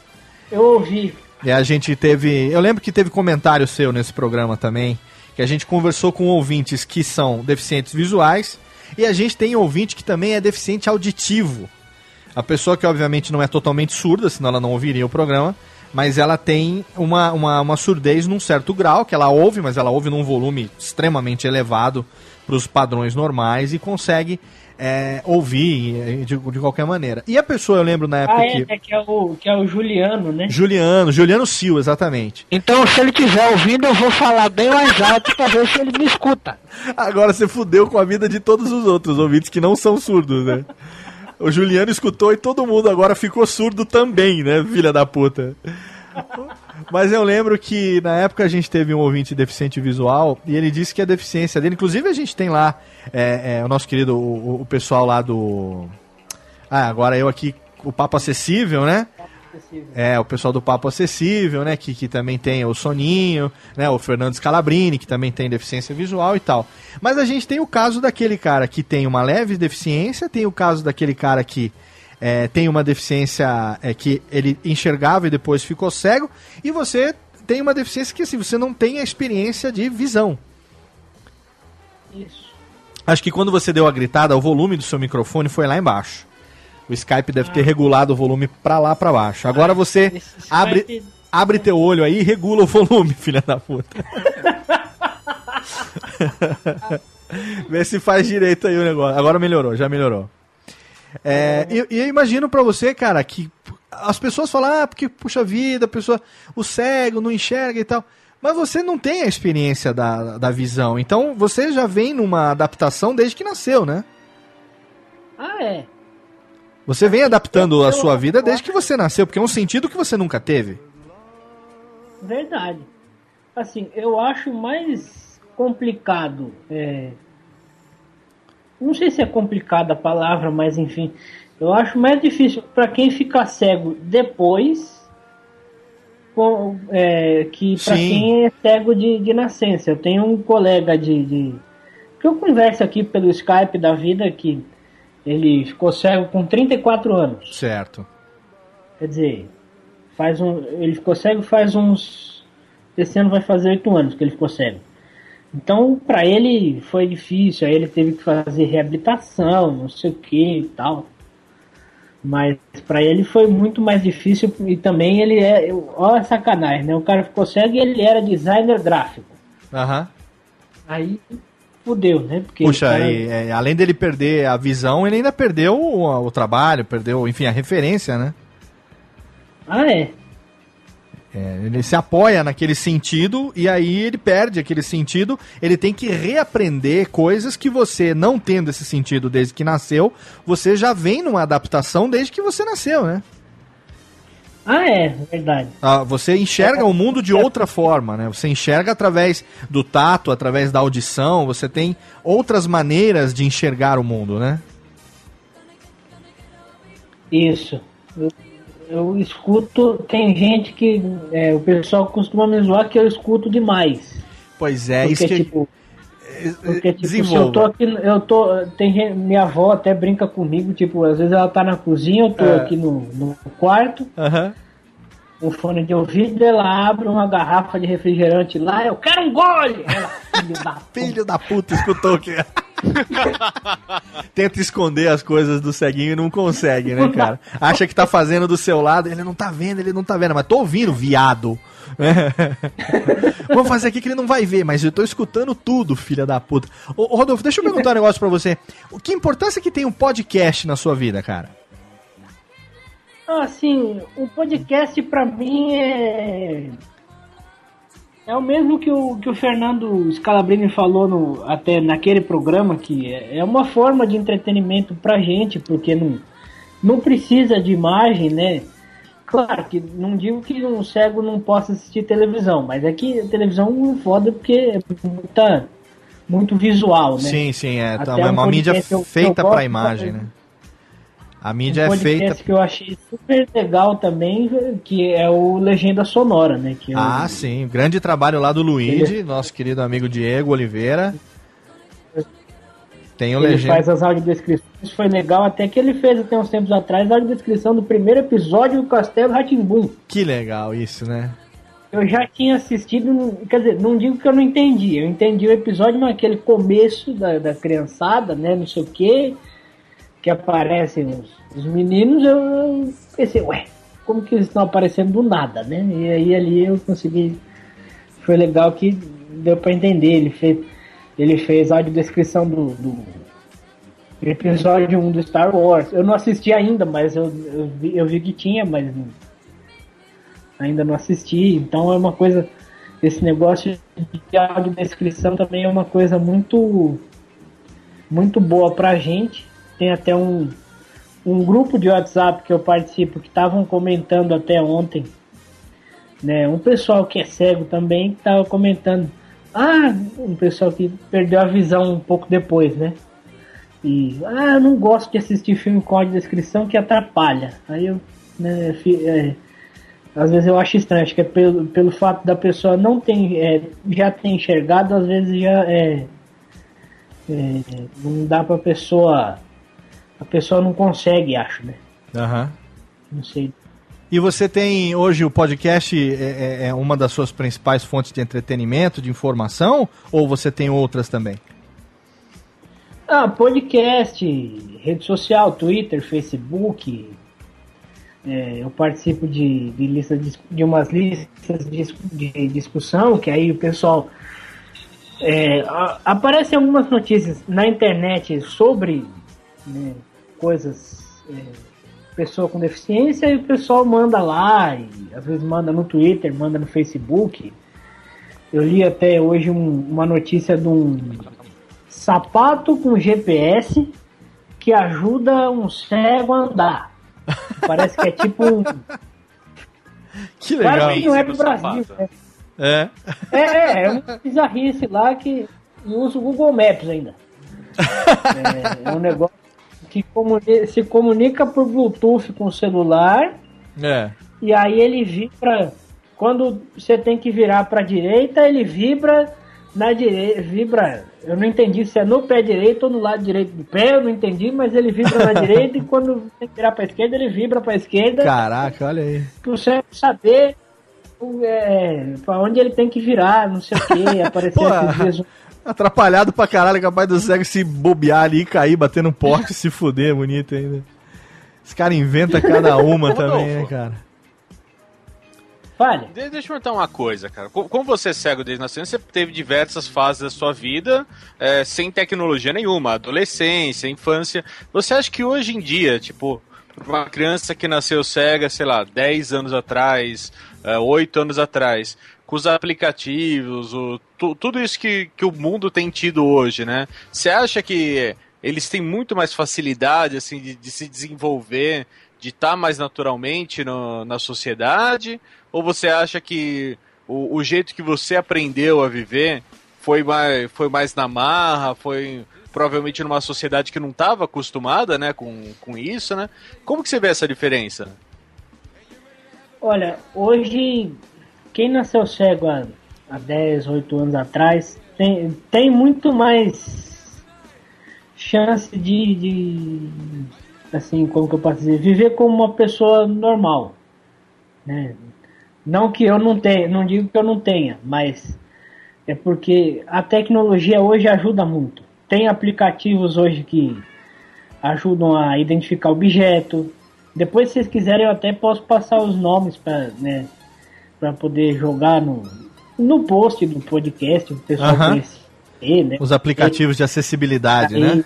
Speaker 10: Eu ouvi.
Speaker 2: E a gente teve. Eu lembro que teve comentário seu nesse programa também. Que a gente conversou com ouvintes que são deficientes visuais. E a gente tem ouvinte que também é deficiente auditivo. A pessoa que obviamente não é totalmente surda, senão ela não ouviria o programa. Mas ela tem uma, uma, uma surdez num certo grau, que ela ouve, mas ela ouve num volume extremamente elevado para os padrões normais e consegue é, ouvir eh, de, de qualquer maneira. E a pessoa, eu lembro na época
Speaker 10: Ah, é,
Speaker 2: que.
Speaker 10: né, que é o, que é o Juliano, né?
Speaker 2: Juliano, Juliano Sil, exatamente.
Speaker 11: Então, se ele estiver ouvindo, eu vou falar bem mais alto pra ver se ele me escuta.
Speaker 2: Agora você fudeu com a vida de todos os outros ouvintes que não são surdos, né? O Juliano escutou e todo mundo agora ficou surdo também, né, filha da puta? Mas eu lembro que na época a gente teve um ouvinte deficiente visual e ele disse que a deficiência dele, inclusive a gente tem lá é, é, o nosso querido, o, o pessoal lá do. Ah, agora eu aqui, o Papo Acessível, né? É, o pessoal do Papo Acessível, né? Que, que também tem o Soninho, né? O Fernando Scalabrini, que também tem deficiência visual e tal. Mas a gente tem o caso daquele cara que tem uma leve deficiência, tem o caso daquele cara que é, tem uma deficiência é, que ele enxergava e depois ficou cego, e você tem uma deficiência que assim, você não tem a experiência de visão.
Speaker 10: Isso.
Speaker 2: Acho que quando você deu a gritada, o volume do seu microfone foi lá embaixo. O Skype deve ter regulado o volume pra lá pra baixo. Agora você
Speaker 10: Esse Skype-
Speaker 2: abre, abre teu olho aí e regula o volume, filha da puta. Vê se faz direito aí o negócio. Agora melhorou, já melhorou. É, e, e eu imagino pra você, cara, que as pessoas falam, ah, porque, puxa vida, a pessoa, o cego não enxerga e tal. Mas você não tem a experiência da, da visão. Então você já vem numa adaptação desde que nasceu, né?
Speaker 10: Ah, é.
Speaker 2: Você vem adaptando a sua vida desde que você nasceu, porque é um sentido que você nunca teve.
Speaker 10: Verdade. Assim, eu acho mais complicado. é, Não sei se é complicada a palavra, mas enfim. Eu acho mais difícil para quem fica cego depois com- é, que para quem é cego de, de nascença. Eu tenho um colega de, de. que eu converso aqui pelo Skype da vida que ele ficou cego com 34 anos.
Speaker 2: Certo.
Speaker 10: Quer dizer, faz um, ele ficou cego faz uns. Esse ano vai fazer oito anos que ele ficou cego. Então, pra ele foi difícil, aí ele teve que fazer reabilitação, não sei o que e tal. Mas pra ele foi muito mais difícil e também ele é. Olha a sacanagem, né? O cara ficou cego e ele era designer gráfico.
Speaker 2: Aham.
Speaker 10: Aí fudeu, né? Porque
Speaker 2: Puxa,
Speaker 10: cara-
Speaker 2: e, é, além dele perder a visão, ele ainda perdeu o, o trabalho, perdeu, enfim, a referência, né?
Speaker 10: Ah, é?
Speaker 2: É, ele se apoia naquele sentido e aí ele perde aquele sentido. Ele tem que reaprender coisas que você, não tendo esse sentido desde que nasceu, você já vem numa adaptação desde que você nasceu, né?
Speaker 10: Ah, é, verdade.
Speaker 2: Ah, você enxerga o mundo de outra forma, né? Você enxerga através do tato, através da audição, você tem outras maneiras de enxergar o mundo, né?
Speaker 10: Isso. Eu, escuto, tem gente que. é, o pessoal costuma me zoar que eu escuto demais.
Speaker 2: Pois é,
Speaker 10: Porque,
Speaker 2: isso que
Speaker 10: tipo, Porque, tipo, se eu tô aqui, eu tô. Tem gente- minha avó até brinca comigo, tipo, às vezes ela tá na cozinha, eu tô
Speaker 2: É.
Speaker 10: aqui no, no quarto, um fone de ouvido, ela abre uma garrafa de refrigerante lá, eu quero um gole! Ela, filho da
Speaker 2: Filho da puta, escutou que. Tenta esconder as coisas do ceguinho e não consegue, né, cara? Acha que tá fazendo do seu lado, ele não tá vendo, ele não tá vendo, mas tô ouvindo, viado. Vamos fazer aqui que ele não vai ver, mas eu tô escutando tudo, filha da puta. Ô, Rodolfo, deixa eu perguntar um negócio pra você. Que importância que tem um podcast na sua vida, cara?
Speaker 10: Assim, o podcast pra mim é. É o mesmo que o, que o Fernando Scalabrini falou no, até naquele programa, que é, é uma forma de entretenimento pra gente, porque não, não precisa de imagem, né? Claro que não digo que um cego não possa assistir televisão, mas é que a televisão é foda porque é muita, muito visual, né?
Speaker 2: Sim, sim, é tá, é uma
Speaker 10: um
Speaker 2: mídia feita pra
Speaker 10: gosto
Speaker 2: imagem, né? A mídia
Speaker 10: um
Speaker 2: é feita.
Speaker 10: que eu achei super legal também, que é o Legenda Sonora, né? Que é
Speaker 2: Ah, sim. Grande trabalho lá do Luigi, nosso querido amigo Diego Oliveira. Tem o
Speaker 10: ele
Speaker 2: legenda.
Speaker 10: faz as audiodescrições, foi legal, até que ele fez até uns tempos atrás a audiodescrição do primeiro episódio do Castelo Ratimbum.
Speaker 2: Que legal isso, né?
Speaker 10: Eu já tinha assistido, quer dizer, não digo que eu não entendi, eu entendi o episódio naquele começo da, da criançada, né, não sei o que, que aparecem os, os meninos, eu, eu pensei, ué, como que eles estão aparecendo do nada, né? E aí ali eu consegui, foi legal que deu pra entender, ele fez, ele fez audiodescrição do, do episódio 1 do Star Wars. Eu não assisti ainda, mas eu, eu, vi, eu vi que tinha, mas ainda não assisti. Então é uma coisa. Esse negócio de audiodescrição também é uma coisa muito muito boa pra gente. Tem até um, um grupo de WhatsApp que eu participo que estavam comentando até ontem. Né, um pessoal que é cego também estava comentando. Ah, um pessoal que perdeu a visão um pouco depois, né? E, ah, eu não gosto de assistir filme com audiodescrição que atrapalha. Aí eu, né, é, às vezes eu acho estranho, acho que é pelo, pelo fato da pessoa não ter, é, já ter enxergado, às vezes já é, é, não dá pra pessoa, a pessoa não consegue, acho, né?
Speaker 2: Aham.
Speaker 10: Não sei.
Speaker 2: E você tem hoje o podcast é, é- é uma das suas principais fontes de entretenimento, de informação, ou você tem outras também?
Speaker 10: Ah, podcast, rede social, Twitter, Facebook. É, eu participo de, de, lista de, de umas listas de, de discussão, que aí o pessoal. É, a- aparecem algumas notícias na internet sobre né, coisas. É, pessoa com deficiência e o pessoal manda lá, e às vezes manda no Twitter, manda no Facebook. Eu li até hoje um- uma notícia de um sapato com GPS que ajuda um cego a andar. Parece que é tipo um.
Speaker 2: Que
Speaker 10: Claro
Speaker 2: legal.
Speaker 10: que não é pro Brasil. né?
Speaker 2: É.
Speaker 10: É, é, é uma bizarrice lá que usa o Google Maps ainda. É, é um negócio que comuni- se comunica por Bluetooth com o celular
Speaker 2: É.
Speaker 10: e aí ele vibra. Quando você tem que virar para direita, ele vibra na direita. Vibra. Eu não entendi se é no pé direito ou no lado direito do pé, eu não entendi, mas ele vibra na direita e quando tem que virar para esquerda, ele vibra para esquerda.
Speaker 2: Caraca, olha aí.
Speaker 10: Pra você saber é, para onde ele tem que virar, não sei o que. Apareceu
Speaker 2: Pô,
Speaker 10: esses dias
Speaker 2: Atrapalhado pra caralho, capaz do cego se bobear ali e cair, bater no poste e se fuder, bonito ainda. Esse cara inventa cada uma também, né, cara?
Speaker 10: Fale.
Speaker 3: De- deixa eu perguntar uma coisa, cara. Co- Como você é cego desde nascimento, você teve diversas fases da sua vida é, sem tecnologia nenhuma, adolescência, infância. Você acha que hoje em dia, tipo, uma criança que nasceu cega, sei lá, 10 anos atrás, é, 8 anos atrás, com os aplicativos, o, tu, tudo isso que, que o mundo tem tido hoje, né? Você acha que eles têm muito mais facilidade assim de, de se desenvolver, de estar tá mais naturalmente no, na sociedade? Ou você acha que o, o jeito que você aprendeu a viver foi mais, foi mais na marra, foi provavelmente numa sociedade que não estava acostumada, né, com, com isso, né? Como que você vê essa diferença?
Speaker 10: Olha, hoje quem nasceu cego há, há 10, 8 anos atrás tem, tem muito mais chance de, de assim, como que eu posso dizer, viver como uma pessoa normal, né? Não que eu não tenha, não digo que eu não tenha, mas é porque a tecnologia hoje ajuda muito. Tem aplicativos hoje que ajudam a identificar objeto. Depois, se vocês quiserem, eu até posso passar os nomes para né, pra poder jogar no, no post do podcast, o pessoal conhecer, né?
Speaker 2: Os aplicativos de acessibilidade,
Speaker 10: Aí-
Speaker 2: né?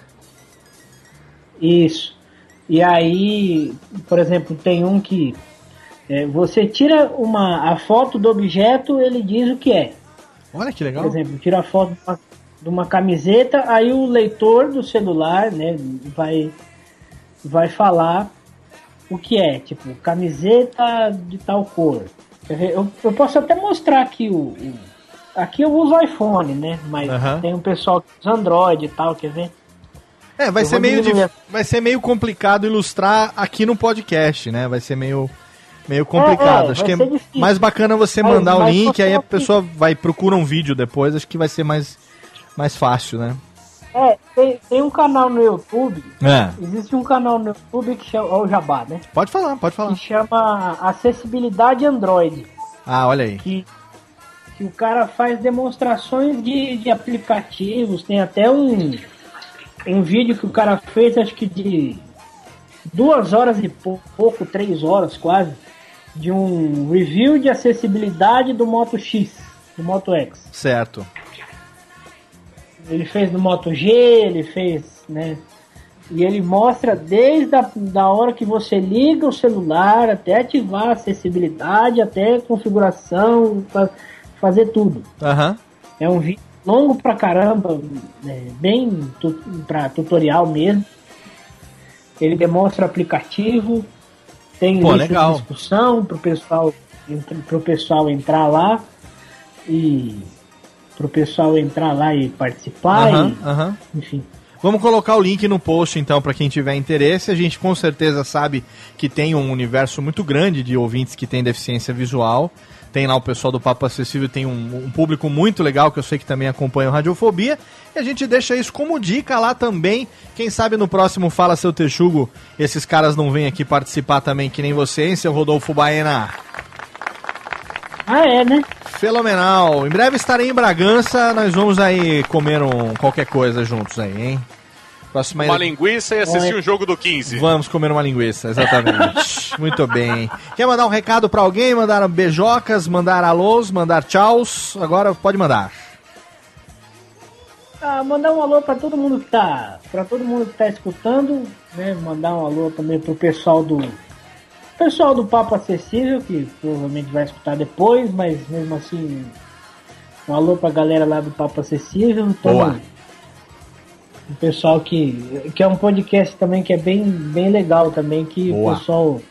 Speaker 10: Isso. E aí, por exemplo, tem um que é, você tira uma, a foto do objeto, ele diz o que é.
Speaker 2: Olha que legal.
Speaker 10: Por exemplo, tira a foto de uma, de uma camiseta, aí o leitor do celular, né, vai, vai falar o que é, tipo, camiseta de tal cor. Eu, eu posso até mostrar aqui o, Aqui eu uso iPhone, né? Mas
Speaker 2: Aham.
Speaker 10: tem um pessoal que usa Android e tal, quer ver?
Speaker 2: É, vai
Speaker 10: Eu
Speaker 2: ser, meio
Speaker 10: diminuir.
Speaker 2: vai ser meio complicado ilustrar aqui no podcast, né? Vai ser meio, meio complicado.
Speaker 10: É, é,
Speaker 2: acho que é
Speaker 10: difícil.
Speaker 2: mais bacana você
Speaker 10: Mas-
Speaker 2: mandar o link, aí a pessoa vai procura um vídeo depois, acho que vai ser mais, mais fácil, né?
Speaker 10: É, tem, tem um canal no YouTube.
Speaker 2: É.
Speaker 10: Existe um canal no YouTube que chama. Ó, o Jabá, né?
Speaker 2: Pode falar, pode falar.
Speaker 10: Que chama Acessibilidade Android.
Speaker 2: Ah, olha aí.
Speaker 10: Que, que o cara faz demonstrações de, de aplicativos. Tem até um, um vídeo que o cara fez, acho que de duas horas e pou- pouco, três horas quase, de um review de acessibilidade do Moto X, do Moto X.
Speaker 2: Certo.
Speaker 10: Ele fez no Moto G, ele fez, né? E ele mostra desde a da hora que você liga o celular até ativar a acessibilidade, até configuração, fa- fazer tudo.
Speaker 2: Aham.
Speaker 10: É um vídeo longo pra caramba, né, bem tu, pra tutorial mesmo. Ele demonstra o aplicativo, tem
Speaker 2: Pô,
Speaker 10: lista de
Speaker 2: legal.
Speaker 10: discussão pro pessoal, pro pessoal entrar lá e pro pessoal entrar lá e participar,
Speaker 2: Aham,
Speaker 10: e, enfim.
Speaker 2: Vamos colocar o link no post então para quem tiver interesse. A gente com certeza sabe que tem um universo muito grande de ouvintes que têm deficiência visual. Tem lá o pessoal do Papo Acessível, tem um, um público muito legal que eu sei que também acompanha o Radiofobia. E a gente deixa isso como dica lá também. Quem sabe no próximo Fala Seu Texugo, esses caras não vêm aqui participar também, que nem você, hein, seu Rodolfo Baena?
Speaker 10: Ah, é, né?
Speaker 2: Fenomenal. Em breve estarei em Bragança, nós vamos aí comer um, qualquer coisa juntos aí, hein? Próxima
Speaker 3: Uma linguiça e assistir
Speaker 2: Oi.
Speaker 3: um jogo do 15.
Speaker 2: Vamos comer uma linguiça, exatamente. Muito bem. Quer mandar um recado pra alguém? Mandar beijocas, mandar alôs, mandar tchauz? Agora pode mandar.
Speaker 10: Ah, mandar um alô pra todo mundo que tá. para todo mundo que tá escutando, né? Mandar um alô também pro pessoal do. Pessoal do Papo Acessível, que provavelmente vai escutar depois, mas mesmo assim. Um alô pra galera lá do Papo Acessível. todo-
Speaker 2: Boa.
Speaker 10: O pessoal que. Que é um podcast também que é bem, bem legal também, que
Speaker 2: Boa.
Speaker 10: o pessoal.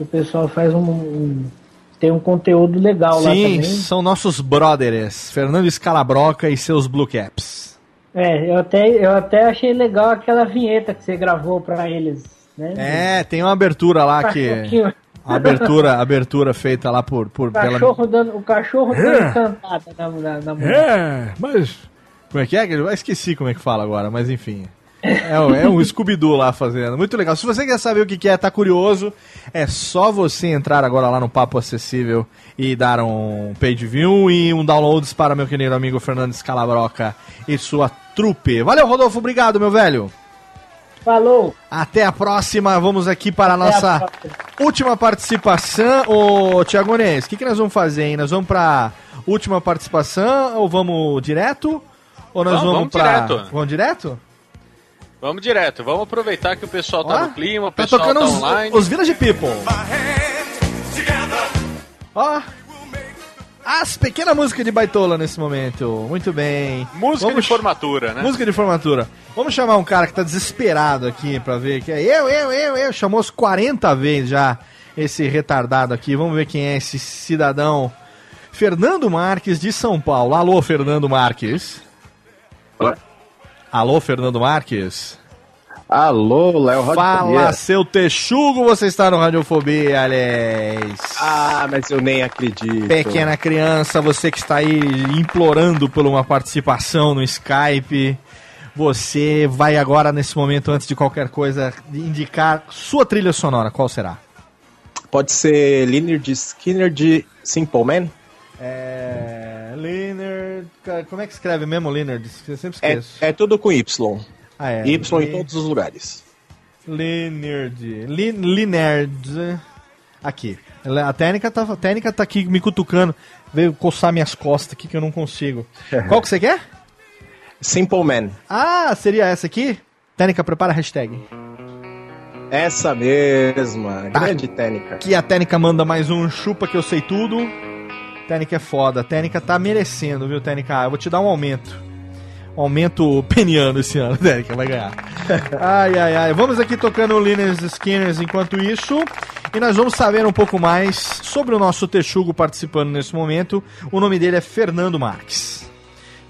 Speaker 10: o pessoal faz um. um- tem um conteúdo legal lá
Speaker 2: Sim,
Speaker 10: também.
Speaker 2: são nossos brothers, Fernando Escalabroca e seus Blue Caps.
Speaker 10: É, eu até, eu até achei legal aquela vinheta que você gravou pra eles, né?
Speaker 2: É, tem uma abertura lá que. A abertura, a abertura feita lá por. por
Speaker 10: O cachorro dando, o cachorro
Speaker 2: É.
Speaker 10: dando cantada na, na, na mulher.
Speaker 2: É, mas. Como é que é? Eu esqueci como é que fala agora, mas enfim. É, um- é um Scooby-Doo lá fazendo. Muito legal. Se você quer saber o que que é, tá curioso, é só você entrar agora lá no Papo Acessível e dar um page view e um downloads para meu querido amigo Fernandes Calabroca e sua trupe. Valeu, Rodolfo. Obrigado, meu velho.
Speaker 10: Falou.
Speaker 2: Até a próxima. Vamos aqui para a
Speaker 10: Até a
Speaker 2: nossa
Speaker 10: próxima.
Speaker 2: última participação. Ô, Tiago Nes, o que, que nós vamos fazer, hein? Nós vamos para última participação ou vamos direto? Ou nós vamos,
Speaker 3: vamos
Speaker 2: pra...
Speaker 3: direto.
Speaker 2: Vamos direto?
Speaker 3: Vamos direto, vamos aproveitar que o pessoal tá
Speaker 2: Ó,
Speaker 3: no clima, o
Speaker 2: Tá
Speaker 3: pessoal
Speaker 2: tocando
Speaker 3: tá
Speaker 2: os,
Speaker 3: online.
Speaker 2: os Village People. Ó. As pequenas músicas de baitola nesse momento. Muito bem.
Speaker 3: Música
Speaker 2: Vamos-
Speaker 3: de formatura, né?
Speaker 2: Música de formatura. Vamos chamar um cara que tá desesperado aqui pra ver que é eu, eu, eu, eu. Chamou os 40 vezes já esse retardado aqui. Vamos ver quem é esse cidadão. Fernando Marques de São Paulo. Alô, Fernando Marques. Alô, Fernando Marques.
Speaker 12: Alô, Léo
Speaker 2: Fala, seu texugo, você está no Radiofobia, aliás.
Speaker 12: Ah, mas eu nem acredito.
Speaker 2: Pequena criança, você que está aí implorando por uma participação no Skype, você vai agora, nesse momento, antes de qualquer coisa, indicar sua trilha sonora. Qual será?
Speaker 12: Pode ser Leonard Skinner de Simple Man?
Speaker 2: É. Leonard. Como é que escreve mesmo, Leonard? Eu sempre
Speaker 12: É,
Speaker 2: esqueço.
Speaker 12: é tudo com Y.
Speaker 2: Ah, é.
Speaker 12: Y
Speaker 2: Le-
Speaker 12: em todos os lugares.
Speaker 2: Leonard. Lin- Linerd. Aqui. A técnica, tá, a técnica tá aqui me cutucando. Veio coçar minhas costas aqui que eu não consigo. Qual que você quer?
Speaker 12: Simple Man.
Speaker 2: Ah, seria essa aqui? Técnica, prepara a hashtag.
Speaker 12: Essa mesma.
Speaker 2: Tá.
Speaker 12: Grande técnica.
Speaker 2: Aqui a técnica manda mais um chupa que eu sei tudo. Técnica é foda. A técnica tá merecendo, viu, técnica? Eu vou te dar um aumento. Um aumento peniano esse ano, técnica, vai ganhar. Ai, ai, ai. Vamos aqui tocando o Linus Skinners enquanto isso. E nós vamos saber um pouco mais sobre o nosso Texugo participando nesse momento. O nome dele é Fernando Marques.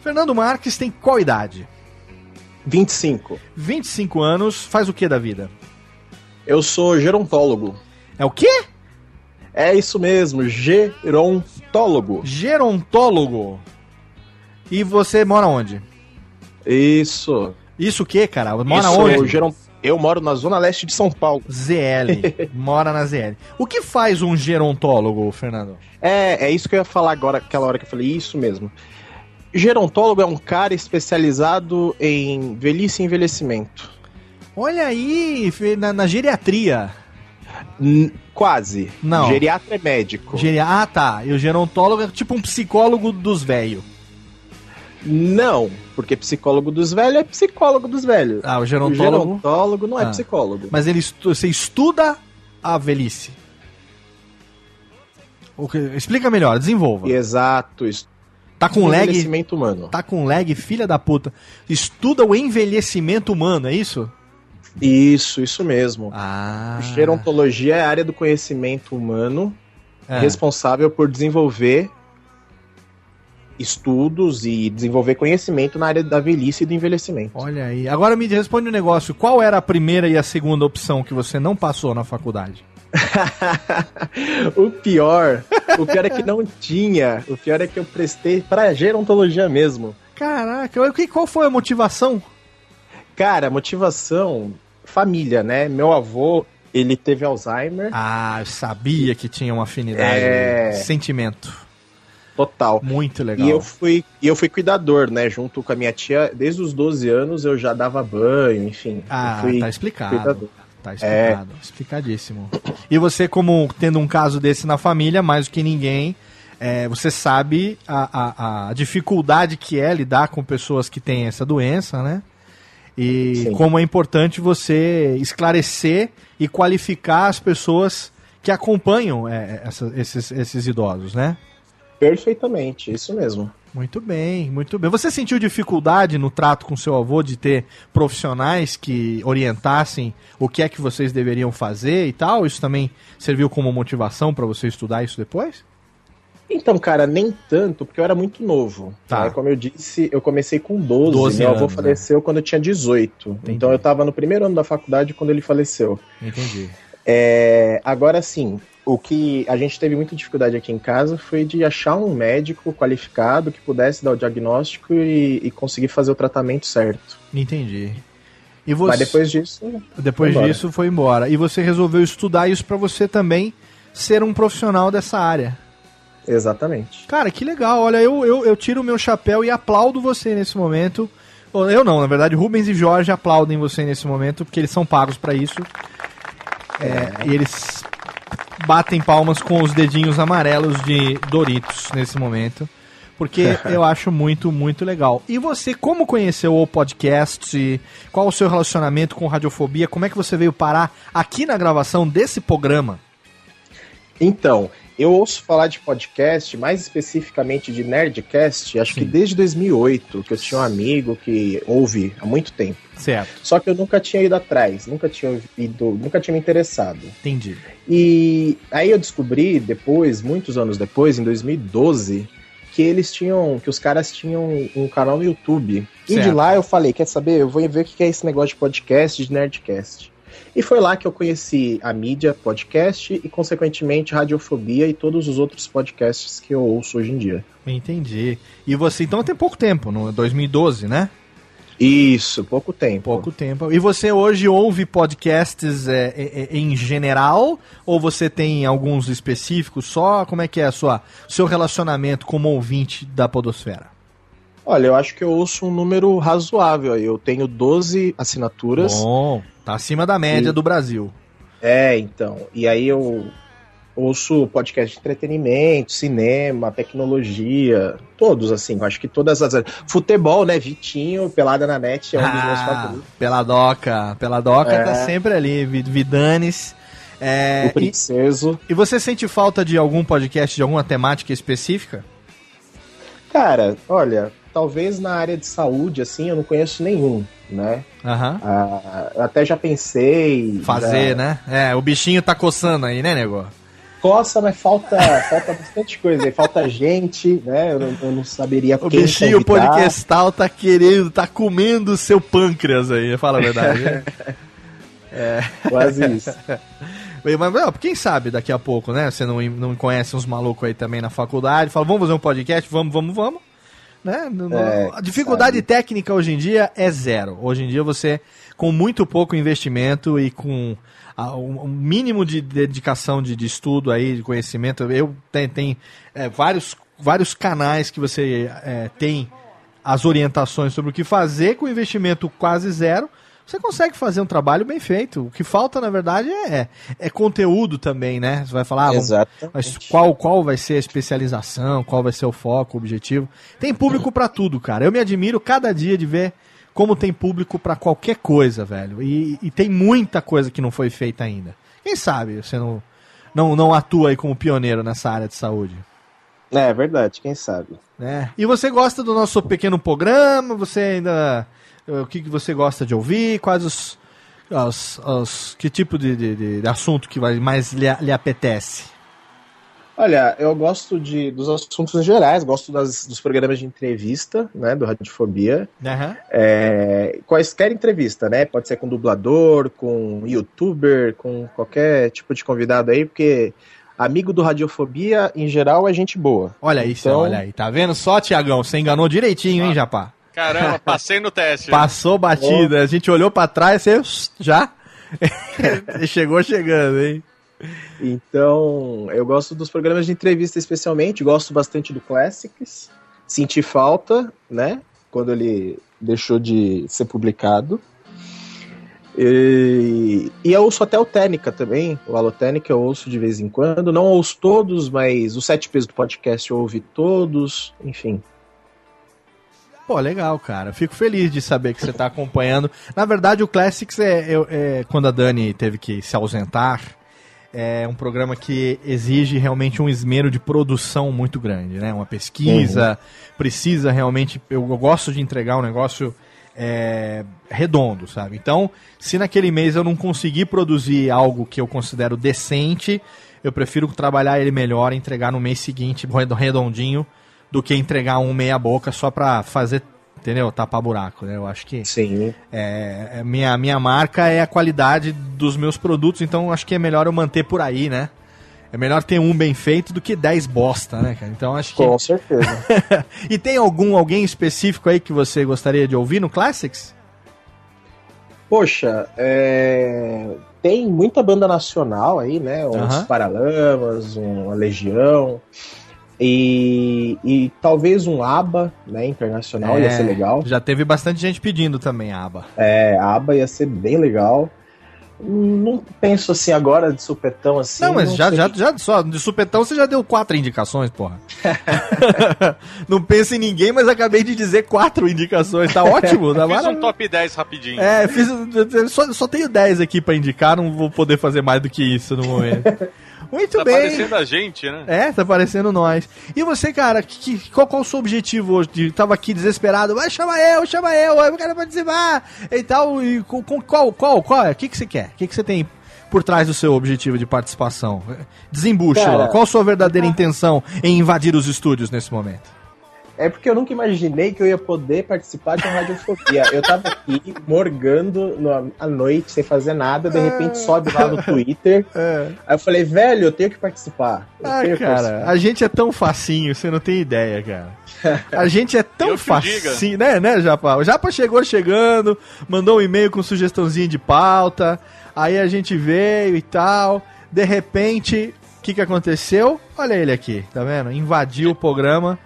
Speaker 2: Fernando Marques tem qual idade?
Speaker 12: 25.
Speaker 2: 25 anos. Faz o que da vida?
Speaker 12: Eu sou gerontólogo.
Speaker 2: É o quê?
Speaker 12: É isso mesmo, gerontólogo.
Speaker 2: Gerontólogo. E você mora onde?
Speaker 12: Isso.
Speaker 2: Isso o quê, cara? Mora
Speaker 12: Isso,
Speaker 2: onde?
Speaker 12: Eu, geron... eu moro na zona leste de São Paulo.
Speaker 2: ZL. mora na ZL. O que faz um gerontólogo, Fernando?
Speaker 12: É, é isso que eu ia falar agora, aquela hora que eu falei, isso mesmo. Gerontólogo é um cara especializado em velhice e envelhecimento.
Speaker 2: Olha aí, na, na geriatria.
Speaker 12: N- quase.
Speaker 2: Não.
Speaker 12: Geriatra é médico.
Speaker 2: Geri... Ah, tá. E o gerontólogo é tipo um psicólogo dos velhos.
Speaker 12: Não, porque psicólogo dos velhos é psicólogo dos velhos.
Speaker 2: Ah, o
Speaker 12: O
Speaker 2: gerontólogo.
Speaker 12: gerontólogo não é
Speaker 2: Ah.
Speaker 12: psicólogo.
Speaker 2: Mas ele estu... você estuda a velhice. Explica melhor, desenvolva.
Speaker 12: Exato.
Speaker 2: Tá com lag.
Speaker 12: Envelhecimento humano.
Speaker 2: Tá com lag, filha da puta. Estuda o envelhecimento humano, é isso?
Speaker 12: Isso, isso mesmo.
Speaker 2: Ah.
Speaker 12: Gerontologia é a área do conhecimento humano
Speaker 2: É.
Speaker 12: responsável por desenvolver estudos e desenvolver conhecimento na área da velhice e do envelhecimento.
Speaker 2: Olha aí. Agora me responde um negócio. Qual era a primeira e a segunda opção que você não passou na faculdade?
Speaker 12: o pior, o pior é que não tinha. O pior é que eu prestei pra gerontologia mesmo.
Speaker 2: Caraca, o que- qual foi a motivação?
Speaker 12: Cara, motivação, família, né? Meu avô, ele teve Alzheimer.
Speaker 2: Ah, eu sabia que tinha uma afinidade.
Speaker 12: É.
Speaker 2: Sentimento.
Speaker 12: Total.
Speaker 2: Muito legal.
Speaker 12: E eu fui, e eu fui cuidador, né? Junto com a minha tia, desde os 12 anos eu já dava banho, enfim.
Speaker 2: Ah,
Speaker 12: fui
Speaker 2: tá explicado.
Speaker 12: cuidador.
Speaker 2: Tá explicado. Explicadíssimo. E você, como tendo um caso desse na família, mais do que ninguém, é, você sabe a, a, a dificuldade que é lidar com pessoas que têm essa doença, né? E
Speaker 12: Sim.
Speaker 2: como é importante você esclarecer e qualificar as pessoas que acompanham é, essa- esses, esses idosos, né?
Speaker 12: Perfeitamente, isso mesmo.
Speaker 2: Muito bem, muito bem. Você sentiu dificuldade no trato com seu avô de ter profissionais que orientassem o que é que vocês deveriam fazer e tal? Isso também serviu como motivação para você estudar isso depois?
Speaker 12: Então, cara, nem tanto, porque eu era muito novo.
Speaker 2: Tá.
Speaker 12: né? Como eu disse, eu comecei com 12.
Speaker 2: 12
Speaker 12: meu avô
Speaker 2: anos, né?
Speaker 12: faleceu quando eu tinha 18. Então eu tava no primeiro ano da faculdade quando ele faleceu.
Speaker 2: Entendi.
Speaker 12: É, agora sim, o que a gente teve muita dificuldade aqui em casa foi de achar um médico qualificado que pudesse dar o diagnóstico e, e conseguir fazer o tratamento certo.
Speaker 2: Entendi. E você,
Speaker 12: Mas depois disso.
Speaker 2: depois
Speaker 12: foi
Speaker 2: disso foi embora. E você resolveu estudar isso para você também ser um profissional dessa área.
Speaker 12: Exatamente.
Speaker 2: Cara, que legal. Olha, eu, eu, eu tiro o meu chapéu e aplaudo você nesse momento. Eu não, na verdade, Rubens e Jorge aplaudem você nesse momento, porque eles são pagos pra isso. É, e eles batem palmas com os dedinhos amarelos de Doritos nesse momento. porque eu acho muito, muito legal. E você, como conheceu o podcast? Qual o seu relacionamento com radiofobia? Como é que você veio parar aqui na gravação desse programa?
Speaker 12: Então, eu ouço falar de podcast, mais especificamente de Nerdcast, acho que desde 2008, que eu tinha um amigo que ouve há muito tempo.
Speaker 2: Certo.
Speaker 12: Só que eu nunca tinha ido atrás, nunca tinha ido, nunca tinha me interessado.
Speaker 2: Entendi.
Speaker 12: E aí eu descobri depois, muitos anos depois, em 2012, que eles tinham, que os caras tinham um canal no YouTube. E de
Speaker 2: Certo.
Speaker 12: lá eu falei, quer saber? Eu vou ver o que é esse negócio de podcast, de Nerdcast. E foi lá que eu conheci a mídia podcast e, consequentemente, Radiofobia e todos os outros podcasts que eu ouço hoje em dia.
Speaker 2: Entendi. E você, então, tem pouco tempo, no 2012, né?
Speaker 12: Isso, pouco tempo.
Speaker 2: Pouco tempo. E você hoje ouve podcasts é, é, é, em geral? Ou você tem alguns específicos só? Como é que é a sua seu relacionamento como ouvinte da Podosfera?
Speaker 12: Olha, eu acho que eu ouço um número razoável aí. Eu tenho 12 assinaturas.
Speaker 2: Bom, tá acima da média
Speaker 12: E-
Speaker 2: do Brasil.
Speaker 12: É, então. E aí eu ouço podcast de entretenimento, cinema, tecnologia, todos, assim. Eu acho que todas as. Futebol, né? Vitinho, Pelada na Net é um dos meus
Speaker 2: Ah,
Speaker 12: favoritos.
Speaker 2: Peladoca. Peladoca
Speaker 12: É.
Speaker 2: tá sempre ali, Vi- Vidanes. É,
Speaker 12: o Princeso.
Speaker 2: e, e você sente falta de algum podcast, de alguma temática específica?
Speaker 12: Cara, olha, talvez na área de saúde, assim, eu não conheço nenhum, né?
Speaker 2: Aham.
Speaker 12: Ah, eu até já pensei.
Speaker 2: Fazer,
Speaker 12: já-
Speaker 2: né? É, o bichinho tá coçando aí, né, nego?
Speaker 12: Coça, mas falta, falta bastante coisa aí. Falta gente, né? Eu não, eu não saberia
Speaker 2: O
Speaker 12: quem
Speaker 2: bichinho
Speaker 12: convidar.
Speaker 2: podcastal tá querendo, tá comendo o seu pâncreas aí, fala a verdade. né? é.
Speaker 12: Quase isso.
Speaker 2: Mas, ó, quem sabe daqui a pouco, né? Você não, não conhece uns malucos aí também na faculdade, fala, vamos fazer um podcast? Vamos, vamos, vamos. Né? No-
Speaker 12: É,
Speaker 2: a dificuldade técnica hoje em dia é zero. Hoje em dia você, com muito pouco investimento e com a- um um mínimo de dedicação de, de estudo aí, de conhecimento, eu tenho, tenho, é, vários, vários canais que você é, tem as orientações sobre o que fazer com investimento quase zero, você consegue fazer um trabalho bem feito. O que falta, na verdade, é, é conteúdo também, né? Você vai falar, ah, vamos- mas qual, qual vai ser a especialização, qual vai ser o foco, o objetivo. Tem público pra tudo, cara. Eu me admiro cada dia de ver como tem público pra qualquer coisa, velho. E, e tem muita coisa que não foi feita ainda. Quem sabe você não, não, não atua aí como pioneiro nessa área de saúde?
Speaker 12: É verdade, quem sabe.
Speaker 2: né? E você gosta do nosso pequeno programa? Você ainda. O que, que você gosta de ouvir? Quais os. os, os- que tipo de, de, de assunto que mais lhe, lhe apetece?
Speaker 12: Olha, eu gosto de, dos assuntos gerais, gosto das, dos programas de entrevista, né, do Radiofobia.
Speaker 2: Aham.
Speaker 12: É, quaisquer entrevista, né? Pode ser com dublador, com youtuber, com qualquer tipo de convidado aí, porque amigo do Radiofobia, em geral, é gente boa.
Speaker 2: Olha isso,
Speaker 12: Então-
Speaker 2: olha aí. Tá vendo só, Tiagão? Você enganou direitinho, hein, Japá?
Speaker 3: Caramba, passei no teste.
Speaker 2: Passou batida. A gente olhou pra trás, você já. Chegou chegando, hein?
Speaker 12: Então, eu gosto dos programas de entrevista especialmente, gosto bastante do Classics. Senti falta, né? Quando ele deixou de ser publicado. E, e eu ouço até o Técnica também, o Alotênica eu ouço de vez em quando. Não ouço todos, mas os sete pesos do podcast eu ouvi todos, enfim.
Speaker 2: Pô, legal, cara. Fico feliz de saber que você tá acompanhando. Na verdade, o Classics é, é- é quando a Dani teve que se ausentar. É um programa que exige realmente um esmero de produção muito grande, né? Uma pesquisa, precisa realmente. Eu, eu gosto de entregar um negócio é, redondo, sabe? Então, se naquele mês eu não conseguir produzir algo que eu considero decente, eu prefiro trabalhar ele melhor e entregar no mês seguinte redo- redondinho do que entregar um meia boca só pra fazer, entendeu? Tapar buraco, né? Eu acho que
Speaker 12: Sim.
Speaker 2: é, é, minha, minha marca é a qualidade dos meus produtos, então acho que é melhor eu manter por aí, né? É melhor ter um bem feito do que 10 bosta, né, cara? Então acho que.
Speaker 12: Com certeza.
Speaker 2: e tem algum alguém específico aí que você gostaria de ouvir no Classics?
Speaker 12: Poxa, é, tem muita banda nacional aí, né? Uns
Speaker 2: Aham.
Speaker 12: Paralamas, uma Legião. E, e talvez um ABBA, né? Internacional, ia
Speaker 2: É,
Speaker 12: ser legal.
Speaker 2: Já teve bastante gente pedindo também, Aba.
Speaker 12: É, a ABBA ia ser bem legal. Não penso assim agora de supetão assim.
Speaker 2: Não, mas já,
Speaker 12: sei.
Speaker 2: já, já, só de supetão você já deu quatro indicações, porra. não penso em ninguém, mas acabei de dizer quatro indicações. Tá ótimo, tá
Speaker 3: Fiz um top 10 rapidinho.
Speaker 2: É, fiz, eu só, só tenho 10 aqui pra indicar, não vou poder fazer mais do que isso no momento. Muito
Speaker 3: tá
Speaker 2: bem.
Speaker 3: parecendo a gente, né?
Speaker 2: É, tá parecendo nós. E você, cara, que, que- qual, qual o seu objetivo hoje? Tava aqui desesperado, vai chama eu, chama eu, eu quero participar e tal. E com, com- qual, qual, qual é? O que, que você quer? O que, que você tem por trás do seu objetivo de participação? Desembucha,
Speaker 12: Cara,
Speaker 2: lá. qual a sua verdadeira intenção em invadir os estúdios nesse momento?
Speaker 12: É porque eu nunca imaginei que eu ia poder participar de uma radiofobia. Eu tava aqui morgando no- à noite, sem fazer nada, de repente sobe lá no Twitter. Aí eu falei, velho, eu tenho que participar. Eu
Speaker 2: Ah, cara,
Speaker 12: participar.
Speaker 2: a gente é tão facinho, você não tem ideia, cara. A gente é tão facinho, né, né, Japa? O Japa chegou chegando, mandou um e-mail com sugestãozinha de pauta, aí a gente veio e tal. De repente, o que, que aconteceu? Olha ele aqui, tá vendo? Invadiu o programa.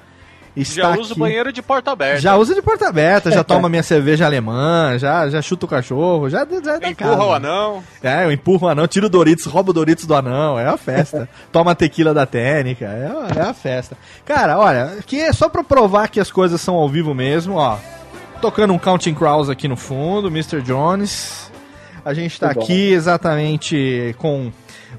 Speaker 2: Está
Speaker 3: Já usa o banheiro de porta aberta.
Speaker 2: Já usa de porta aberta, já toma minha cerveja alemã, já, já chuta o cachorro, já, já é da
Speaker 3: Empurra
Speaker 2: casa.
Speaker 3: o anão.
Speaker 2: É, eu empurro o anão, tiro o Doritos, roubo o Doritos do anão, é a festa. Toma a tequila da técnica, é, é a festa. Cara, olha, aqui é só pra provar que as coisas são ao vivo mesmo, ó. Tocando um Counting Crows aqui no fundo, Mr. Jones. A gente tá aqui exatamente com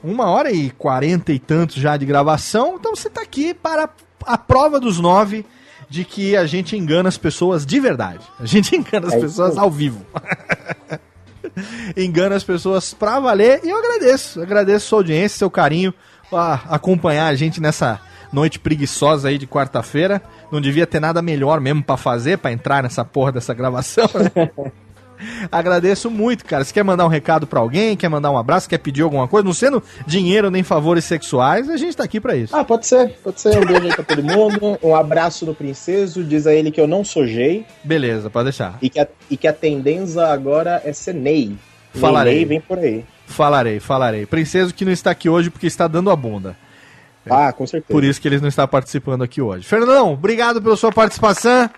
Speaker 2: uma hora e quarenta e tantos já de gravação, então você tá aqui para a prova dos nove de que a gente engana as pessoas de verdade. A gente engana as
Speaker 12: É
Speaker 2: pessoas ao vivo. engana as pessoas pra valer e eu agradeço. Agradeço sua audiência, seu carinho, acompanhar a gente nessa noite preguiçosa aí de quarta-feira. Não devia ter nada melhor mesmo pra fazer, pra entrar nessa porra dessa gravação. né? Agradeço muito, cara. Se quer mandar um recado pra alguém, quer mandar um abraço, quer pedir alguma coisa, não sendo dinheiro nem favores sexuais, a gente tá aqui pra isso.
Speaker 12: Ah, pode ser, pode ser. Um beijo aí pra todo mundo. Um abraço no princeso. Diz a ele que eu não sou Jay
Speaker 2: Beleza, pode deixar.
Speaker 12: e que a, e que a tendência agora é ser Ney.
Speaker 2: Falarei.
Speaker 12: Ney vem por aí.
Speaker 2: Falarei, falarei. Princeso que não está aqui hoje porque está dando a bunda.
Speaker 12: Ah, com certeza.
Speaker 2: Por isso que ele não está participando aqui hoje. Fernandão, obrigado pela sua participação.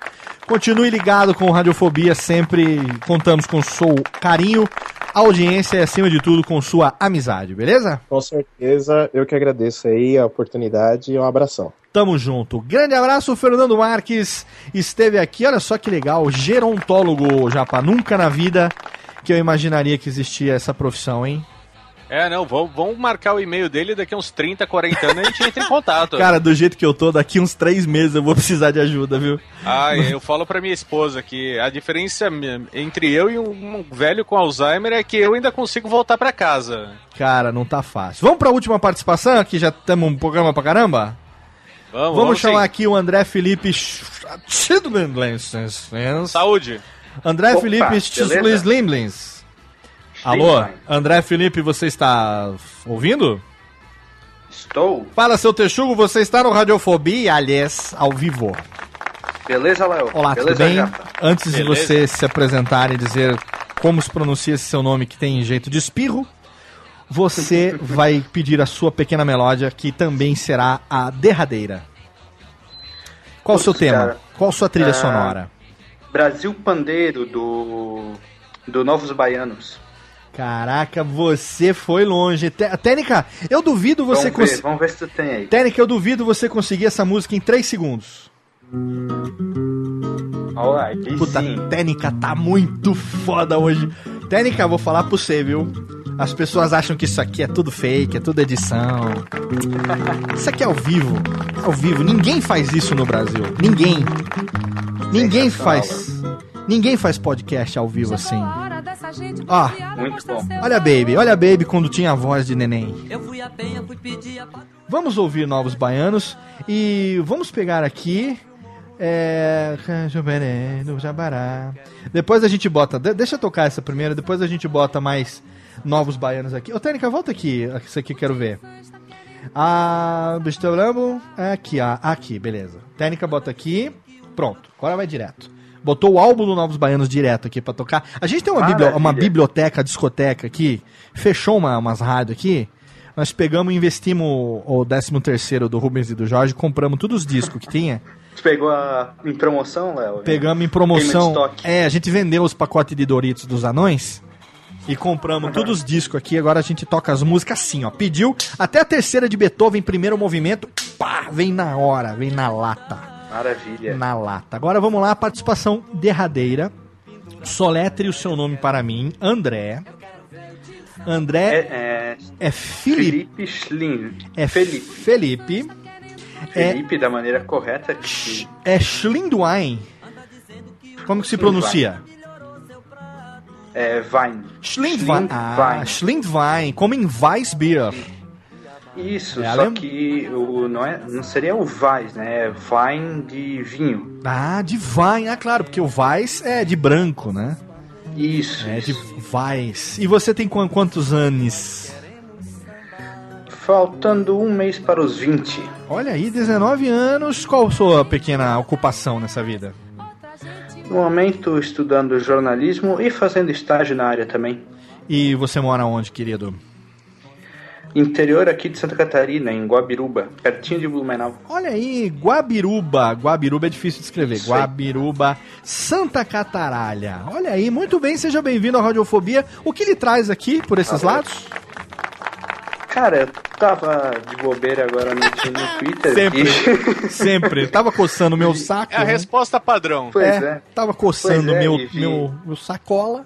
Speaker 2: Continue ligado com Radiofobia, sempre contamos com o seu carinho, audiência e, acima de tudo, com sua amizade, beleza?
Speaker 12: Com certeza, eu que agradeço aí a oportunidade e um abração.
Speaker 2: Tamo junto. Grande abraço, Fernando Marques esteve aqui. Olha só que legal, gerontólogo, Japa. Nunca na vida que eu imaginaria que existia essa profissão, hein?
Speaker 3: É, não, vamos, vamos marcar o e-mail dele daqui a uns 30, 40 anos a gente entra em contato.
Speaker 2: Cara, do jeito que eu tô, daqui uns três meses eu vou precisar de ajuda, viu?
Speaker 3: Ah, eu falo pra minha esposa que a diferença entre eu e um, velho com Alzheimer é que eu ainda consigo voltar pra casa.
Speaker 2: Cara, não tá fácil. Vamos pra última participação, que já temos um programa pra caramba?
Speaker 3: Vamos,
Speaker 2: Vamos, chamar
Speaker 3: sim.
Speaker 2: aqui o André Felipe.
Speaker 3: Saúde.
Speaker 2: André
Speaker 13: Opa,
Speaker 2: Felipe
Speaker 13: beleza?
Speaker 2: Alô, André Felipe, você está ouvindo?
Speaker 13: Estou.
Speaker 2: Fala, seu texugo, você está no Radiofobia, aliás, ao vivo.
Speaker 13: Beleza, Léo?
Speaker 2: Olá,
Speaker 13: Beleza,
Speaker 2: tudo bem? Antes de
Speaker 3: Beleza.
Speaker 2: você se apresentar e dizer como se pronuncia esse seu nome que tem jeito de espirro, você vai pedir a sua pequena melódia, que também será a derradeira. Qual o seu
Speaker 13: Putz,
Speaker 2: tema?
Speaker 13: cara.
Speaker 2: Qual sua trilha
Speaker 13: Ah,
Speaker 2: sonora?
Speaker 13: Brasil Pandeiro do. do Novos Baianos.
Speaker 2: Caraca, você foi longe. Té- Técnica, eu duvido você
Speaker 13: vamos, ver,
Speaker 2: conseguir.
Speaker 13: vamos ver se tu tem aí.
Speaker 2: Técnica, eu duvido você conseguir essa música em 3 segundos.
Speaker 13: Alright,
Speaker 2: Puta,
Speaker 13: sim.
Speaker 2: Técnica tá muito foda hoje. Técnica, vou falar pra você, viu? As pessoas acham que isso aqui é tudo fake, é tudo edição. Isso aqui é ao vivo. Ao vivo. Ninguém faz isso no Brasil. Ninguém. Ninguém faz. Ninguém faz podcast ao vivo assim. Ó,
Speaker 13: Muito bom.
Speaker 2: olha a Baby, olha a Baby quando tinha a voz de neném. Vamos ouvir Novos Baianos e vamos pegar aqui. É. Jabará. Depois a gente bota. de- deixa eu tocar essa primeira, depois a gente bota mais Novos Baianos aqui. Ô, Tênica, volta aqui. Isso aqui eu quero ver. Ah, Bistolambo. Aqui, ah, aqui, beleza. Técnica bota aqui. Pronto, agora vai direto. Botou o álbum do Novos Baianos direto aqui pra tocar. A gente tem uma, bibli- uma biblioteca, discoteca aqui. Fechou uma, umas rádios aqui. Nós pegamos e investimos o 13 terceiro do Rubens e do Jorge, compramos todos os discos que tinha.
Speaker 13: Tu pegou a... em promoção, Léo?
Speaker 2: Pegamos em promoção. É, a gente vendeu os pacotes de Doritos dos anões. E compramos todos os discos aqui, agora a gente toca as músicas assim, ó. Pediu até a terceira de Beethoven, primeiro movimento, pá, vem na hora, vem na lata.
Speaker 13: Maravilha.
Speaker 2: Na lata. Agora vamos lá, participação derradeira. Soletre o seu nome para mim, André. André
Speaker 13: É,
Speaker 2: é, Felipe.
Speaker 13: Felipe Schlin.
Speaker 2: É
Speaker 13: Felipe.
Speaker 2: Felipe. É,
Speaker 13: Felipe, da maneira correta. Que...
Speaker 2: é Schlindwein. Como que se pronuncia?
Speaker 13: É Vine.
Speaker 2: Schlindwein. Ah, Schlindwein, como em Weissbier.
Speaker 13: Isso,
Speaker 2: É
Speaker 13: só
Speaker 2: alem-
Speaker 13: que o, não, é, não seria o Weiss, né? É Vine de vinho.
Speaker 2: Ah, de Wein. Ah, claro, porque o Weiss é de branco, né?
Speaker 13: Isso.
Speaker 2: É de Weiss. E você tem quan- quantos anos?
Speaker 13: Faltando um mês para os 20.
Speaker 2: Olha aí, 19 anos. Qual a sua pequena ocupação nessa vida?
Speaker 13: No momento, estudando jornalismo e fazendo estágio na área também.
Speaker 2: E você mora onde, querido?
Speaker 13: Interior aqui de Santa Catarina, em Guabiruba, pertinho de Blumenau.
Speaker 2: Olha aí, Guabiruba. Guabiruba é difícil de escrever.
Speaker 13: Isso aí.
Speaker 2: Guabiruba, Santa Cataralha. Olha aí, muito bem, seja bem-vindo à Radiofobia. O que lhe traz aqui por esses
Speaker 13: Valeu.
Speaker 2: lados?
Speaker 13: Cara, eu tava de bobeira agora no, no Twitter.
Speaker 2: Sempre.
Speaker 13: e-
Speaker 2: Sempre. Tava coçando meu saco.
Speaker 3: É a
Speaker 2: né?
Speaker 3: resposta padrão.
Speaker 13: Pois
Speaker 2: É,
Speaker 13: é.
Speaker 2: Tava coçando
Speaker 13: é,
Speaker 2: meu,
Speaker 13: vi-
Speaker 2: meu, meu sacola.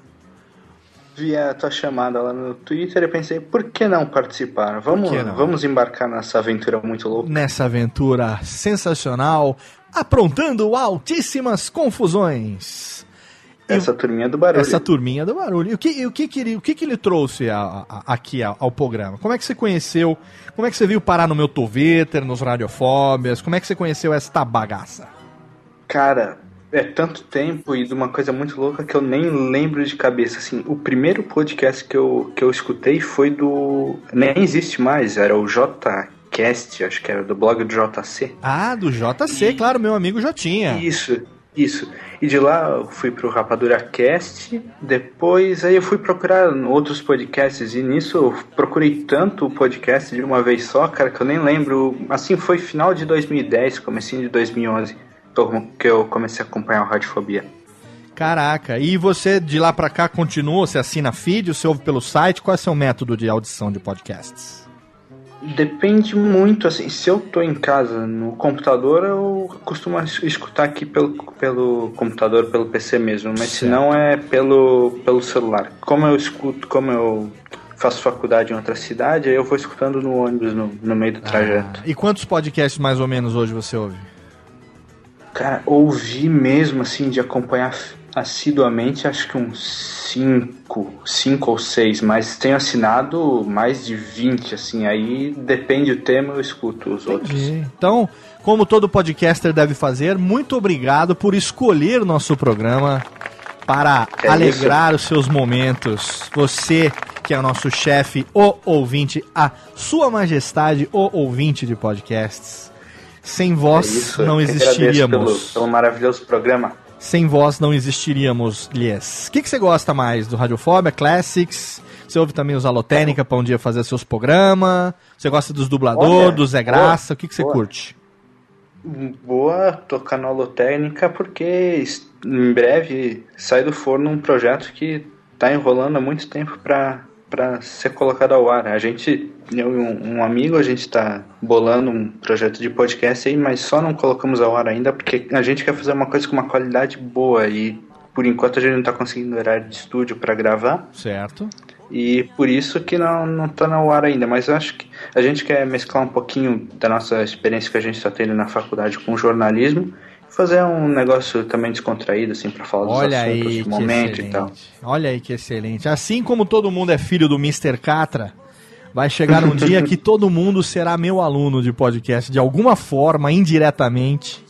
Speaker 13: Vi a tua chamada lá no Twitter e pensei, por que não participar? Vamos,
Speaker 2: não?
Speaker 13: vamos embarcar nessa aventura muito louca.
Speaker 2: Nessa aventura sensacional, aprontando altíssimas confusões.
Speaker 13: Essa turminha do barulho.
Speaker 2: Essa turminha do barulho. E o que, e o que, que, ele, o que, que ele trouxe a- a- aqui ao, ao programa? Como é que você conheceu? Como é que você veio parar no meu Twitter, nos Radiofóbias? Como é que você conheceu esta bagaça?
Speaker 13: Cara, é tanto tempo e de uma coisa muito louca que eu nem lembro de cabeça. Assim, o primeiro podcast que eu, que eu escutei foi do. Nem existe mais, era o JCast, acho que era do blog do JC.
Speaker 2: Ah, do JC, claro, meu amigo Jotinha.
Speaker 13: Isso, isso. E de lá eu fui pro Rapadura Cast, depois aí eu fui procurar outros podcasts e nisso eu procurei tanto o podcast de uma vez só, cara, que eu nem lembro. Assim, foi final de 2010, comecinho de 2011 que eu- que eu comecei a acompanhar o Radiofobia.
Speaker 2: Caraca, e você de lá pra cá continua? Você assina feed, você ouve pelo site? Qual é o seu método de audição de podcasts?
Speaker 13: Depende muito, assim, se eu tô em casa no computador, eu costumo es- escutar aqui pelo, pelo computador, pelo PC mesmo, mas se não é pelo, pelo celular. Como eu escuto, como eu faço faculdade em outra cidade, aí eu vou escutando no ônibus no, no meio do trajeto.
Speaker 2: E quantos podcasts mais ou menos hoje você ouve?
Speaker 13: Cara, ouvi mesmo, assim, de acompanhar assiduamente, acho que uns 5, 5 ou 6, mas tenho assinado mais de 20, assim, aí depende do tema, eu escuto os outros.
Speaker 2: Entendi. Então, como todo podcaster deve fazer, muito obrigado por escolher o nosso programa para
Speaker 13: É
Speaker 2: alegrar os seus momentos. Você que é o nosso chefe, o ouvinte, a sua majestade, o ouvinte de podcasts. Sem vós
Speaker 13: É
Speaker 2: não existiríamos.
Speaker 13: Pelo, pelo maravilhoso programa.
Speaker 2: Sem vós não existiríamos, Lies. O que, que você gosta mais do Radiofobia, Classics? Você ouve também os Alotênica para um dia fazer seus programas? Você gosta dos dubladores,
Speaker 13: Olha,
Speaker 2: do Zé
Speaker 13: boa,
Speaker 2: Graça? O que, que você
Speaker 13: boa.
Speaker 2: curte?
Speaker 13: Boa tocar na holotécnica, porque es- em breve sai do forno um projeto que tá enrolando há muito tempo pra, pra ser colocado ao ar. A gente, eu e um, um amigo, a gente tá bolando um projeto de podcast aí, mas só não colocamos ao ar ainda porque a gente quer fazer uma coisa com uma qualidade boa e por enquanto a gente não tá conseguindo horário de estúdio pra gravar.
Speaker 2: Certo.
Speaker 13: E por isso que não, não tá no ar ainda, mas eu acho que a gente quer mesclar um pouquinho da nossa experiência que a gente está tendo na faculdade com jornalismo fazer um negócio também descontraído, assim, para falar dos
Speaker 2: Olha
Speaker 13: assuntos
Speaker 2: aí,
Speaker 13: do momento
Speaker 2: excelente.
Speaker 13: e tal.
Speaker 2: Olha aí que excelente. Assim como todo mundo é filho do Mr. Catra, vai chegar um dia que todo mundo será meu aluno de podcast, de alguma forma, indiretamente.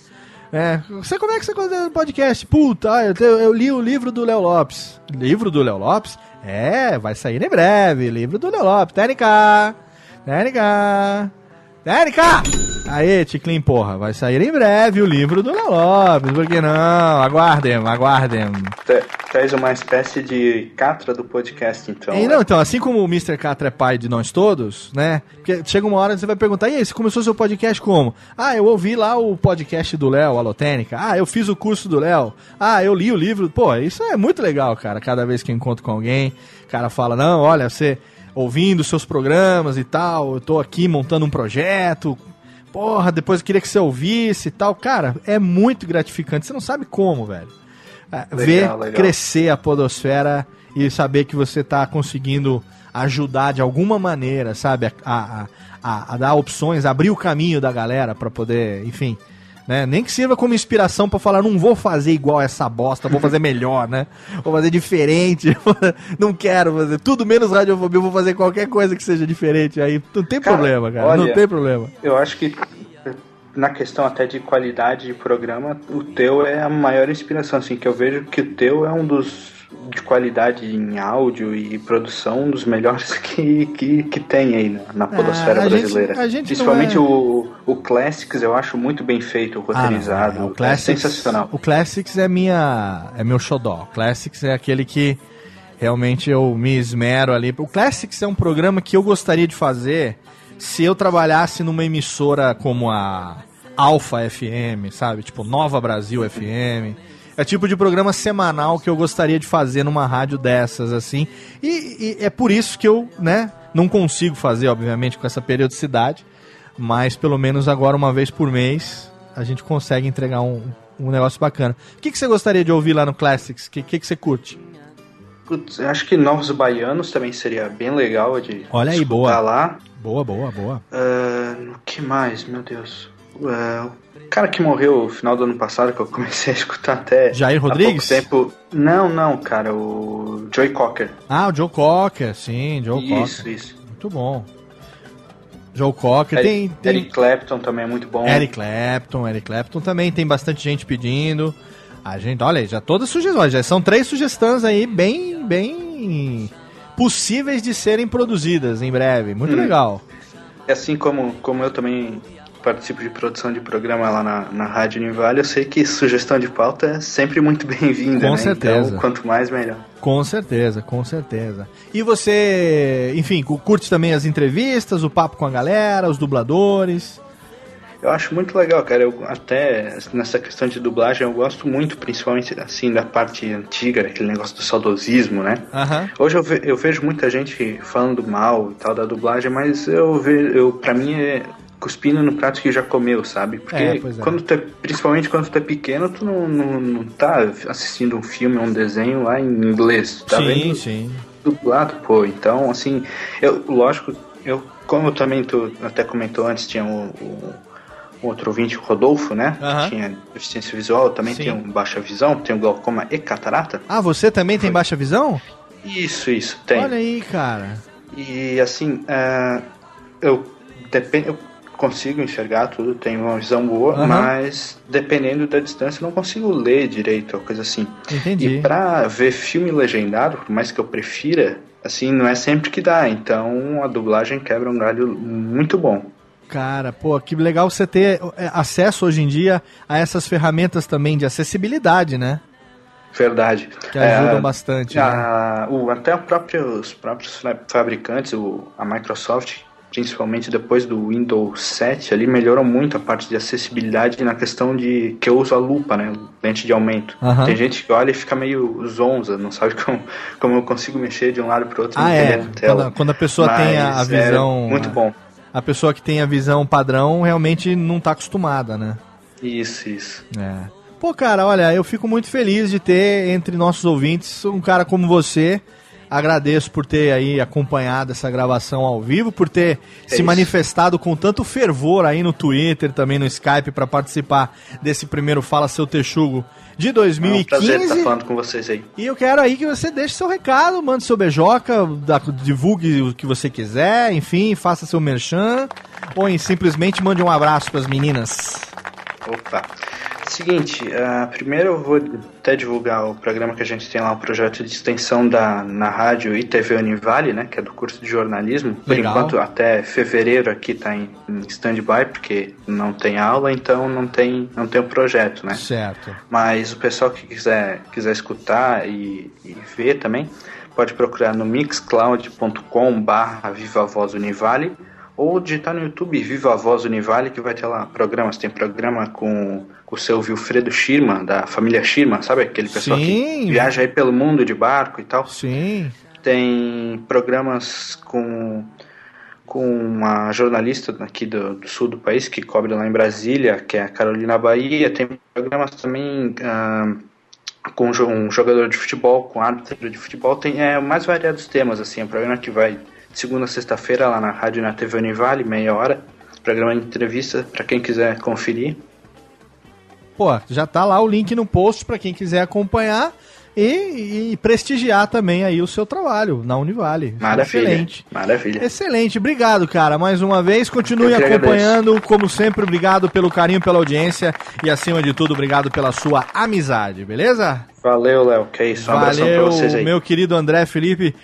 Speaker 2: É, você como é que você conhece podcast? Puta, eu, eu li o livro do Léo Lopes. Livro do Léo Lopes? É, vai sair em breve. Livro do Léo Lopes. Técnica! Técnica! Técnica! Aê, Ticlin, porra, vai sair em breve o livro do Léo Lopes, por que não? Aguardem, aguardem.
Speaker 13: Tra- Traz uma espécie de catra do podcast, então.
Speaker 2: E não, então, assim como o Mr. Catra é pai de nós todos, né? Porque chega uma hora que você vai perguntar, e aí, você começou seu podcast como? Ah, eu ouvi lá o podcast do Léo, Alotênica. Ah, eu fiz o curso do Léo. Ah, eu li o livro. Pô, isso é muito legal, cara, cada vez que eu encontro com alguém. cara fala, não, olha, você ouvindo seus programas e tal, eu tô aqui montando um projeto, porra, depois eu queria que você ouvisse e tal. Cara, é muito gratificante, você não sabe como, velho. É, ver
Speaker 13: legal.
Speaker 2: crescer a podosfera e saber que você tá conseguindo ajudar de alguma maneira, sabe, a, a, a, a dar opções, abrir o caminho da galera pra poder, enfim, né? Nem que sirva como inspiração pra falar, não vou fazer igual essa bosta, vou fazer melhor, né? Vou fazer diferente, não quero fazer tudo menos radiofobia, vou fazer qualquer coisa que seja diferente aí, não tem
Speaker 13: Cara,
Speaker 2: problema, cara, não
Speaker 13: olha,
Speaker 2: tem problema.
Speaker 13: Eu acho que na questão até de qualidade de programa, o teu é a maior inspiração, assim, que eu vejo que o teu é um dos de qualidade em áudio e produção, um dos melhores que, que, que tem aí na, na podosfera
Speaker 2: Ah, a gente-
Speaker 13: brasileira.
Speaker 2: a gente
Speaker 13: Principalmente
Speaker 2: é-
Speaker 13: o, o Classics eu acho muito bem feito, roteirizado.
Speaker 2: Ah, não, é, o
Speaker 13: é
Speaker 2: Classics,
Speaker 13: sensacional.
Speaker 2: O Classics é minha é meu xodó. O Classics é aquele que realmente eu me esmero ali. O Classics é um programa que eu gostaria de fazer se eu trabalhasse numa emissora como a Alpha FM, sabe? Tipo Nova Brasil FM. É o tipo de programa semanal que eu gostaria de fazer numa rádio dessas, assim. E, e é por isso que eu, né, não consigo fazer, obviamente, com essa periodicidade. Mas pelo menos agora, uma vez por mês, a gente consegue entregar um, um negócio bacana. O que, que você gostaria de ouvir lá no Classics? O que, que, que você curte?
Speaker 13: Putz, acho que Novos Baianos também seria bem legal de
Speaker 2: Olha aí, boa.
Speaker 13: lá.
Speaker 2: Boa, boa, boa.
Speaker 13: Ah, O que mais, meu Deus? O cara que morreu no final do ano passado, que eu comecei a escutar até.
Speaker 2: Jair Rodrigues?
Speaker 13: tempo. Não, não, cara, o Joey Cocker.
Speaker 2: Ah, o Joe Cocker, sim, Joe
Speaker 13: Isso,
Speaker 2: Cocker.
Speaker 13: isso.
Speaker 2: Muito bom. Joe Cocker,
Speaker 13: Eric,
Speaker 2: tem, tem
Speaker 13: Eric Clapton também é muito bom.
Speaker 2: Eric Clapton, Eric Clapton também, tem bastante gente pedindo. A gente, olha aí, já todas sugestões, já são três sugestões aí bem, bem possíveis de serem produzidas em breve. Muito
Speaker 13: Hum.
Speaker 2: legal.
Speaker 13: Assim como, como eu também participo de produção de programa lá na, na Rádio Univale, eu sei que sugestão de pauta é sempre muito bem-vinda,
Speaker 2: Com
Speaker 13: né?
Speaker 2: certeza.
Speaker 13: Então, quanto mais, melhor.
Speaker 2: Com certeza, com certeza. E você, enfim, cu- curte também as entrevistas, o papo com a galera, os dubladores.
Speaker 13: Eu acho muito legal, cara. Eu até nessa questão de dublagem eu gosto muito, principalmente assim da parte antiga, aquele negócio do saudosismo, né?
Speaker 2: Aham.
Speaker 13: Hoje eu, ve- eu vejo muita gente falando mal e tal da dublagem, mas eu vejo, eu para mim é cuspindo no prato que já comeu, sabe? Porque
Speaker 2: É, é.
Speaker 13: quando tu é, principalmente quando tu é pequeno, tu não, não, não tá assistindo um filme, um desenho lá em inglês, tá
Speaker 2: sim,
Speaker 13: vendo?
Speaker 2: sim.
Speaker 13: dublado, pô. Então, assim, eu, lógico, eu, como eu também tu até comentou antes, tinha o, o- o outro ouvinte, o Rodolfo, né? Tinha deficiência visual, também
Speaker 2: Sim.
Speaker 13: tenho baixa visão, tenho glaucoma e catarata.
Speaker 2: Ah, você também tem baixa visão?
Speaker 13: Isso, isso, tem.
Speaker 2: Olha aí, cara.
Speaker 13: E assim, é, eu depende, eu consigo enxergar tudo, tenho uma visão boa,
Speaker 2: Aham.
Speaker 13: mas dependendo da distância não consigo ler direito, ou coisa assim.
Speaker 2: Entendi.
Speaker 13: E pra ver filme legendado, por mais que eu prefira, assim, não é sempre que dá. Então a dublagem quebra um galho muito bom.
Speaker 2: Cara, pô, que legal você ter é, acesso hoje em dia a essas ferramentas também de acessibilidade, né?
Speaker 13: Verdade.
Speaker 2: Que ajudam
Speaker 13: É,
Speaker 2: bastante. né?
Speaker 13: a- o, até próprio- os próprios fa- fabricantes, o, a Microsoft, principalmente depois do Windows 7, ali melhorou muito a parte de acessibilidade na questão de que eu uso a lupa, né? Lente de aumento. Tem gente que olha e fica meio zonza, não sabe como, como eu consigo mexer de um lado pro outro
Speaker 2: Ah, é.
Speaker 13: a.
Speaker 2: Quando, quando a pessoa tem a, a
Speaker 13: Mas é
Speaker 2: visão.
Speaker 13: muito bom.
Speaker 2: A pessoa que tem a visão padrão realmente não tá acostumada, né?
Speaker 13: Isso, isso.
Speaker 2: É. Pô, cara, olha, eu fico muito feliz de ter entre nossos ouvintes um cara como você. Agradeço por ter aí acompanhado essa gravação ao vivo, por ter
Speaker 13: É
Speaker 2: se
Speaker 13: isso.
Speaker 2: manifestado com tanto fervor aí no Twitter, também no Skype, para participar desse primeiro Fala Seu Texugo de
Speaker 13: É um prazer
Speaker 2: 2015.
Speaker 13: estar falando com vocês aí.
Speaker 2: E eu quero aí que você deixe seu recado, mande seu beijoca, divulgue o que você quiser, enfim, faça seu merchan, ou simplesmente mande um abraço para as meninas.
Speaker 13: Opa. Seguinte, ah, primeiro eu vou até divulgar o programa que a gente tem lá, o projeto de extensão da, na rádio e TV Univale, né, que é do curso de jornalismo. Por
Speaker 2: Legal.
Speaker 13: enquanto, até fevereiro aqui está em, em stand-by, porque não tem aula, então não tem, não tem o projeto, né?
Speaker 2: Certo.
Speaker 13: Mas o pessoal que quiser, quiser escutar e, e ver também, pode procurar no mixcloud.com barra Viva Voz Univale ou digitar no YouTube Viva Voz Univale que vai ter lá programas. Tem programa com, com o seu Wilfredo Schirman, da família Schirman, sabe? Aquele pessoal
Speaker 2: Sim.
Speaker 13: que viaja aí pelo mundo de barco e tal.
Speaker 2: Sim.
Speaker 13: tem programas com com uma jornalista aqui do, do, sul do país que cobre lá em Brasília, que é a Carolina Bahia. Tem programas também ah, com um jogador de futebol, com árbitro de futebol. Tem é, mais variados temas, assim. É um programa que vai de segunda a sexta-feira lá na rádio na TV Univale, meia hora. Programa de entrevista para quem quiser conferir.
Speaker 2: Pô, já tá lá o link no post para quem quiser acompanhar e, e, prestigiar também aí o seu trabalho na Univale.
Speaker 13: Maravilha.
Speaker 2: Excelente.
Speaker 13: Maravilha.
Speaker 2: Excelente. Obrigado, cara, mais uma vez. Continue acompanhando, agradeço. como sempre. Obrigado pelo carinho, pela audiência e, acima de tudo, obrigado pela sua amizade, beleza?
Speaker 13: Valeu, Léo. Que é isso. Um
Speaker 2: Valeu, pra vocês aí. meu querido André Felipe.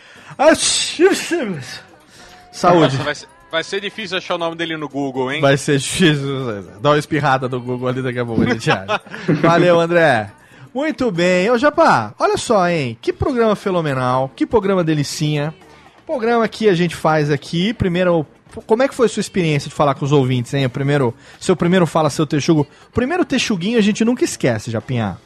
Speaker 2: Saúde.
Speaker 3: Nossa, vai, ser, vai ser difícil achar o nome dele no Google, hein?
Speaker 2: Vai ser difícil. Dá uma espirrada do Google ali daqui a pouco, gente. Valeu, André. Muito bem. Ô, Japá, olha só, hein? Que programa fenomenal, que programa delicinha. Programa que a gente faz aqui. Primeiro, como é que foi a sua experiência de falar com os ouvintes, hein? O primeiro, seu primeiro fala seu texugo. Primeiro texuguinho a gente nunca esquece, Japinha.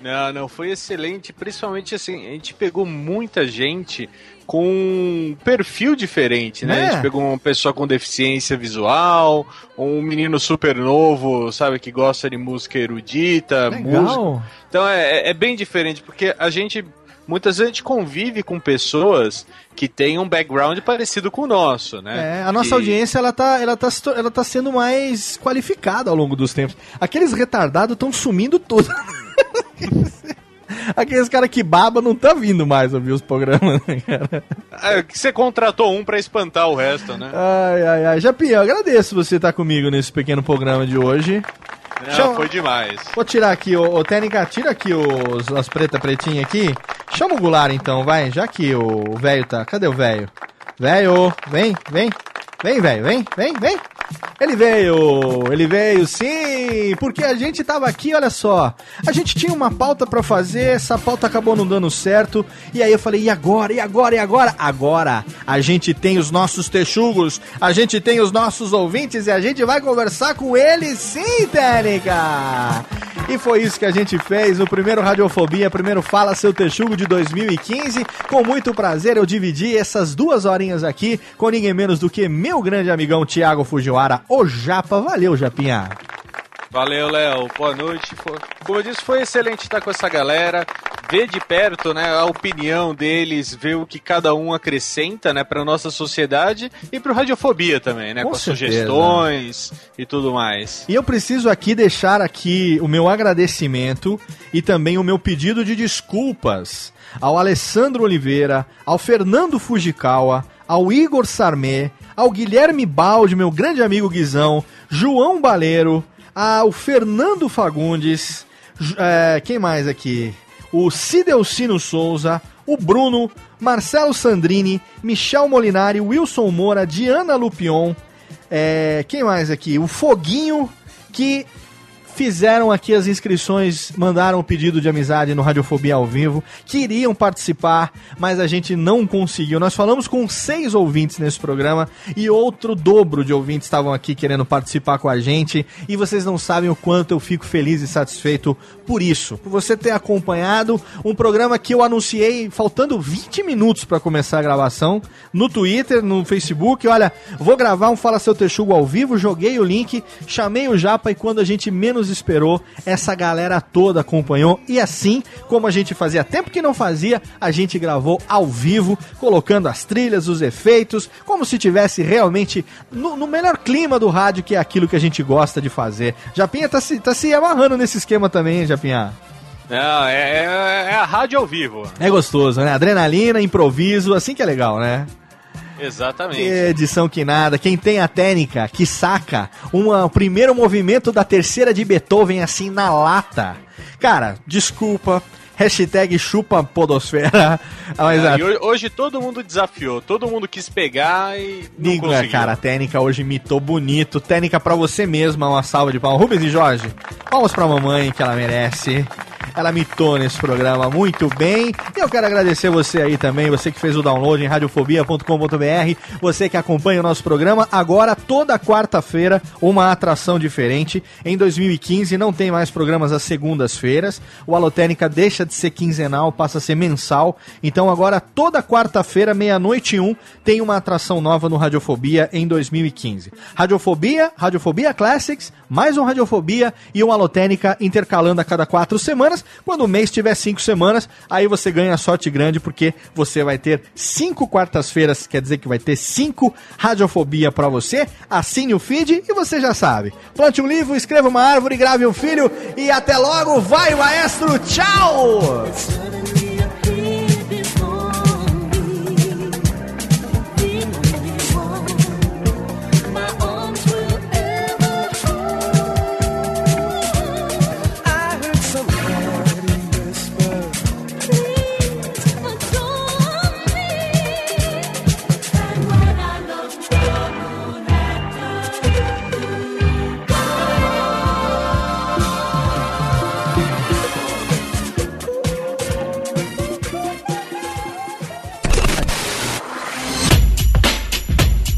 Speaker 3: Não, não, foi excelente. Principalmente assim, a gente pegou muita gente com um perfil diferente, né? É. A gente pegou uma pessoa com deficiência visual, um menino super novo, sabe, que gosta de música erudita,
Speaker 2: Legal.
Speaker 3: música. Então é, é bem diferente, porque a gente muitas vezes a gente convive com pessoas que têm um background parecido com o nosso, né?
Speaker 2: É, a nossa audiência ela tá, ela, tá, ela tá sendo mais qualificada ao longo dos tempos. Aqueles retardados estão sumindo tudo. Aqueles caras que baba não tá vindo mais ouvir os programas, né, cara?
Speaker 3: É, que você contratou um para espantar o resto, né?
Speaker 2: Ai, ai, ai. Japinha, agradeço você estar comigo nesse pequeno programa de hoje.
Speaker 3: Não, Chama... foi demais.
Speaker 2: Vou tirar aqui, ô, ô Técnica, tira aqui os, as preta pretinha aqui. Chama o Goulart então, vai, já que o velho tá. Cadê o velho? Velho, vem, vem. Vem, velho, vem, vem, vem. Ele veio, ele veio sim, porque a gente tava aqui, olha só. A gente tinha uma pauta para fazer, essa pauta acabou não dando certo. E aí eu falei, e agora? E agora? E agora? Agora a gente tem os nossos texugos, a gente tem os nossos ouvintes e a gente vai conversar com eles sim, Técnica! E foi isso que a gente fez no primeiro Radiofobia, primeiro Fala Seu Texugo de 2015. Com muito prazer eu dividi essas duas horinhas aqui com ninguém menos do que meu grande amigão Tiago O Japa. Valeu, Japinha.
Speaker 3: Valeu, Léo. Boa noite. Como eu disse, foi excelente estar com essa galera, ver de perto, né, a opinião deles, ver o que cada um acrescenta, né, para nossa sociedade e para Radiofobia também, né, com, com sugestões e tudo mais.
Speaker 2: E eu preciso aqui deixar aqui o meu agradecimento e também o meu pedido de desculpas ao Alessandro Oliveira, ao Fernando Fujikawa, ao Igor Sarmé, ao Guilherme Balde, meu grande amigo Guizão, João Baleiro, ao Fernando Fagundes, é, quem mais aqui? O Cidelcino Souza, o Bruno, Marcelo Sandrini, Michel Molinari, Wilson Moura, Diana Lupion, é, quem mais aqui? O Foguinho, que fizeram aqui as inscrições, mandaram o pedido de amizade no Radiofobia ao vivo, queriam participar, mas a gente não conseguiu. Nós falamos com seis ouvintes nesse programa e outro dobro de ouvintes estavam aqui querendo participar com a gente. E vocês não sabem o quanto eu fico feliz e satisfeito por isso, por você ter acompanhado um programa que eu anunciei faltando 20 minutos para começar a gravação no Twitter, no Facebook. Olha, vou gravar um Fala Seu Texugo ao vivo, joguei o link, chamei o Japa e quando a gente menos nos esperou, essa galera toda acompanhou e assim, como a gente fazia tempo que não fazia, a gente gravou ao vivo, colocando as trilhas, os efeitos, como se tivesse realmente no, no melhor clima do rádio, que é aquilo que a gente gosta de fazer. Japinha tá se, tá se amarrando nesse esquema também, hein, Japinha?
Speaker 3: Não, é, é, é a rádio ao vivo.
Speaker 2: É gostoso, né? Adrenalina, improviso, assim que é legal, né?
Speaker 3: Exatamente.
Speaker 2: Que edição que nada. Quem tem a técnica que saca uma, o primeiro movimento da terceira de Beethoven assim na lata. Cara, desculpa. Hashtag chupa podosfera.
Speaker 3: Mas, é, hoje, hoje, todo mundo desafiou, todo mundo quis pegar e não Diga, conseguiu.
Speaker 2: cara, a técnica hoje mitou bonito. Técnica para você mesma, uma salva de palmas. Rubens e Jorge, palmas pra mamãe que ela merece. Ela mitou nesse programa muito bem. Eu quero agradecer você aí também, você que fez o download em radiofobia.com.br, você que acompanha o nosso programa. Agora, toda quarta-feira, uma atração diferente. Em 2015, não tem mais programas às segundas-feiras. O Alotênica deixa de ser quinzenal, passa a ser mensal. Então, agora, toda quarta-feira, meia-noite e um, tem uma atração nova no Radiofobia em 2015. Radiofobia, Radiofobia Classics, mais um Radiofobia e um Alotênica intercalando a cada quatro semanas. Quando o mês tiver cinco semanas, aí você ganha sorte grande, porque você vai ter cinco quartas-feiras, quer dizer que vai ter cinco Radiofobia pra você. Assine o feed e você já sabe. Plante um livro, escreva uma árvore, grave um filho e até logo. Vai, maestro! Tchau!